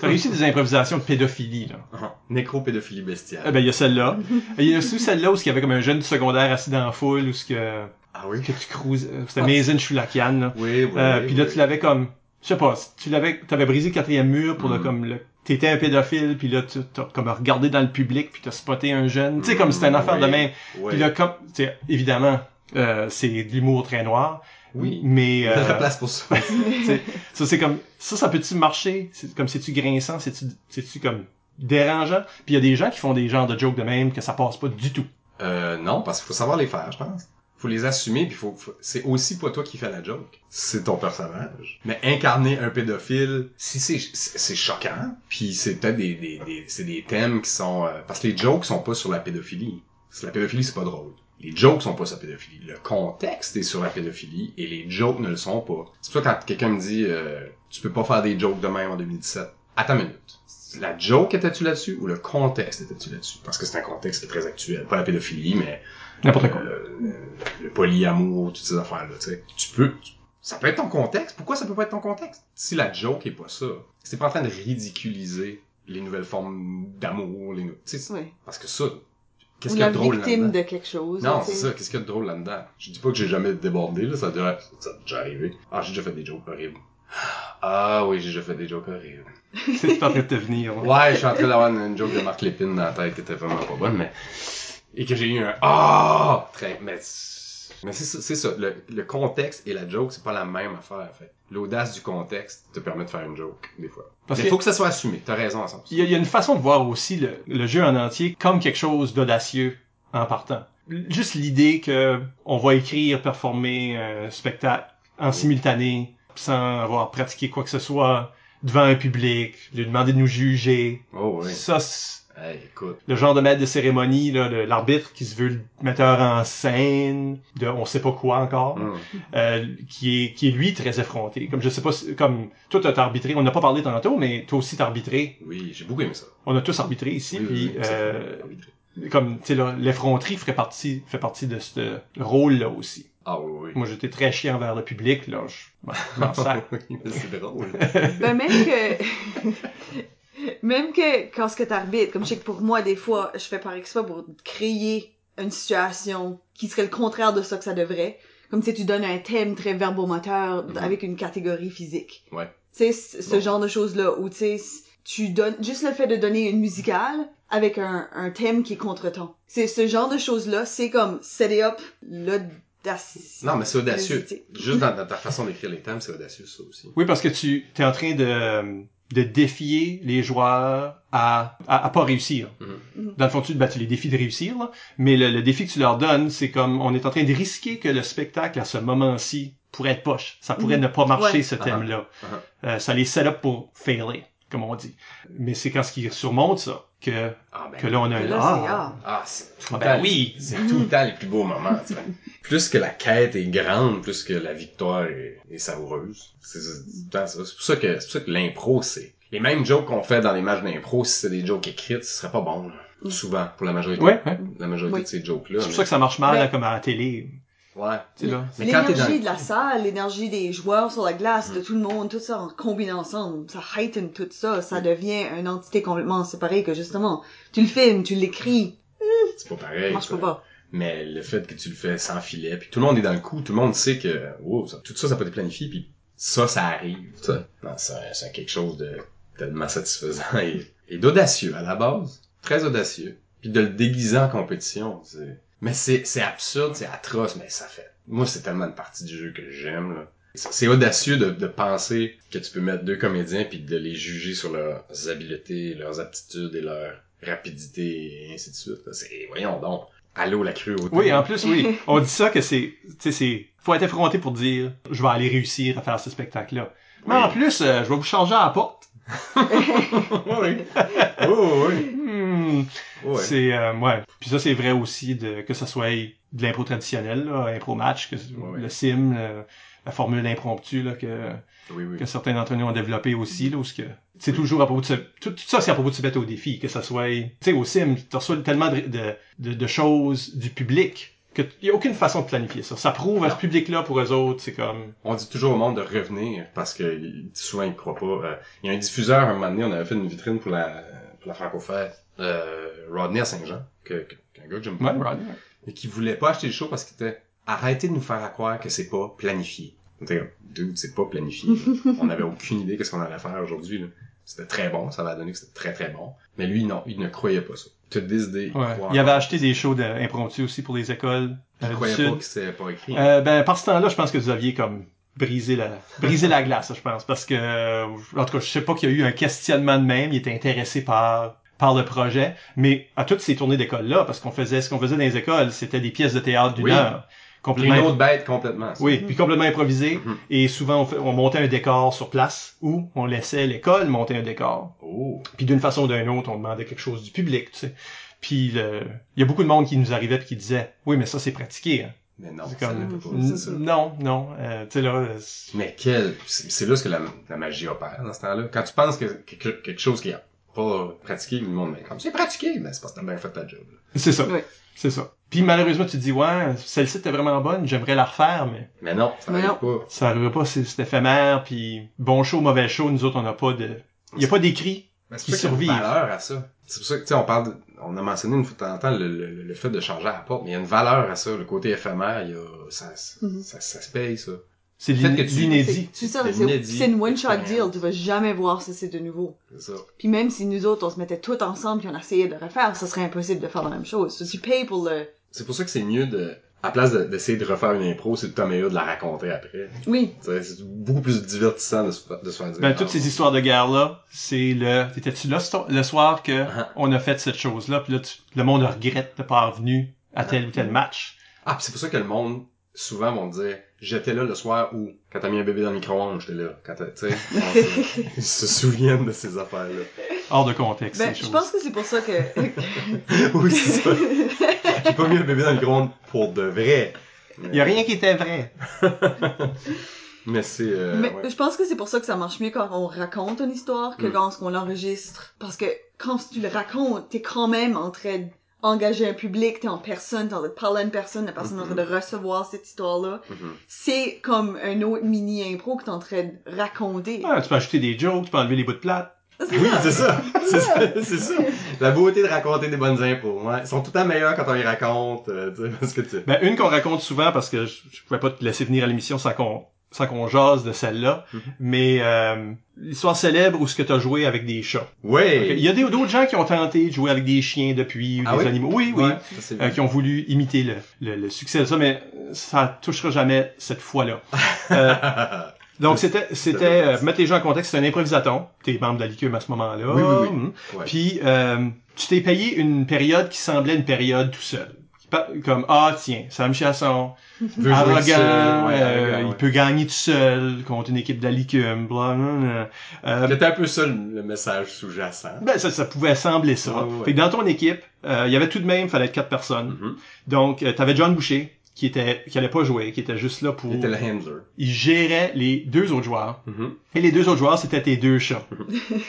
t'as réussi des improvisations de pédophilie, là. Nécropédophilie bestiale. Eh ben, il y a celle-là. Il y a aussi celle-là où il y avait comme un jeune du secondaire assis dans la foule, où ce que, ah oui? que tu cruises... C'était Maison Chulakian, là. Oui, oui. Euh, oui, puis là, oui. tu l'avais comme, je sais pas, tu l'avais, t'avais brisé le quatrième mur pour le Mm. comme le, t'étais un pédophile, puis là, tu t'as comme regardé dans le public, puis t'as spoté un jeune, tu sais, comme c'était une affaire Oui, de même. Puis là, comme, tu sais, évidemment, euh, c'est de l'humour très noir, Oui. mais de la euh, place pour ça. <laughs> tu sais, ça c'est comme, ça, ça peut-tu marcher? C'est comme, c'est-tu grinçant, c'est-tu, c'est-tu comme dérangeant? Puis il y a des gens qui font des genres de jokes de même que ça passe pas du tout. Euh, non, parce qu'il faut savoir les faire, je pense. Faut les assumer, puis faut, faut- c'est aussi pas toi qui fais la joke. C'est ton personnage. Mais incarner un pédophile, si c'est, c'est choquant, puis c'est peut-être des, des, des- c'est des thèmes qui sont, euh, parce que les jokes sont pas sur la pédophilie. La pédophilie, c'est pas drôle. Les jokes sont pas sur la pédophilie. Le contexte est sur la pédophilie et les jokes ne le sont pas. C'est pour quand quelqu'un me dit, euh, tu peux pas faire des jokes de même en 2017. Attends une minute. La joke était-tu là-dessus ou le contexte était-tu là-dessus? Parce que c'est un contexte très actuel. Pas la pédophilie, mais N'importe quoi. euh, le, le polyamour, toutes ces affaires-là, tu sais. Tu peux... Ça peut être ton contexte. Pourquoi ça peut pas être ton contexte? Si la joke est pas ça, c'est pas en train de ridiculiser les nouvelles formes d'amour, les tu sais, Ouais. parce que ça, qu'est-ce qu'il y a de drôle victime là-dedans? de quelque chose. Non, c'est ça. Qu'est-ce qu'il y a de drôle là-dedans? Je dis pas que j'ai jamais débordé, là. Ça a déjà, ça a déjà arrivé. Ah, j'ai déjà fait des jokes horribles. Ah oui, j'ai déjà fait des jokes horribles. <laughs> C'est en train de te venir. là. Ouais, je suis en train d'avoir une, une joke de Marc Lépine dans la tête qui était vraiment pas bonne, mais... Et que j'ai eu un ah très mais c'est- mais c'est ça, c'est ça. Le, le contexte et la joke c'est pas la même affaire en fait. L'audace du contexte te permet de faire une joke des fois. Parce que- faut que ça soit assumé. T'as raison à 100%. Il y, a, il y a une façon de voir aussi le, le jeu en entier comme quelque chose d'audacieux en partant. Juste l'idée que on va écrire, performer un spectacle en simultané sans avoir pratiqué quoi que ce soit devant un public, lui demander de nous juger. Oh oui. Ça, c'est Hey, écoute. le genre de maître de cérémonie, là, l'arbitre qui se veut le metteur en scène, de on sait pas quoi encore, Hum. euh, qui est qui est lui très effronté. Comme je sais pas, si- comme toi t'as arbitré, on n'a pas parlé tantôt, mais toi aussi t'as arbitré. Oui, j'ai beaucoup aimé ça. On a tous arbitré ici, Oui, puis oui, oui, ça euh, fait comme tu sais là, l'effronterie ferait partie fait partie de ce rôle-là aussi. Ah oui, oui. Moi j'étais très chiant envers le public, là, je, m'en <laughs> sers. Oui, mais c'est drôle. Ben même que <laughs> même que quand ce que t'arbitres, comme je sais que pour moi des fois, je fais par exprès pour créer une situation qui serait le contraire de ça que ça devrait. Comme si tu donnes un thème très verbomoteur Mhm. avec une catégorie physique. Ouais. Tu sais, ce Bon. genre de choses-là où tu sais, tu donnes juste le fait de donner une musicale avec un, un thème qui est contretemps. C'est ce genre de choses-là, c'est comme set it up l'audacieux. Non, mais c'est audacieux. Juste dans, <laughs> dans ta façon d'écrire les thèmes, c'est audacieux ça aussi. Oui, parce que tu es en train de de défier les joueurs à, à, à pas réussir. Mhm. Dans le fond, tu, ben, tu les défies de réussir, là, mais le, le défi que tu leur donnes, c'est comme on est en train de risquer que le spectacle à ce moment-ci pourrait être poche. Ça pourrait Mhm. ne pas marcher, Ouais. ce Ah, thème-là. ah. Euh, ça les set up pour failer, comme on dit. Mais c'est quand ce qui surmonte ça que, Ah, ben, que là, on a un ah. c'est ah. Ah, Ah, ben oui. C'est tout le temps les plus beaux moments, tu sais. <laughs> Plus que la quête est grande, plus que la victoire est, est savoureuse. C'est pour ça que, c'est pour ça que l'impro, c'est, les mêmes jokes qu'on fait dans les matchs d'impro, si c'est des jokes écrites, ce serait pas bon, là. Mm. Souvent, pour la majorité. Ouais, ouais. La majorité Oui. de ces jokes-là. C'est pour ça que ça marche mal, là, comme à la télé. Ouais. Tu sais, là. Mais quand t'es dans- L'énergie de la salle, l'énergie des joueurs sur la glace, Mm. de tout le monde, tout ça en combine ensemble, ça heighten tout ça, ça devient une entité complètement séparée que justement, tu le filmes, tu l'écris, C'est pas ça pareil. marche ça. pas. Mais le fait que tu le fais sans filet, puis tout le monde est dans le coup, tout le monde sait que wow, ça- tout ça, ça peut être planifié, puis ça, ça arrive. c'est quelque chose de tellement satisfaisant et, et d'audacieux à la base. Très audacieux. Puis de le déguiser en compétition. Mais c'est absurde, c'est atroce, mais ça fait. Moi, c'est tellement une partie du jeu que j'aime. là. C'est audacieux de, de penser que tu peux mettre deux comédiens puis de les juger sur leurs habiletés, leurs aptitudes et leur rapidité et ainsi de suite. C'est voyons donc. Allô la cruauté. Oui, en plus, oui. On dit ça que c'est, tu sais, c'est, faut être effronté pour dire, je vais aller réussir à faire ce spectacle-là. Mais Oui. en plus, euh, je vais vous changer à la porte. <laughs> oui. Oh, oui. Hmm. Ouais. C'est, euh, ouais. Puis ça, c'est vrai aussi de, que ce soit de l'impro traditionnel, là, impro match, que le sim, le- la formule impromptue, là, que, Oui, oui. que certains d'entre nous ont développé aussi, là, où c'est toujours à propos de se, tout, tout ça, c'est à propos de se mettre au défi, que ça soit, tu sais, au sim, tu reçois tellement de, de, de, de choses du public que y a aucune façon de planifier ça. Ça prouve à Non. ce public-là, pour eux autres, c'est comme, On dit toujours au monde de revenir parce que souvent ils croient pas. Euh, Il y a un diffuseur un moment donné, on avait fait une vitrine pour la pour la francofête, euh, Rodney à Saint-Jean, que, que, qu'un gars que j'aime ouais, beaucoup, Rodney. et qui voulait pas acheter le show parce qu'il était arrêtez de nous faire croire que c'est pas planifié. Dude, c'est pas planifié. là. <laughs> on avait aucune idée qu'est-ce qu'on allait faire aujourd'hui. là. C'était très bon, ça va donner que c'était très très bon. Mais lui non, il ne croyait pas ça. As décidé. Ouais. Il avait acheté des shows d'impromptu aussi pour les écoles Il euh, croyait Sud. pas que c'était pas écrit. Euh, ben, par ce temps-là, je pense que vous aviez comme brisé la, brisé la glace, je pense, parce que, euh, en tout cas, je sais pas qu'il y a eu un questionnement de même, il était intéressé par, par le projet, mais à toutes ces tournées d'école-là, parce qu'on faisait, ce qu'on faisait dans les écoles, c'était des pièces de théâtre d'une Oui. heure. Complètement, une autre bête complètement. ça. oui, puis complètement improvisé, Mhm. et souvent on, fait- on montait un décor sur place, ou on laissait l'école monter un décor. Oh. Puis d'une façon ou d'une autre, on demandait quelque chose du public, tu sais. Puis le- il y a beaucoup de monde qui nous arrivait et qui disait, oui, mais ça c'est pratiqué, hein. Mais non, C'est ça ne peut pas, ça. Non, non. Euh, tu sais, là, c'est- Mais quel, c'est là ce que la, la magie opère dans ce temps-là. Quand tu penses que quelque, quelque chose qui est pas pratiqué, le monde, mais comme c'est pratiqué, mais c'est parce que t'as bien fait ta job. c'est ça. Oui. C'est ça. Puis malheureusement, tu te dis, ouais, celle-ci était vraiment bonne, j'aimerais la refaire, mais Mais non, ça Mais arrive pas. ça arrivera pas, c'est c'est éphémère, puis bon show, mauvais show, nous autres, on n'a pas de... Il y a pas d'écrit. Mais c'est Qui ça qu'il y a une survivent. valeur à ça. C'est pour ça que, tu sais, on parle de- on a mentionné une fois de temps en temps le, le, le fait de changer à la porte, mais il y a une valeur à ça, le côté éphémère, il y a, ça, ça, Mhm. ça, ça se paye, ça. C'est Le fait l'in- que tu- l'inédit. C'est ça, C'est une one-shot deal. Tu vas jamais voir ça, c'est de nouveau. C'est ça. Puis même si nous autres, on se mettait tous ensemble puis on essayait de le refaire, ça serait impossible de faire la même chose. So, tu payes pour le... C'est pour ça que c'est mieux de, à place de- d'essayer de, refaire une impro, c'est de ta meilleure de la raconter après. Oui. C'est beaucoup plus divertissant de se, de se faire dire. Ben, ah, toutes ces histoires de guerre-là, c'est le... T'étais-tu là le soir que Ah. on a fait cette chose-là, puis là, tu- le monde regrette de pas venu à tel ou tel match? Ah, pis c'est pour ça que le monde, souvent, vont dire, j'étais là le soir où, quand t'as mis un bébé dans le micro-ondes, j'étais là. Quand t'as, tu sais, <laughs> ils se souviennent de ces affaires-là. Hors de contexte, Ben, je pense que c'est pour ça que... <laughs> oui, c'est ça. J'ai pas mis un bébé dans le micro-ondes pour de vrai. Il y a rien qui était vrai. <laughs> Mais c'est, euh, Mais ouais. je pense que c'est pour ça que ça marche mieux quand on raconte une histoire que Mm. quand on l'enregistre. Parce que quand tu le racontes, t'es quand même en train d'engager un public, t'es en personne, t'es en train de parler à une personne, la personne est en train de recevoir cette histoire-là. Mhm. C'est comme un autre mini-impro que t'es en train de raconter. Ouais, tu peux ajouter des jokes, tu peux enlever les bouts de plate. <laughs> Oui, c'est ça. <laughs> C'est ça. C'est ça. La beauté de raconter des bonnes impôts. Ouais. Ils sont tout le temps meilleurs quand on les raconte. euh, tu sais, <laughs> parce que tu Ben, une qu'on raconte souvent parce que je, je pouvais pas te laisser venir à l'émission sans qu'on sans qu'on jase de celle-là. Mhm. Mais euh, l'histoire célèbre où ce que t'as joué avec des chats. Ouais. Ok, Il y a d'autres gens qui ont tenté de jouer avec des chiens depuis ou Ah des oui? animaux. Oui, oui. Ouais, euh, qui ont voulu imiter le, le, le succès de ça, mais ça touchera jamais cette fois-là. <laughs> Euh, donc c'était c'était euh, mettre les gens en contexte, c'est un improvisaton. T'es membre de la licume à ce moment-là. Oui, oui, oui. Ouais. Puis euh, tu t'es payé une période qui semblait une période tout seul. Comme ah tiens, Sam Chasson, arrogant, seul, ouais, euh, il ouais. peut gagner tout seul contre une équipe licume, bla. Euh, C'était un peu ça le, message sous-jacent. ben, ça, ça pouvait sembler ça. Ouais, ouais. Fait que dans ton équipe, euh, il y avait tout de même, fallait être quatre personnes. Mhm. Donc, euh, t'avais John Boucher, qui était, qui allait pas jouer, qui était juste là pour... Il était le handler. Il gérait les deux autres joueurs. Mhm. Et les deux autres joueurs, c'était tes deux chats.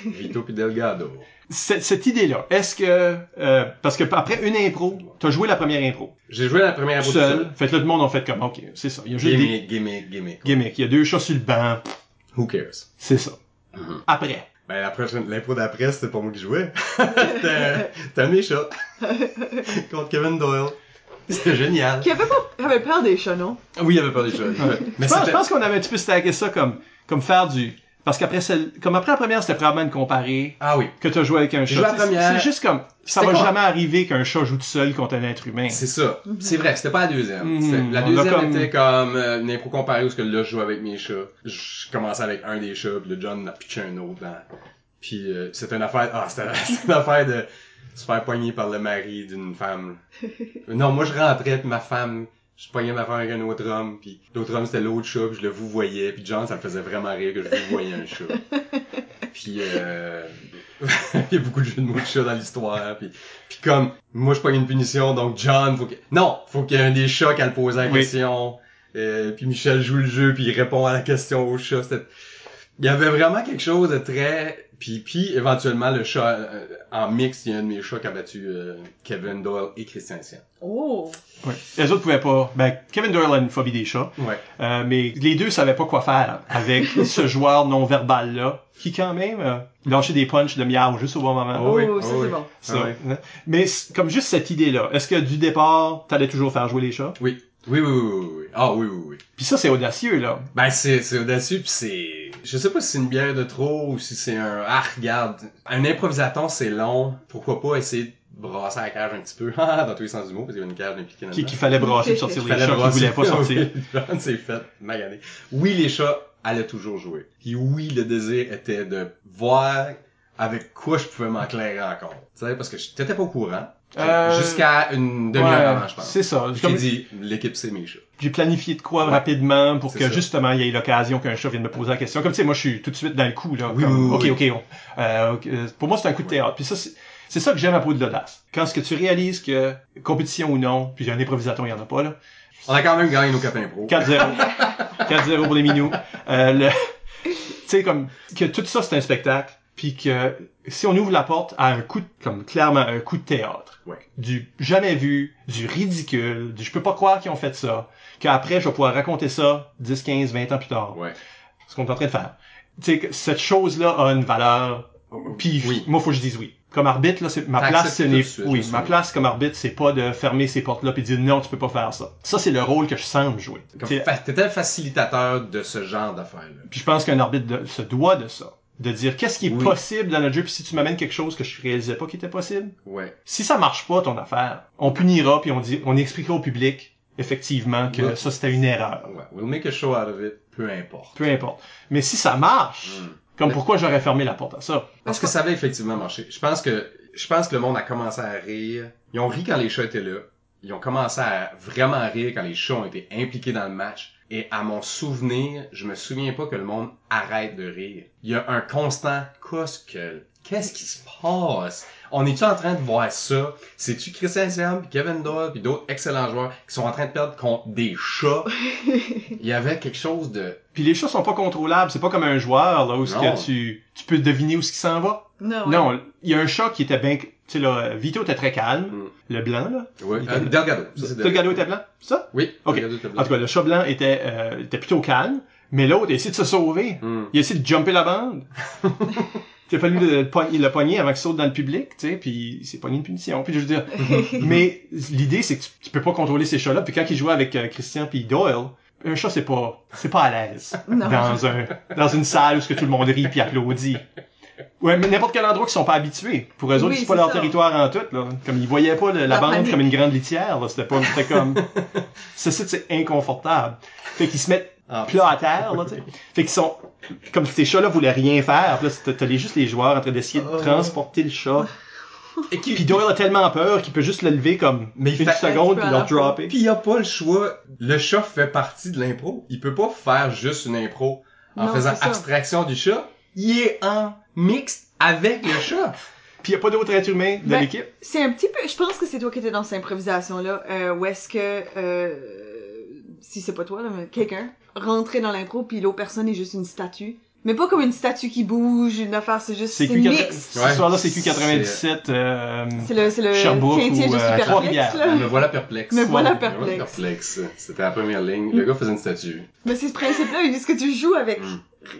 Vito puis Delgado. Cette, cette idée-là, est-ce que... euh, parce que après une impro, t'as joué la première impro? J'ai joué la première impro seul. Fait que là, tout le monde a fait comme, OK, c'est ça. Il y a juste des Gimmick, gimmick, gimmick. gimmicks. Il y a deux chats sur le banc. Who cares? C'est ça. Mhm. Après. Ben, la prochaine, l'impro d'après, c'était pas moi qui jouais. <laughs> C'était, c'était mes chats. <laughs> Contre Kevin Doyle. <laughs> C'était génial. Qui avait pas, avait peur des chats, non? Oui, il y avait pas des chats. <laughs> Mais je pense, je c'était, pense qu'on avait un petit peu stacké ça comme, comme faire du... Parce qu'après celle, comme après la première, c'était probablement une comparée ah oui. que t'as joué avec un chat. C'est- juste comme, ça va quoi? jamais arriver qu'un chat joue tout seul contre un être humain. C'est ça. C'est vrai, c'était pas la deuxième. Mhm. C'était- La a deuxième comme- était comme euh, une impro comparée où ce que là je jouais avec mes chats. Je commençais avec un des chats, puis le John m'a pitché un autre. Dans... Puis euh, c'était une affaire. Ah, c'était <laughs> une affaire de se faire poigner par le mari d'une femme. non, moi je rentrais puis ma femme. Je poignais ma femme avec un autre homme, puis l'autre homme c'était l'autre chat, puis je le vous voyais, puis John ça le faisait vraiment rire que je vous voyais un chat. <laughs> Puis euh... <laughs> il y a beaucoup de jeux de mots de chat dans l'histoire, puis puis comme moi je pogne une punition, donc John faut que non, faut qu'il y ait un des chats qui a le posé la Oui. question. Euh, puis Michel joue le jeu, puis il répond à la question au chat. C'était- Il y avait vraiment quelque chose de très puis puis éventuellement le chat euh, en mix, il y a un de mes chats qui a battu euh, Kevin Doyle et Christian Sien. Oh! Ouais. Les autres pouvaient pas. Ben, Kevin Doyle a une phobie des chats. Ouais. Euh, mais les deux savaient pas quoi faire avec <laughs> ce joueur non verbal là, qui quand même euh, lâchait des punches de miaou juste au bon moment. Oh oui, Oh, ça, oh c'est oui. bon. Ça, Ah ouais. Mais comme juste cette idée là, est-ce que du départ, t'allais toujours faire jouer les chats? Oui. Oui, oui, oui, oui, oui. Ah oui, oui, oui. Puis ça c'est audacieux là. Ben c'est c'est audacieux puis c'est je sais pas si c'est une bière de trop ou si c'est un ah regarde un improvisaton c'est long pourquoi pas essayer de brasser la cage un petit peu <laughs> Ah, dans tous les sens du mot parce qu'il y a une cage impliquée Qui- là-dedans. Qu'il fallait brasser pour sortir <laughs> les chats qui voulaient pas <laughs> sortir. S'est fait maganer. Oui, les chats allaient toujours jouer. Puis oui, le désir était de voir avec quoi je pouvais m'enclairer encore. Tu sais, parce que je- t'étais pas au courant. Euh, Jusqu'à une demi-heure Ouais, avant, je pense. C'est ça. J'ai Comme- dit, l'équipe c'est mes chats. j'ai planifié de quoi Ouais. rapidement pour que ça. justement il y ait l'occasion qu'un chat vienne me poser la question. Comme tu sais, moi je suis tout de suite dans le coup là. Oui, comme, oui, ok, oui. ok, on- euh, ok, euh, pour moi c'est un coup de théâtre. Puis ça, c'est- C'est ça que j'aime à propos de l'audace. Quand ce que tu réalises que, compétition ou non, puis un improvisateur, il y en a pas, là. On a quand même gagné nos 4 impros. 4-0. 4-0 <laughs> pour les minous. Euh, le, tu sais, comme, que tout ça, c'est un spectacle. Puis que, si on ouvre la porte à un coup de, comme, clairement, un coup de théâtre. Ouais. Du jamais vu, du ridicule, du je peux pas croire qu'ils ont fait ça. Qu'après, je vais pouvoir raconter ça 10, 15, 20 ans plus tard. Ouais. Ce qu'on est en train de faire. Tu sais, que cette chose-là a une valeur. Puis, Oui. moi, faut que je dise oui. Comme arbitre, là, c'est, ma place, ce n'est, oui, ma place comme arbitre, c'est pas de fermer ces portes-là puis de dire non, tu peux pas faire ça. Ça, c'est le rôle que je sens jouer. T'étais le facilitateur de ce genre d'affaires-là. puis je pense qu'un arbitre de- se doit de ça. De dire qu'est-ce qui est Oui. possible dans notre jeu, puis si tu m'amènes quelque chose que je réalisais pas qui était possible, Ouais. si ça marche pas ton affaire, on punira puis on dit, on expliquera au public effectivement que Ouais. ça c'était une erreur. Ouais. We'll make a show out of it. Peu importe. Peu importe. Mais si ça marche, Mm. comme Mais- pourquoi j'aurais fermé la porte à ça? Parce que ça avait effectivement marché. Je pense que je pense que le monde a commencé à rire. Ils ont ri quand les chats étaient là. Ils ont commencé à vraiment rire quand les chats ont été impliqués dans le match. Et à mon souvenir, je me souviens pas que le monde arrête de rire. Il y a un constant qu'est-ce que qu'est-ce qui se passe On est-tu en train de voir ça? C'est-tu Christian Siam, puis Kevin Doyle, puis d'autres excellents joueurs qui sont en train de perdre contre des chats? <laughs> Il y avait quelque chose de Puis les chats sont pas contrôlables, c'est pas comme un joueur là où ce Non. que tu tu peux deviner où ce qui s'en va? Non, ouais. Non, il y a un chat qui était bien tu sais là Vito était très calme, Mm. le blanc là? Il euh, était- Delgado. Ça, Delgado était blanc, ça? Oui, Ok. Delgado était blanc. En tout cas, le chat blanc était euh, était plutôt calme, mais l'autre a essayé de se sauver. Hmm. Il a essayé de jumper la bande. <laughs> il a fallu le, le pogner- avant qu'il saute dans le public, tu sais, puis il s'est pogné une punition. Puis je veux dire, <laughs> mais l'idée c'est que tu, tu peux pas contrôler ces chats-là. Puis quand il jouait avec euh, Christian puis Doyle, un chat c'est pas c'est pas à l'aise dans un dans une salle où ce que tout le monde rit puis applaudit. Ouais, mais n'importe quel endroit qu'ils sont pas habitués. Pour eux autres, Oui, c'est pas leur ça. territoire en tout. Là. Comme ils voyaient pas le- la, La bande panique. comme une grande litière. Là. C'était pas, c'était comme, <laughs> c'est c'est inconfortable. Fait qu'ils se mettent Ah, plat à terre, là, tu sais. Fait qu'ils sont, comme si ces chats-là voulaient rien faire. Puis là, t'as- juste les joueurs en train d'essayer de Oh. transporter le chat. Et qui, Puis Doyle a tellement peur qu'il peut juste le lever comme Mais il une seconde puis le dropper. Puis il a pas le choix. Le chat fait partie de l'impro. Il peut pas faire juste une impro en Non, faisant abstraction du chat. Il est en mixte avec le chat. Puis y a pas d'autre être humain de Ben, l'équipe? C'est un petit peu, je pense que c'est toi qui étais dans cette improvisation-là, euh, où est-ce que, euh, si c'est pas toi, là, mais quelqu'un, rentrait dans l'impro, puis l'autre personne est juste une statue. Mais pas comme une statue qui bouge, une affaire, c'est juste, une Q4, mix. ce soir-là, c'est Q97, euh, C'est le, c'est le Sherbrooke quintier, ou, je suis euh, perplexe, là. Me voilà perplexe. Me voilà Me voilà perplexe. C'était la première ligne. Le gars faisait une statue. Mais c'est ce principe-là, est-ce que tu joues avec Mm.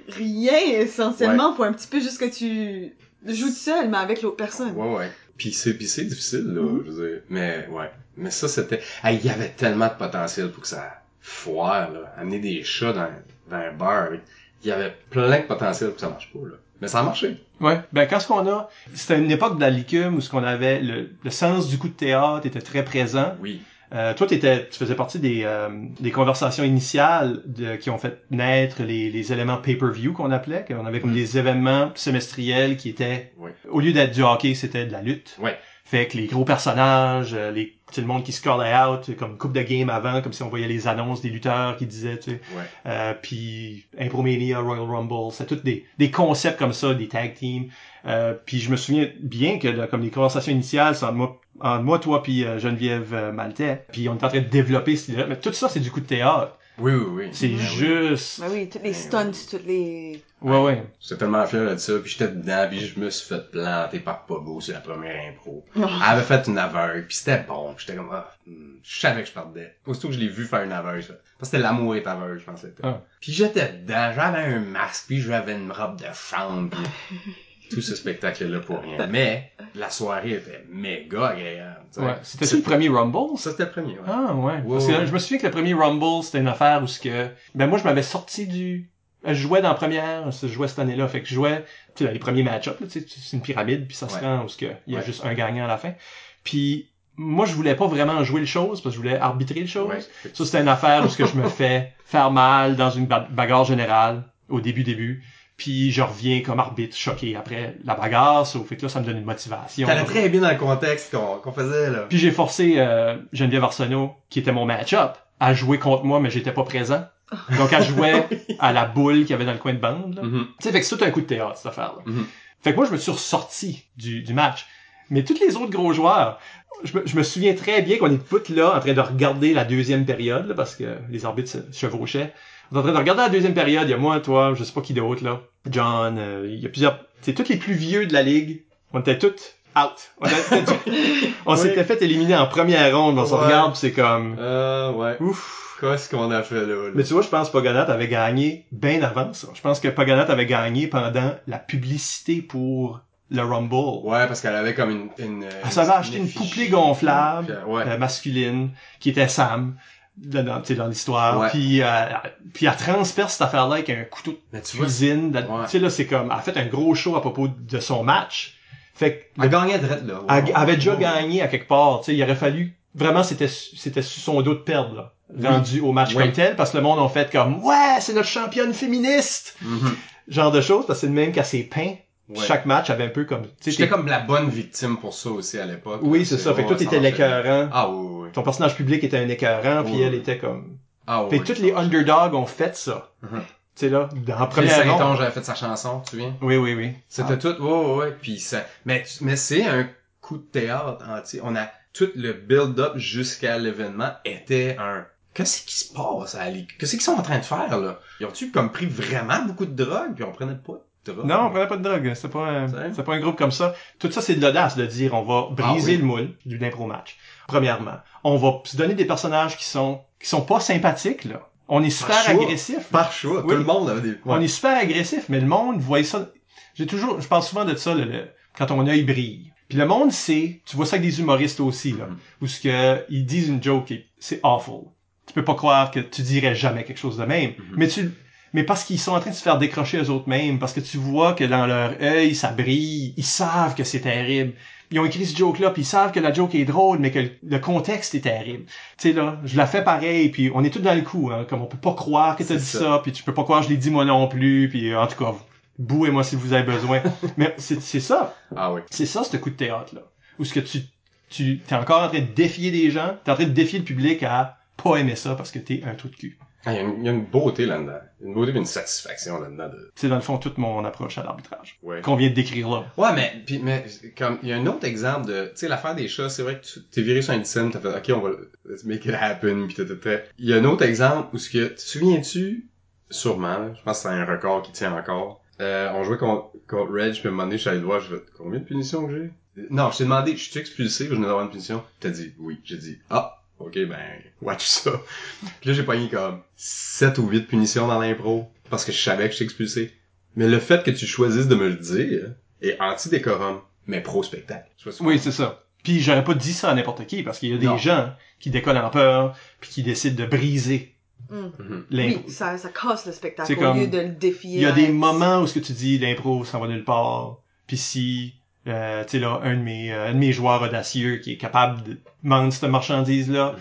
rien, essentiellement, pour un petit peu juste que tu joues tout seul, mais avec l'autre personne. Ouais, ouais. Puis c'est, puis c'est difficile, là, Mhm. je veux dire. Mais, ouais. Mais ça, c'était... Hey, il y avait tellement de potentiel pour que ça foire, là. Amener des chats dans, dans un bar. avec- Il y avait plein de potentiel pour que ça marche pas, là. Mais ça a marché. Ouais, ben quand ce qu'on a, c'était une époque de la licume où ce qu'on avait le, le sens du coup de théâtre était très présent. Oui. Euh, toi, t'étais, tu faisais partie des, euh, des conversations initiales de, qui ont fait naître les, les éléments pay-per-view qu'on appelait, qu'on avait comme Mm. des événements semestriels qui étaient, Oui. au lieu d'être du hockey, c'était de la lutte. Ouais. Fait que les gros personnages, euh, les, sais, le monde qui callait out, comme coupe de game avant, comme si on voyait les annonces des lutteurs qui disaient, tu sais, Ouais. euh, puis Impromania, Royal Rumble, c'est tous des, des concepts comme ça, des tag teams. Euh, puis je me souviens bien que là, comme les conversations initiales, c'est entre moi, entre moi toi puis euh, Geneviève euh, Maltais, puis on est en train de développer cette idée-là. Mais tout ça, c'est du coup de théâtre. Oui, oui, oui. C'est oui. juste... Ben oui, toutes les stunts, toutes les... Ouais, ouais. J'étais tellement fier de ça, puis j'étais dedans, puis je me suis fait planter par Pogo sur la première impro. Oh. Elle avait fait une aveugle, puis c'était bon. J'étais comme, ah, hmm, je savais que je perdais. Aussitôt que je l'ai vu faire une aveugle, ça. Parce que c'était l'amour est aveugle, je pense que c'était. Ah. Puis j'étais dedans, j'avais un masque, puis j'avais une robe de chambre, puis <laughs> tout ce spectacle-là pour rien. <laughs> Mais la soirée était méga agréable. tu sais. ouais. C'était le premier Rumble? Ça, c'était le premier, ouais. Ah ouais. Parce que je me souviens que le premier Rumble, c'était une affaire où ce que... Ben moi, je m'avais sorti du... Je jouais dans la première, je jouais cette année-là, fait que je jouais, tu sais, dans les premiers match-ups, là, tu sais, c'est une pyramide, puis ça se Ouais. rend où ce que, il y a Ouais. juste un gagnant à la fin. Puis moi, je voulais pas vraiment jouer le chose, parce que je voulais arbitrer le chose. Ouais. Ça, c'était une affaire où ce que je me fais <laughs> faire mal dans une ba- bagarre générale, au début, début. Puis je reviens comme arbitre choqué après la bagarre, ça fait que là, ça me donne une motivation. T'allais très bien dans le contexte qu'on qu'on faisait, là. Puis j'ai forcé euh, Geneviève Arsenault, qui était mon match-up, à jouer contre moi, mais j'étais pas présent. Donc elle jouait <laughs> à la boule qu'il y avait dans le coin de bande. là. Mhm. Tu sais, fait que c'est tout un coup de théâtre, cette affaire-là. Mhm. Fait que moi, je me suis ressorti du, du match. Mais tous les autres gros joueurs, je me, je me souviens très bien qu'on est tous là en train de regarder la deuxième période, là, parce que les arbitres se chevauchaient. On est en train de regarder la deuxième période, il y a moi, toi, je sais pas qui d'autre, là. John, euh, il y a plusieurs... C'est tous les plus vieux de la ligue. On était tous out. On, <laughs> Oui. s'était fait éliminer en première ronde, on se Ouais. regarde, pis c'est comme... Euh, ouais. Ouf. Qu'est-ce qu'on a fait là? là? Mais tu vois, je pense que Pogonat avait gagné bien avant ça. Je pense que Pogonat avait gagné pendant la publicité pour le Rumble. Ouais, parce qu'elle avait comme une... une Elle s'avait acheté une poupée gonflable euh, ouais. euh, masculine qui était Sam dans, dans, l'histoire. Ouais. Puis, euh, puis elle transperce cette affaire-là avec un couteau de cuisine. De-. Tu sais là, c'est comme elle a fait un gros show à propos de son match. Fait que elle gagnait direct là. elle avait déjà Ouais. gagné à quelque part. Tu sais, il aurait fallu vraiment c'était c'était son dos de perdre là, Oui. rendu au match Oui. comme tel parce que le monde a fait comme ouais c'est notre championne féministe Mhm. genre de choses parce que c'est le même qu'à ses pains. Ouais. Chaque match avait un peu comme J'étais comme la bonne victime pour ça aussi à l'époque. oui c'est ça. Fait que toi t'étais l'écœurant. Ah oui. Ton personnage public était un écœurant puis elle était comme. Ah oui. Fait que oui, tous les underdogs ont fait ça. Mhm. Tu sais là dans la première. Saint-Onge avait fait sa chanson, tu te souviens? Oui oui oui. C'était tout, ouais, ouais, ouais. Puis ça, mais, mais c'est un coup de théâtre entier. On a tout le build-up jusqu'à l'événement était un, qu'est-ce qui se passe à la Qu'est-ce qu'ils sont en train de faire, là? Ils ont-tu comme pris vraiment beaucoup de drogue, puis on prenait pas de drogue? Non, on prenait pas de drogue. C'était pas un, pas un groupe comme ça. Tout ça, c'est de l'audace de dire on va briser Ah oui. le moule du impro match. Premièrement, on va se donner des personnages qui sont qui sont pas sympathiques là. On est super agressif. Par choix, Oui. tout le monde avait des... On est super agressif, mais le monde voit ça. J'ai toujours, je parle souvent de ça le- le- quand ton œil brille. Puis le monde sait, tu vois ça avec des humoristes aussi là, Mhm. où ce que ils disent une joke et c'est awful. Tu peux pas croire que tu dirais jamais quelque chose de même, Mhm. mais tu mais parce qu'ils sont en train de se faire décrocher eux autres mêmes, parce que tu vois que dans leur œil ça brille, ils savent que c'est terrible. Ils ont écrit ce joke-là, puis ils savent que la joke est drôle, mais que le- contexte est terrible. Tu sais là, je la fais pareil, puis on est tous dans le coup, hein, comme on peut pas croire que t'as dit ça. ça. puis tu peux pas croire que je l'ai dit moi non plus, puis en tout cas, bouez-moi si vous avez besoin. <laughs> mais c'est ça, Ah oui. c'est ça ce coup de théâtre là, où ce que tu tu t'es encore en train de défier des gens, t'es en train de défier le public à pas aimer ça parce que t'es un trou de cul. Ah, Il y, a une- il y a une beauté là-dedans. Une beauté et une satisfaction là-dedans de... C'est dans le fond toute mon approche à l'arbitrage Ouais. qu'on vient de décrire là. Ouais, mais, puis, mais, comme, il y a un autre exemple de, tu sais, l'affaire des chats, c'est vrai que tu t'es viré sur une scène, t'as fait, ok, on va, let's make it happen, pis t'as fait. Il y a un autre exemple où ce que, te souviens-tu, sûrement, je pense que c'est un record qui tient encore, euh, on jouait contre, contre Reg, puis à un moment donné, je suis allé le voir, je combien de punitions que j'ai? Non, je t'ai demandé, je suis expulsé je venais d'avoir une punition? T'as dit, oui. J'ai dit, ah, ok, ben, watch ça. Puis là, j'ai pogné comme 7 ou 8 punitions dans l'impro, parce que je savais que j'étais expulsé. Mais le fait que tu choisisses de me le dire est anti-décorum, mais pro-spectacle. Oui, c'est ça. Puis j'aurais pas dit ça à n'importe qui parce qu'il y a des Non. gens qui décollent en peur puis qui décident de briser Hum. Mhm. l'impro. Oui, ça, ça casse le spectacle C'est au comme- lieu de le défier. Il y a des moments où ce que tu dis l'impro ça va nulle part. Puis si euh, tu sais là un de mes euh, un de mes joueurs audacieux qui est capable de vendre cette marchandise là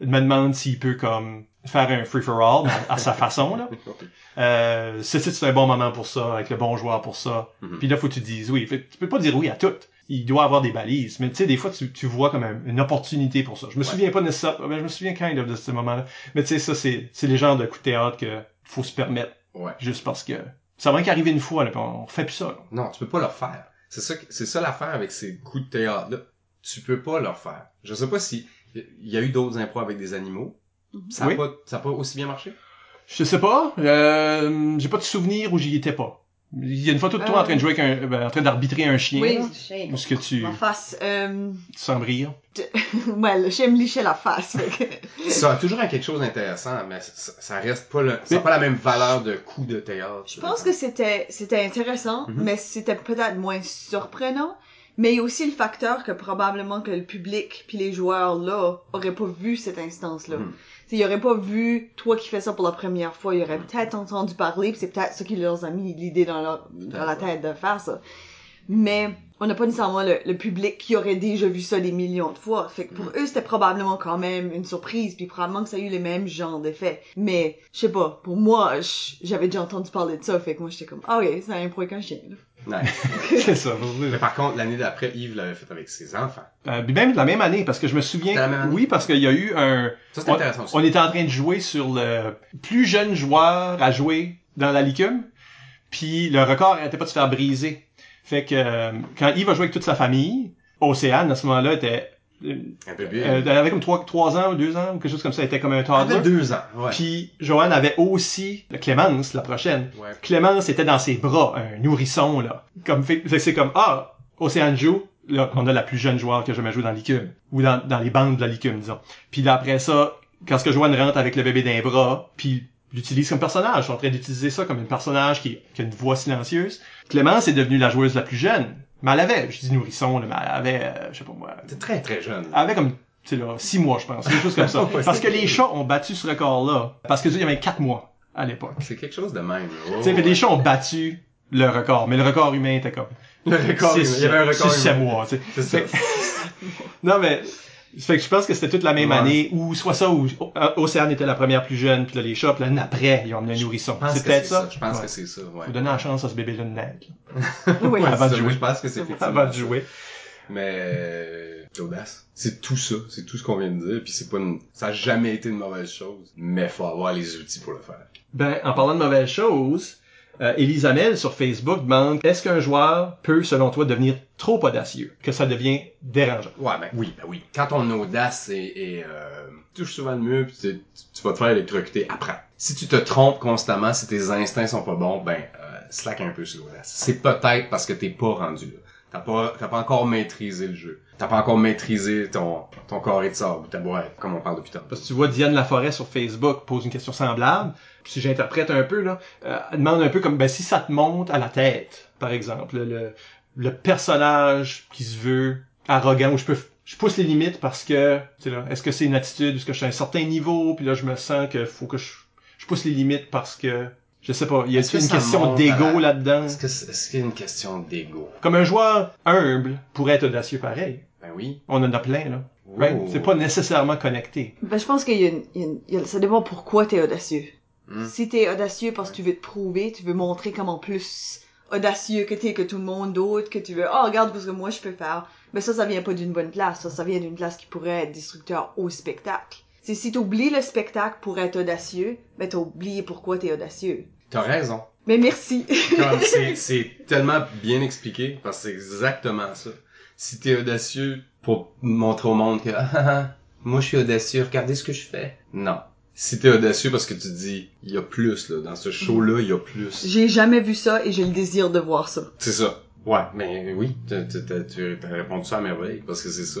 Mhm. me demande s'il peut comme faire un free for all à, à sa <laughs> façon là. Euh, c'est un bon moment pour ça avec le bon joueur pour ça. Mhm. Puis là faut que tu dises oui. Fait, tu peux pas dire oui à tout. Il doit avoir des balises, mais tu sais des fois tu, tu vois comme un- une opportunité pour ça. Je me Ouais. souviens pas nécessairement, ben, je me souviens kind of de ce moment-là. Mais tu sais ça c'est c'est les genres de coups de théâtre que faut se permettre Ouais. juste parce que ça va qu'arriver une fois là, puis on fait plus ça. là. Non, tu peux pas le refaire. C'est ça, c'est ça l'affaire avec ces coups de théâtre là. Tu peux pas le refaire. Je sais pas si il y a eu d'autres impros avec des animaux. Mhm. Ça a Oui. pas, ça a pas aussi bien marché? Je sais pas, euh, j'ai pas de souvenir où j'y étais pas. Il y a une photo de toi Euh. en train de jouer avec un, ben, en train d'arbitrer un chien. Oui, là, chien. où ce que tu, Ma face. Euh... tu sens rire. <laughs> ouais, le chien me lichait la face. fait que- <laughs> Ça a toujours quelque chose d'intéressant, mais ça, ça reste pas le, ça a Mais- pas la même valeur de coup de théâtre. Je pense que c'était c'était intéressant, Mhm. mais c'était peut-être moins surprenant. Mais il y a aussi le facteur que probablement que le public puis les joueurs là auraient pas vu cette instance-là. Mhm. T'sais, Ils auraient pas vu toi qui fais ça pour la première fois. Ils auraient peut-être entendu parler, puis c'est peut-être ça qui leur a mis l'idée dans, leur- dans la tête de faire ça. Mais on n'a pas nécessairement le, le public qui aurait déjà vu ça des millions de fois. Fait que pour eux, c'était probablement quand même une surprise, puis probablement que ça a eu les mêmes genres d'effets. Mais, je sais pas, pour moi, j'avais déjà entendu parler de ça, fait que moi j'étais comme, ah oui, c'est un pro avec un chien. là. Ouais. <laughs> c'est ça. mais par contre, l'année d'après, Yves l'avait fait avec ses enfants. Euh, puis même la même année, parce que je me souviens. C'était la même année? Oui, parce qu'il y a eu un. Ça, c'est On, intéressant aussi. on était en train de jouer sur le plus jeune joueur à jouer dans la licume, puis le record n'arrêtait pas de se faire briser. Fait que euh, quand Yves a joué avec toute sa famille, Océane, à ce moment-là, était, euh, Un peu bien. euh, elle avait comme trois, trois ans ou deux ans, ou quelque chose comme ça, elle était comme un Elle toddler. avait deux ans, ouais. Puis Joanne avait aussi Clémence, la prochaine. Ouais. Clémence était dans ses bras, un nourrisson, là. Comme, fait, fait que c'est comme, ah, Océane joue, là, on a la plus jeune joueur qui a jamais joué dans l'ICUM. Ou dans, dans les bandes de la l'ICUM, disons. Puis là, après ça, quand ce que Joanne rentre avec le bébé d'un bras, puis l'utilise comme personnage, ils sont en train d'utiliser ça comme un personnage qui, qui a une voix silencieuse. Clémence est devenue la joueuse la plus jeune. Mais elle avait, je dis nourrisson, là, mais elle avait, euh, je sais pas moi, T'es très très jeune. elle avait comme, tu sais là, six mois, je pense, quelque chose comme ça. <laughs> Parce que les chats ont battu ce record-là. Parce que il y avait quatre mois à l'époque. C'est quelque chose de même. Oh, Tu sais, ouais. les chats ont battu le record, mais le record humain était comme Le record, six- il y avait un record. humain. mois, tu sais. C'est ça. <laughs> Non, mais, fait que je pense que c'était toute la même Ouais. année, ou soit ça, ou euh, Océane était la première plus jeune, puis là, les chats, puis l'année après, ils ont amené un nourrisson. C'est peut-être ça? Je pense Ouais. que c'est ça, ouais. Faut donner la chance à ce bébé-là de naître, <laughs> Oui. Avant de ça, jouer. Je pense que c'est avant de jouer. Mais euh, l'audace, c'est tout ça, c'est tout ce qu'on vient de dire, puis c'est pas une... ça a jamais été une mauvaise chose, mais faut avoir les outils pour le faire. Ben, en parlant de mauvaises choses, euh, Elise Hamel sur Facebook demande est-ce qu'un joueur peut, selon toi, devenir trop audacieux, que ça devient dérangeant? Ouais, ben oui, ben oui. Quand ton audace est, est, euh, touche souvent le mur, puis tu, tu vas te faire électrocuter après. Si tu te trompes constamment, si tes instincts sont pas bons, ben euh, slack un peu sur l'audace. C'est peut-être parce que t'es pas rendu là. T'as pas, t'as pas encore maîtrisé le jeu. T'as pas encore maîtrisé ton, ton carré de sable, ta boîte, comme on parle depuis tantôt. Parce que tu vois Diane Laforêt sur Facebook pose une question semblable, si j'interprète un peu, là, euh, elle demande un peu comme, ben, si ça te monte à la tête, par exemple, le, le personnage qui se veut arrogant, où je peux, je pousse les limites parce que, tu sais là, est-ce que c'est une attitude, est-ce que je suis à un certain niveau, puis là, je me sens que faut que je, je pousse les limites parce que, je sais pas, il y a que une question d'ego la- là-dedans? Est-ce que c'est, est-ce qu'il y a une question d'ego? Comme un joueur humble pourrait être audacieux pareil. Ben oui. On en a plein, là. Right? Oh. C'est pas nécessairement connecté. Ben, je pense qu'il y a une, il y a une- il y a- ça dépend pourquoi t'es audacieux. Hmm. Si t'es audacieux parce que tu veux te prouver, tu veux montrer comment plus audacieux que t'es que tout le monde d'autre, que tu veux, oh, regarde parce que moi je peux faire. Mais ça, ça vient pas d'une bonne place. Ça, ça vient d'une place qui pourrait être destructeur au spectacle. C'est si t'oublies le spectacle pour être audacieux, ben t'as oublié pourquoi t'es audacieux. T'as raison. Mais merci. <laughs> <laughs> C'est, tellement bien expliqué, parce que c'est exactement ça. Si t'es audacieux pour montrer au monde que, ah, ah, ah, moi je suis audacieux, regardez ce que je fais. Non. Si t'es audacieux parce que tu dis, il y a plus, là, dans ce show-là, il y a plus. J'ai jamais vu ça et j'ai le désir de voir ça. C'est ça. Ouais, mais oui, tu as répondu ça à merveille, parce que c'est ça.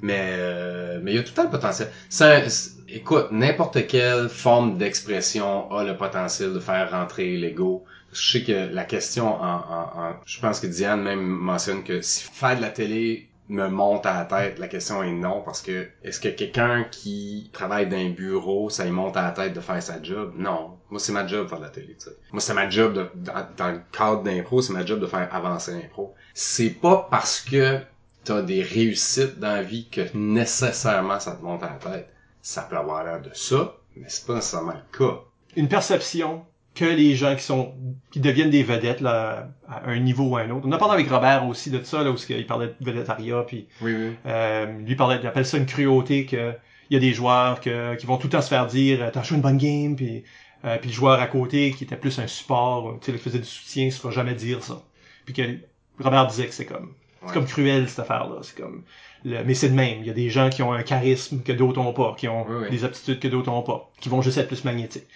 Mais euh, mais il y a tout le temps le potentiel. Ça, écoute, n'importe quelle forme d'expression a le potentiel de faire rentrer l'ego. Je sais que la question en, en, en- je pense que Diane même mentionne que si faire de la télé me monte à la tête, la question est non parce que est-ce que quelqu'un qui travaille dans un bureau, ça lui monte à la tête de faire sa job? Non, moi c'est ma job de faire de la télé, tu. Moi c'est ma job de, dans, dans le cadre d'impro, c'est ma job de faire avancer l'impro. C'est pas parce que t'as des réussites dans la vie que nécessairement ça te monte à la tête. Ça peut avoir l'air de ça, mais c'est pas nécessairement le cas. Une perception que les gens qui sont qui deviennent des vedettes là, à un niveau ou à un autre. On a parlé avec Robert aussi de ça, là, où il parlait de vedettariat, puis Oui, oui. euh, lui parlait, il appelle ça une cruauté que il y a des joueurs que, qui vont tout le temps se faire dire t'as joué une bonne game, puis euh, puis le joueur à côté qui était plus un support, tu sais, qui faisait du soutien, se fera jamais dire ça. Puis que Robert disait que c'est comme c'est Ouais. comme cruel cette affaire-là. C'est comme le... mais c'est de même. Il y a des gens qui ont un charisme que d'autres ont pas, qui ont Oui, oui. des aptitudes que d'autres ont pas, qui vont juste être plus magnétiques.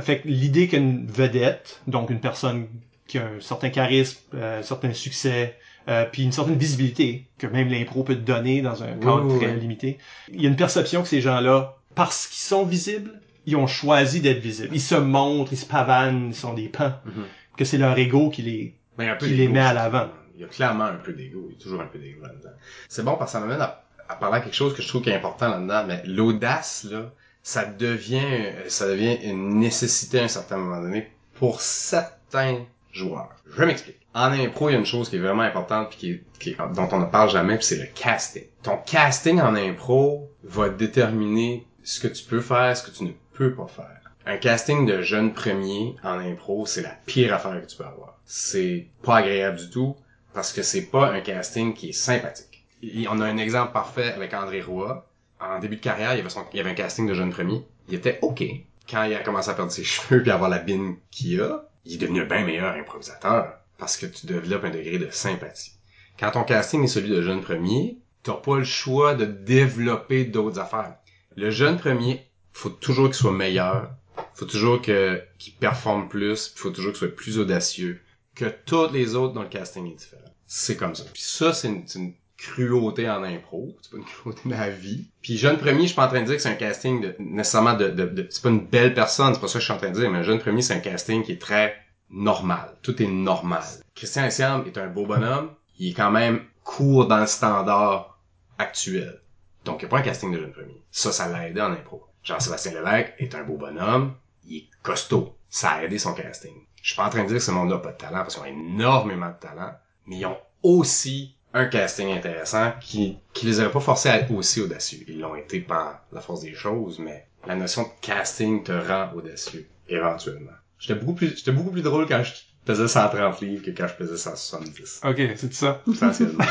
Fait que l'idée qu'une vedette, donc une personne qui a un certain charisme, euh, un certain succès, euh, puis une certaine visibilité que même l'impro peut te donner dans un cadre oui, très oui. limité. Il y a une perception que ces gens-là, parce qu'ils sont visibles, ils ont choisi d'être visibles. Ils se montrent, ils se pavanent, ils sont des pans. Mhm. Que c'est leur ego qui les... Ben, Qui les met à l'avant. Il y a clairement un peu d'ego. Il y a toujours un peu d'ego là-dedans. C'est bon parce que ça m'amène à, à parler à quelque chose que je trouve qui est important là-dedans. Mais l'audace, là, ça devient, ça devient une nécessité à un certain moment donné pour certains joueurs. Je m'explique. En impro, il y a une chose qui est vraiment importante puis qui qui dont on ne parle jamais, c'est le casting. Ton casting en impro va déterminer ce que tu peux faire, ce que tu ne peux pas faire. Un casting de jeune premier en impro, c'est la pire affaire que tu peux avoir. C'est pas agréable du tout parce que c'est pas un casting qui est sympathique. Et on a un exemple parfait avec André Roy. En début de carrière, il y avait, un casting de jeune premier. Il était OK. Quand il a commencé à perdre ses <laughs> cheveux puis avoir la bine qu'il a, il est devenu bien meilleur improvisateur parce que tu développes un degré de sympathie. quand ton casting est celui de jeune premier, t'as pas le choix de développer d'autres affaires. Le jeune premier, faut toujours qu'il soit meilleur, faut toujours que qu'il performe plus, faut toujours qu'il soit plus audacieux que tous les autres dans le casting est différent. C'est comme ça. Puis ça, c'est une cruauté en impro, c'est pas une cruauté de la vie. Puis jeune premier, je suis pas en train de dire que c'est un casting de nécessairement de, de, de- c'est pas une belle personne, c'est pas ça que je suis en train de dire, mais un jeune premier, c'est un casting qui est très normal. Tout est normal. Christian Essiam est un beau bonhomme, il est quand même court dans le standard actuel. Donc, il n'y a pas un casting de jeune premier. Ça, ça l'a aidé en impro. Jean-Sébastien Lévesque est un beau bonhomme, il est costaud. Ça a aidé son casting. Je suis pas en train de dire que ce monde-là n'a pas de talent, parce qu'ils ont énormément de talent, mais ils ont aussi un casting intéressant qui, qui les aurait pas forcés à être aussi audacieux. Ils l'ont été par la force des choses, mais la notion de casting te rend audacieux, éventuellement. J'étais beaucoup plus, j'étais beaucoup plus drôle quand je pesais 130 livres que quand je pesais 170. Ok, c'est ça. Essentiellement.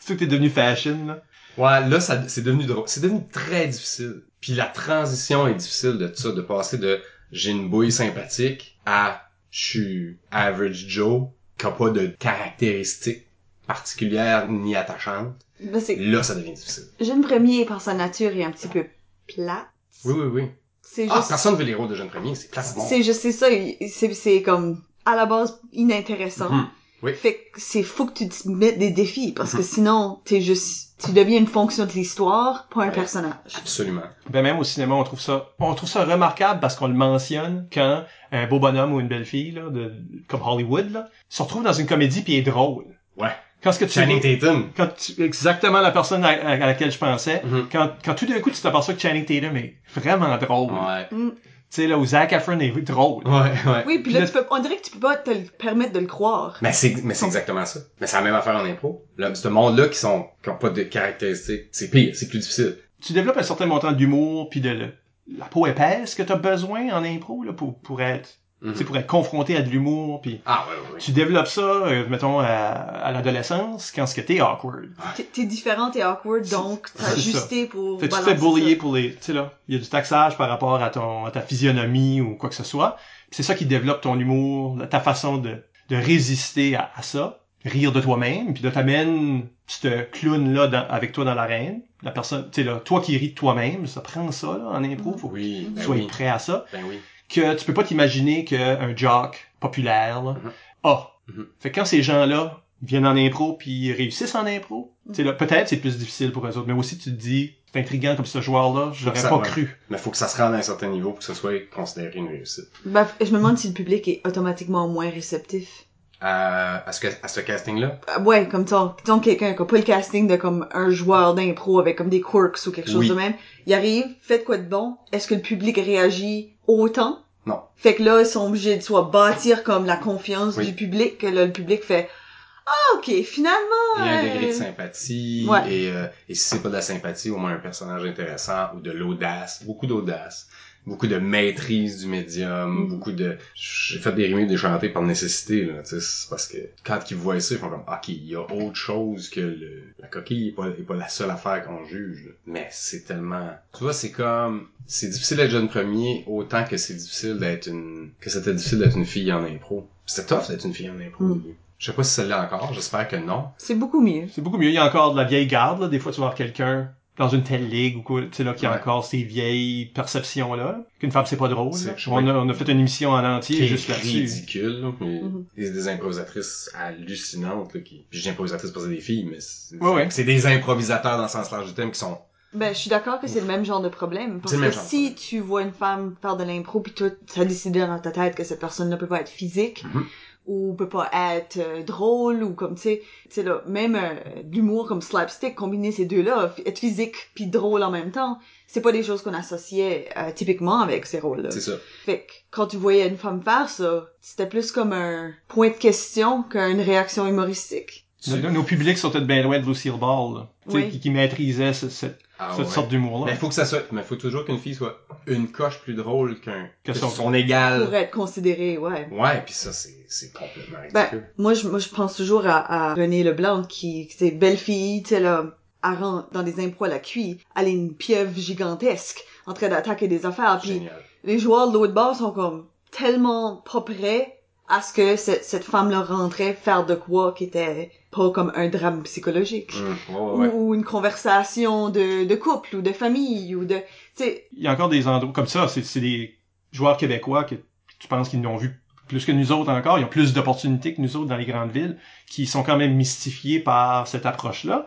c'est <laughs> que t'es devenu fashion, là? Ouais, là, ça, c'est devenu drôle. C'est devenu très difficile. Puis la transition est difficile de ça, de passer de j'ai une bouille sympathique à je suis average Joe, qui a pas de caractéristiques particulières ni attachantes. Ben, Là, ça devient difficile. jeune premier, par sa nature, est un petit peu plat. Oui, oui, oui. C'est Ah, juste, personne veut les rôles de jeune premier, c'est place c'est juste, c'est ça, c'est, c'est comme, à la base, inintéressant. Mhm. Oui. Fait que c'est faut que tu te mettes des défis, parce que Mhm. sinon, t'es juste, tu deviens une fonction de l'histoire, pas un Ouais. personnage. Absolument. Ben même au cinéma, on trouve ça, on trouve ça remarquable parce qu'on le mentionne quand un beau bonhomme ou une belle fille, là, de, comme Hollywood, là, se retrouve dans une comédie puis est drôle. Ouais. Quand ce que tu Channing Tatum. quand tu, exactement la personne à, à- à laquelle je pensais, Mhm. quand, quand tout d'un coup tu t'aperçois que Channing Tatum est vraiment drôle. Ouais. Tu sais, là, où Zac Efron est drôle. Ouais, ouais. Oui, puis là, tu peux, on dirait que tu peux pas te le permettre de le croire. Mais c'est, mais c'est exactement ça. Mais c'est la même affaire en impro. Là, ce monde-là qui sont, qui ont pas de caractéristiques, c'est pire, c'est plus difficile. Tu développes un certain montant d'humour puis de, le- la peau épaisse que t'as besoin en impro, là, pour, pour être, Tu sais, pour être confronté à de l'humour puis Ah, ouais, ouais, ouais. tu développes ça, euh, mettons, à, à l'adolescence, quand ce que t'es awkward. T'es, différent, t'es awkward, donc t'as ajusté pour Fait que tu te fais bullier pour les, tu sais là, il y a du taxage par rapport à ton, à ta physionomie ou quoi que ce soit. C'est ça qui développe ton humour, ta façon de, de résister à, à ça, rire de toi-même, puis là t'amènes ce clown-là dans- avec toi dans l'arène. La personne, tu sais là, toi qui ris de toi-même, ça prend ça là, en impro, faut que Oui, tu ben sois oui. prêt à ça. Ben oui. Que tu peux pas t'imaginer qu'un jock populaire là, Mhm. a. Mhm. Fait que quand ces gens-là viennent en impro puis réussissent en impro, tu sais là, peut-être c'est plus difficile pour eux autres, mais aussi tu te dis, c'est intriguant comme ce joueur-là, j'aurais Ça, pas ouais. cru. Mais faut que ça se rende à un certain niveau pour que ce soit considéré une réussite. Ben, je me demande si le public est automatiquement moins réceptif. À, à ce, à ce casting-là? Euh, Ouais, comme disons quelqu'un qui a pas le casting de comme un joueur d'impro avec comme des quirks ou quelque chose Oui. de même. Il arrive, fait de quoi de bon? Est-ce que le public réagit autant? Non. Fait que là, ils sont obligés de soit bâtir comme la confiance Oui. du public, que là, le public fait Ah, ok, finalement. Il y a un euh, degré de sympathie, Ouais. et, euh, et si c'est pas de la sympathie, au moins un personnage intéressant, ou de l'audace, beaucoup d'audace, beaucoup de maîtrise du médium, Mm. beaucoup de... J'ai fait des rimes déchantés par nécessité, là, tu sais, c'est parce que quand ils voient ça, ils font comme, ok, il y a autre chose que le... La coquille est pas, est pas la seule affaire qu'on juge, là. Mais c'est tellement... Tu vois, c'est comme... C'est difficile d'être jeune premier, autant que c'est difficile d'être une... Que c'était difficile d'être une fille en impro. C'était tough d'être une fille en impro, Mm. Je sais pas si ça l'est encore, j'espère que non. C'est beaucoup mieux. C'est beaucoup mieux. Il y a encore de la vieille garde, là. Des fois, tu vas voir quelqu'un dans une telle ligue ou quoi, tu sais, là, qui a encore ces vieilles perceptions-là. Qu'une femme, c'est pas drôle. Là. On a, on a fait une émission en entier juste là-dessus. ridicule, là, mais Mhm. des, des improvisatrices hallucinantes, là, qui, puis j'ai improvisatrice parce que c'est des filles, mais c'est, Ouais, des improvisateurs dans le sens large du thème qui sont, Ben, je suis d'accord que c'est le même genre de problème. Parce que si tu vois une femme faire de l'impro puis toi, tu as décidé dans ta tête que cette personne ne peut pas être physique Mhm. Ou peut pas être euh, drôle ou comme, tu sais, tu sais, là, même euh, l'humour comme slapstick, combiner ces deux-là, f- être physique puis drôle en même temps, c'est pas des choses qu'on associait euh, typiquement avec ces rôles-là. c'est ça. Fait que quand tu voyais une femme faire ça, c'était plus comme un point de question qu'une réaction humoristique. Nos, nos publics sont peut-être bien loin de Lucille Ball, là. Tu sais, Oui. qui, qui maîtrisait ce- cette, Ah, cette ouais. sorte d'humour-là. Mais faut que ça soit, mais faut toujours qu'une fille soit une coche plus drôle qu'un, Que que son- son, égal. Pour être considéré, ouais. Ouais, puis ça, c'est, c'est complètement Ben, moi, je, moi, je pense toujours à, à Renée Leblanc, qui, qui c'est belle fille, tu sais, là, rentre dans des impros à la cuit, elle est une pieuvre gigantesque, en train d'attaquer des affaires, puis Génial. les joueurs de l'autre bord sont comme tellement pas prêts à ce que cette, cette femme-là rentrait faire de quoi qui était pas comme un drame psychologique. Ouais, ouais, ouais. Ou, ou une conversation de, de couple ou de famille ou de, tu sais, Il y a encore des endroits comme ça, c'est c'est des joueurs québécois que tu penses qu'ils n'ont vu plus que nous autres encore, ils ont plus d'opportunités que nous autres dans les grandes villes, qui sont quand même mystifiés par cette approche-là.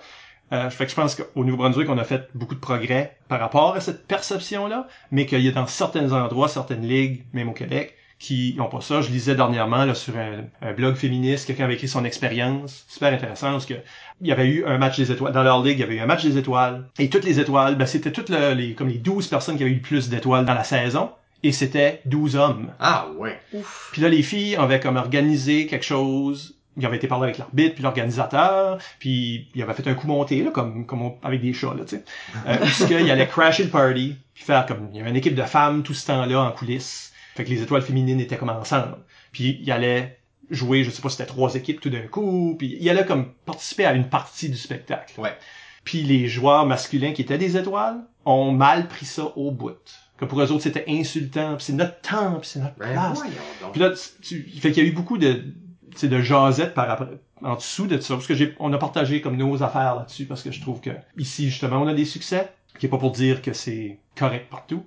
Euh, fait que je pense qu'au Nouveau-Brunswick, on a fait beaucoup de progrès par rapport à cette perception-là, mais qu'il y a dans certains endroits, certaines ligues, même au Québec, qui n'ont pas ça. Je lisais dernièrement là, sur un, un blog féministe, quelqu'un avait écrit son expérience, super intéressant, parce que il y avait eu un match des étoiles. Dans leur ligue, il y avait eu un match des étoiles. Et toutes les étoiles, ben, c'était toutes le- les, comme les 12 personnes qui avaient eu le plus d'étoiles dans la saison. Et c'était 12 hommes. Ah, ouais. ouf. Puis là, les filles avaient comme organisé quelque chose. Ils avaient été parler avec l'arbitre, puis l'organisateur, puis ils avaient fait un coup monté, là, comme, comme on- avec des chats, là, tu sais. Euh, où ce qu'ils allaient crasher le party, puis faire comme... Il y avait une équipe de femmes tout ce temps-là en coulisses. Fait que les étoiles féminines étaient comme ensemble. Puis ils allaient jouer, je sais pas si c'était trois équipes tout d'un coup, puis ils allaient comme participer à une partie du spectacle. Ouais. Puis les joueurs masculins qui étaient des étoiles ont mal pris ça au bout. Que pour eux autres, c'était insultant, puis c'est notre temps, puis c'est notre Ben, place. Puis là, tu, tu- fait qu'il y a eu beaucoup de, de jasettes par après, en dessous de ça, parce que j'ai, on a partagé comme nos affaires là-dessus, parce que je trouve que ici justement, on a des succès, qui est pas pour dire que c'est correct partout.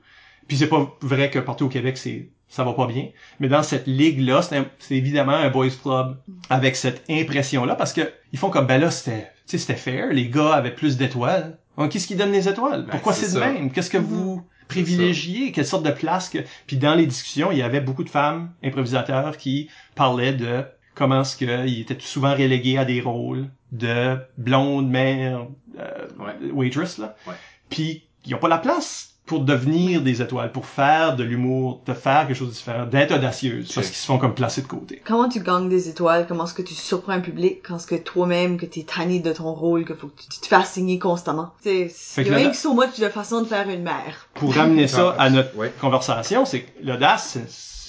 Puis c'est pas vrai que partout au Québec c'est, ça va pas bien. Mais dans cette ligue-là, c'est, évidemment un boys club avec cette impression-là, parce que ils font comme ben là c'était, tu sais, c'était fair, les gars avaient plus d'étoiles. Donc, qu'est-ce qui donne les étoiles? Ben, Pourquoi c'est c'est de même? Qu'est-ce que vous privilégiez? Quelle sorte de place que Puis dans les discussions, il y avait beaucoup de femmes improvisateurs qui parlaient de comment est-ce qu'ils étaient souvent relégués à des rôles de blonde mère euh, Ouais. waitress là. Ouais. Puis ils ont pas la place pour devenir des étoiles, pour faire de l'humour, de faire quelque chose de différent, d'être audacieuses, parce C'est- qu'ils se font comme placer de côté. Comment tu gagnes des étoiles? Comment est-ce que tu surprends un public quand est-ce que toi-même, que t'es tanné de ton rôle, que faut que tu te fasses signer constamment? Que il y a même so much de façon de faire une mère. Pour ramener ça à notre Ouais. conversation, c'est que l'audace, c'est-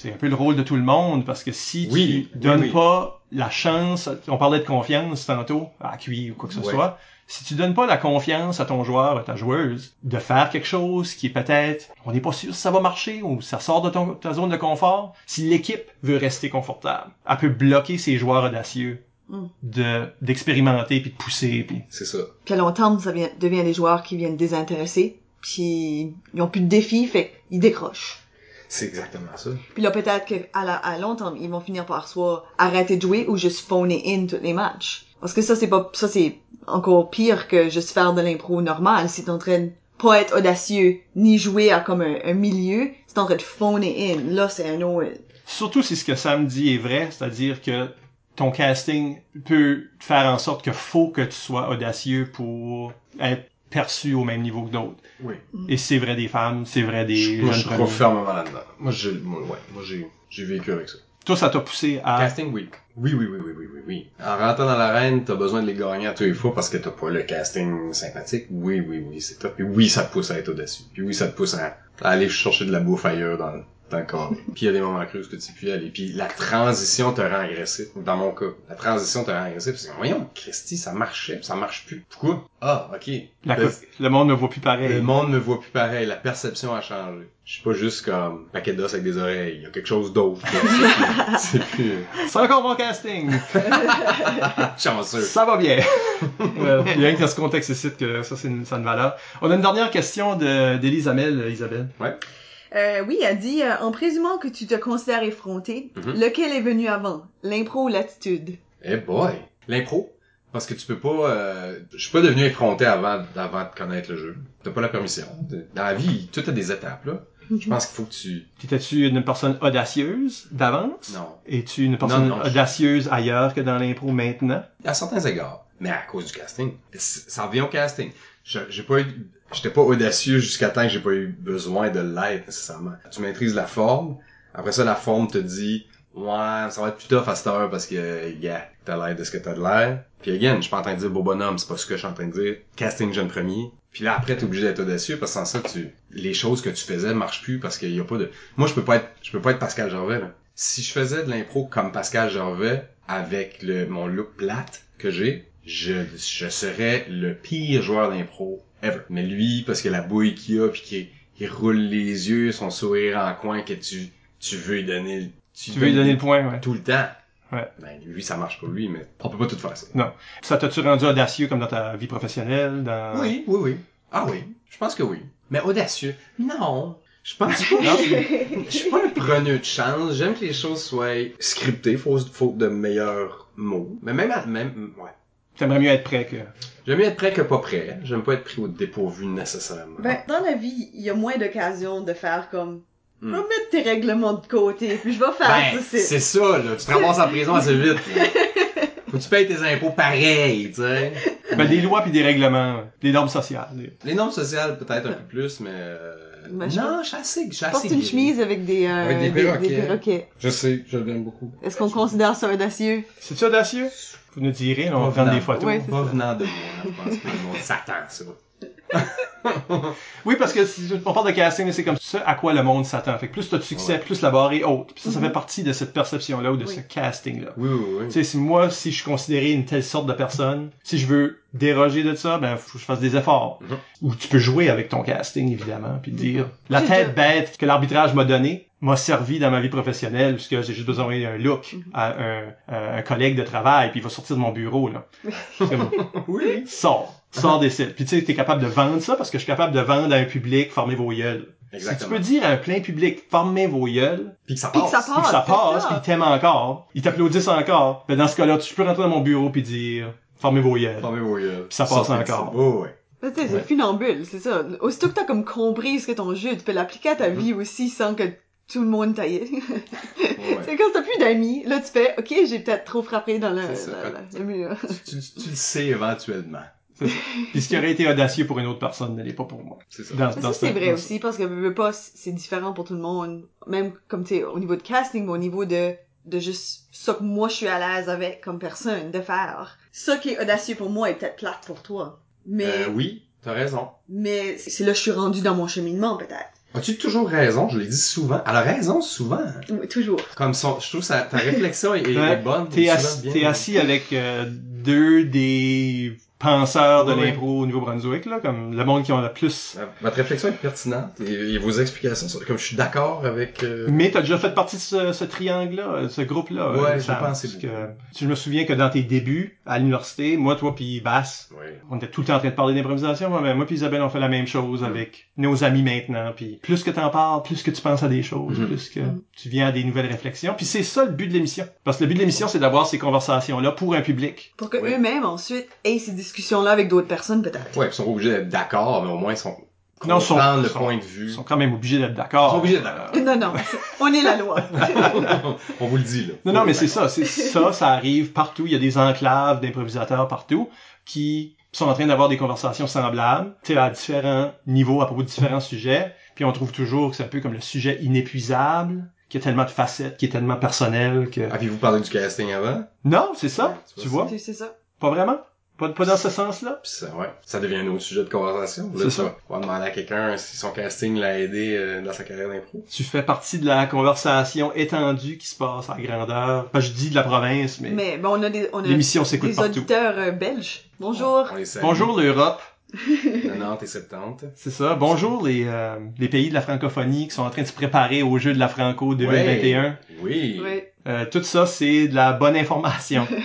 c'est un peu le rôle de tout le monde, parce que si Oui, tu donnes oui, oui. pas la chance, on parlait de confiance tantôt, à QI ou quoi que ce Ouais. soit, si tu donnes pas la confiance à ton joueur, à ta joueuse, de faire quelque chose qui est peut-être, on n'est pas sûr si ça va marcher ou ça sort de ton, ta zone de confort, si l'équipe veut rester confortable, elle peut bloquer ses joueurs audacieux Mm. de d'expérimenter puis de pousser puis C'est ça. Puis à long terme, ça vient- devient des joueurs qui viennent désintéresser, puis ils ont plus de défis, fait qu'ils décrochent. C'est exactement ça. Puis là, peut-être qu'à la, à long terme, ils vont finir par soit arrêter de jouer ou juste phoner in tous les matchs. Parce que ça, c'est pas, ça, c'est encore pire que juste faire de l'impro normal. Si t'es en train de pas être audacieux, ni jouer à comme un, un milieu, c'est en train de phoner in. Là, c'est un autre. Surtout si ce que Sam dit est vrai, c'est-à-dire que ton casting peut faire en sorte que faut que tu sois audacieux pour être perçu au même niveau que d'autres. Oui. Et c'est vrai des femmes, c'est vrai des moi, je jeunes crois premiers. fermement là-dedans. Moi, j'ai, moi, ouais, moi, j'ai, j'ai vécu avec ça. Toi, ça t'a poussé à... Casting, oui. Oui, oui, oui, oui, oui, oui, oui. En rentrant dans l'arène, t'as besoin de les gagner à tous les fois parce que t'as pas le casting sympathique. Oui, oui, oui, c'est top. Puis oui, ça te pousse à être audacieux. Puis oui, ça te pousse à, à aller chercher de la bouffe ailleurs dans, corps. Puis il y a des moments creux que tu peux aller. Puis la transition te rend agressif. Dans mon cas, la transition te rend agressif. Parce que voyons, Christy, ça marchait, ça marche plus. Pourquoi? Ah, ok. La Le- monde ne voit plus pareil. le monde me voit plus pareil, la perception a changé. Je suis pas juste comme paquet d'os avec des oreilles, il y a quelque chose d'autre. <laughs> C'est plus- c'est plus C'est encore mon casting! <laughs> chanceux. ça va bien! <laughs> Euh, Il y a rien que dans ce contexte ici que ça, c'est une, ça a une valeur. On a une dernière question de, d'Elisabeth, Isabelle. Euh, oui, elle dit, euh, en présumant que tu te considères effronté, Mhm. lequel est venu avant? L'impro ou l'attitude? Eh boy! L'impro? Parce que tu peux pas, euh, je suis pas devenu effronté avant, avant de connaître le jeu. T'as pas la permission. Dans la vie, tout a des étapes, là. Je pense qu'il faut que tu, Étais-tu une personne audacieuse d'avance? non. Es-tu une personne Non, non, je- audacieuse ailleurs que dans l'impro maintenant? À certains égards. Mais à cause du casting. Ça revient au casting. J'ai pas eu, j'étais pas audacieux jusqu'à temps que j'ai pas eu besoin de l'être nécessairement. Tu maîtrises la forme. Après ça, la forme te dit, ouais, ça va être plus tough à cette heure parce que, gars, t'as l'air de ce que t'as de l'air. Puis again, je suis pas en train de dire beau bonhomme, c'est pas ce que je suis en train de dire. Casting jeune premier. Puis là, après, t'es obligé d'être audacieux parce que sans ça, tu, les choses que tu faisais marchent plus parce qu'il y a pas de, moi, je peux pas être, je peux pas être Pascal Gervais. Si je faisais de l'impro comme Pascal Gervais avec le, mon look plate que j'ai, je, je serais le pire joueur d'impro ever. Mais lui, parce que la bouille qu'il a puis qu'il il roule les yeux, son sourire en coin que tu, tu veux lui donner Tu veux lui donner le point, ouais. tout le temps. Ouais. Ben, lui, ça marche pas lui, mais on peut pas tout faire ça. Ça t'a-tu rendu audacieux comme dans ta vie professionnelle? Dans... Oui, oui, oui. Ah oui, je pense que oui. Mais audacieux, non. Je pense <laughs> pas. Non? Je suis pas un preneur de chance. J'aime que les choses soient scriptées, faute, faute de meilleurs mots. Mais même, à- même, ouais. T'aimerais mieux être prêt que... J'aime mieux être prêt que pas prêt. J'aime pas être pris au dépourvu nécessairement. Ben, dans la vie, il y a moins d'occasions de faire comme, je Hmm. vais mettre tes règlements de côté, puis je vais faire Ben, ça. c'est ça, là. Tu te ramasses en prison assez vite. là. <laughs> Faut que tu payes tes impôts pareil, tu sais. Ben, des lois puis des règlements, des normes sociales. des- Les normes sociales, peut-être un peu plus, mais... euh, Je non, je suis assez, je suis Porte une chemise avec des, euh, Avec des perroquets. perroquets. Je sais, je l'aime beaucoup. Est-ce qu'on considère ça audacieux? C'est-tu audacieux? Vous nous direz, on va prendre des photos. Ouais, c'est Pas ça. venant de moi, je pense que le monde s'attend à ça. <laughs> Oui, parce que si on parle de casting, c'est comme ça à quoi le monde s'attend. Fait que plus t'as de succès, Ouais. plus la barre est haute. Puis ça, ça Mhm. fait partie de cette perception-là ou de Oui. ce casting-là. Oui, oui, oui. Tu sais, si moi, si je suis considéré une telle sorte de personne, si je veux déroger de ça, ben, faut que je fasse des efforts. Mhm. Ou tu peux jouer avec ton casting, évidemment, puis dire, la J'ai tête bête que l'arbitrage m'a donnée m'a servi dans ma vie professionnelle, puisque j'ai juste besoin d'un look Mhm. à un, à un collègue de travail, puis il va sortir de mon bureau, là. Comme, <laughs> Oui. sors, sors des sites. Puis tu sais, t'es capable de vendre ça, parce que je suis capable de vendre à un public, former vos gueules. Si tu peux dire à un plein public, formez vos gueules, Puis que ça Puis que passe. puis que ça Ah, c'est passe, ça. puis ils t'aiment encore, ils t'applaudissent encore, ben dans ce cas-là, tu peux rentrer dans mon bureau puis dire formez vos gueules. Formez vos gueules. Puis ça passe Sortez encore. Oh, ouais. Tu sais, c'est Ouais. funambule, c'est ça. Aussitôt que t'as comme compris ce que ton jeu, tu peux l'appliquer à ta Mhm. vie aussi sans que tout le monde t'aille. <laughs> Ouais. c'est quand t'as plus d'amis, là tu fais, ok, j'ai peut-être trop frappé dans le, C'est ça. la- la- le mur. tu, tu- tu le sais éventuellement. Puis ce qui aurait été audacieux pour une autre personne ne l'est pas pour moi. C'est ça. Dans, Mais dans ça, c'est ce- vrai dans aussi, parce que veux, pas, c'est différent pour tout le monde. Même comme, tu sais, au niveau de casting, mais au niveau de, de juste ça que moi je suis à l'aise avec comme personne de faire. Ça qui est audacieux pour moi est peut-être plate pour toi. Mais, Euh, oui, t'as raison. mais c'est là que je suis rendu dans mon cheminement, peut-être. As-tu toujours raison? Je l'ai dit souvent. Elle a raison souvent. Oui, Toujours. Comme son, je trouve que ça- ta <laughs> réflexion est, est- bonne. T'es assis, bien. t'es assis avec euh, deux des penseurs de Ouais, ouais. l'impro au Nouveau-Brunswick, là, comme le monde qui ont le plus. Votre réflexion est pertinente et, et vos explications sont, comme je suis d'accord avec, euh, Mais t'as déjà fait partie de ce, ce triangle-là, euh, ce groupe-là. Ouais, euh, pensé parce beaucoup. que Je me souviens que dans tes débuts à l'université, moi, toi puis Bass, oui. on était tout le temps en train de parler d'improvisation. Moi, ben, moi puis Isabelle, on fait la même chose Mm. avec nos amis maintenant. Puis plus que t'en parles, plus que tu penses à des choses, Mhm. plus que tu viens à des nouvelles réflexions. Puis c'est ça le but de l'émission. Parce que le but de l'émission, c'est d'avoir ces conversations-là pour un public. Pour que Oui. eux-mêmes, ensuite, aient ces discussions-là avec d'autres personnes, peut-être. Ouais, ils sont pas obligés d'être d'accord, mais au moins ils sont, Non, ils sont- le sont- point de Ils vue. sont quand même obligés d'être d'accord. Ils sont obligés d'être d'accord. Non, non, on est la loi. <laughs> On vous le dit, là. Non, non, mais c'est ça, c'est ça, ça arrive partout. Il y a des enclaves d'improvisateurs partout qui sont en train d'avoir des conversations semblables, tu sais, à différents niveaux, à propos de différents sujets. Puis on trouve toujours que c'est un peu comme le sujet inépuisable, qui a tellement de facettes, qui est tellement personnel que... Avez-vous parlé du casting avant? Non, c'est ça, Ouais, tu vois? c'est ça. Pas vraiment? Pas, pas dans ce sens-là? Puis ça, ouais, ça devient un autre sujet de conversation. Là, ça. On va demander à quelqu'un si son casting l'a aidé euh, dans sa carrière d'impro. Tu fais partie de la conversation étendue qui se passe à grandeur. Enfin, je dis de la province, mais, Mais bon, on a des, on a l'émission s'écoute des partout. auditeurs euh, belges. Bonjour. On. Bonjour l'Europe. <laughs> 90 et 70. C'est ça. Bonjour les, euh, les pays de la francophonie qui sont en train de se préparer au jeu de la Franco 2021. Oui. Oui. Euh, tout ça, c'est de la bonne information. <laughs>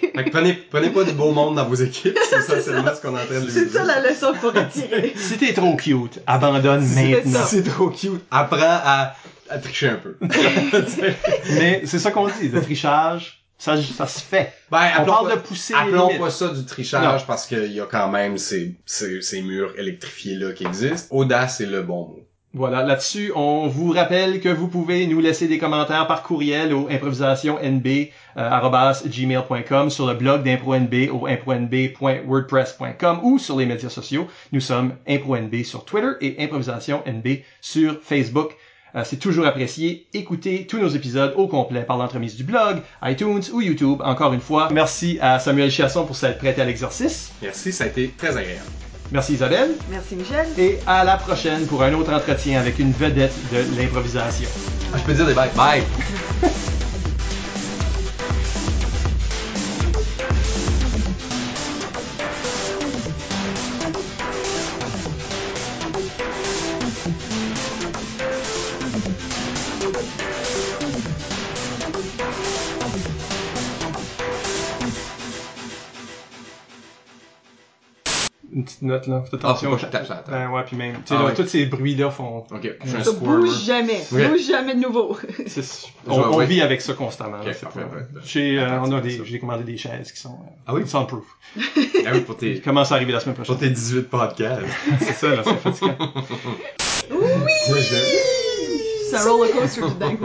Fait que prenez, prenez pas du beau monde dans vos équipes. C'est <laughs> essentiellement ce qu'on est en train de C'est lui ça dire. la leçon faut <laughs> retirer. si t'es trop cute, abandonne C'est maintenant. ça. C'est trop cute. Apprends à, à tricher un peu. <laughs> Mais c'est ça qu'on dit, le trichage, ça, ça se fait. ben, On appelons parle pas, de pousser appelons pas ça du trichage parce qu'il y a quand même ces, ces, ces murs électrifiés là qui existent. Audace est le bon mot. Voilà, là-dessus, on vous rappelle que vous pouvez nous laisser des commentaires par courriel au improvisationnb@gmail.com sur le blog d'ImproNB au impronb.wordpress.com ou sur les médias sociaux. Nous sommes ImproNB sur Twitter et ImprovisationNB sur Facebook. Euh, c'est toujours apprécié. Écoutez tous nos épisodes au complet par l'entremise du blog, iTunes ou YouTube. Encore une fois, merci à Samuel Chiasson pour s'être prêté à l'exercice. Merci, ça a été très agréable. Merci Isabelle. Merci Michel. Et à la prochaine pour un autre entretien avec une vedette de l'improvisation. Ah, je peux dire des bye. Bye! <laughs> une petite note, là. Faites Ah, faut attention. pas que je tape sur la table. ben ouais, puis même, tu sais, Ah tous ces bruits-là font... Ok, je suis un Ça bouge jamais. Ok. Bouge jamais de nouveau. <laughs> On, ouais. vit avec ça constamment. là, Ok, c'est parfait, pas- parfait. J'ai, euh, on a Attends, des, ça. j'ai commandé des chaises qui sont euh, Ah oui? soundproof. Ah oui, pour tes, <laughs> commencent à arriver la semaine pour prochaine. tes 18 podcasts. <laughs> c'est ça, là, c'est fatigant. Oui! C'est un roller coaster tout d'un coup.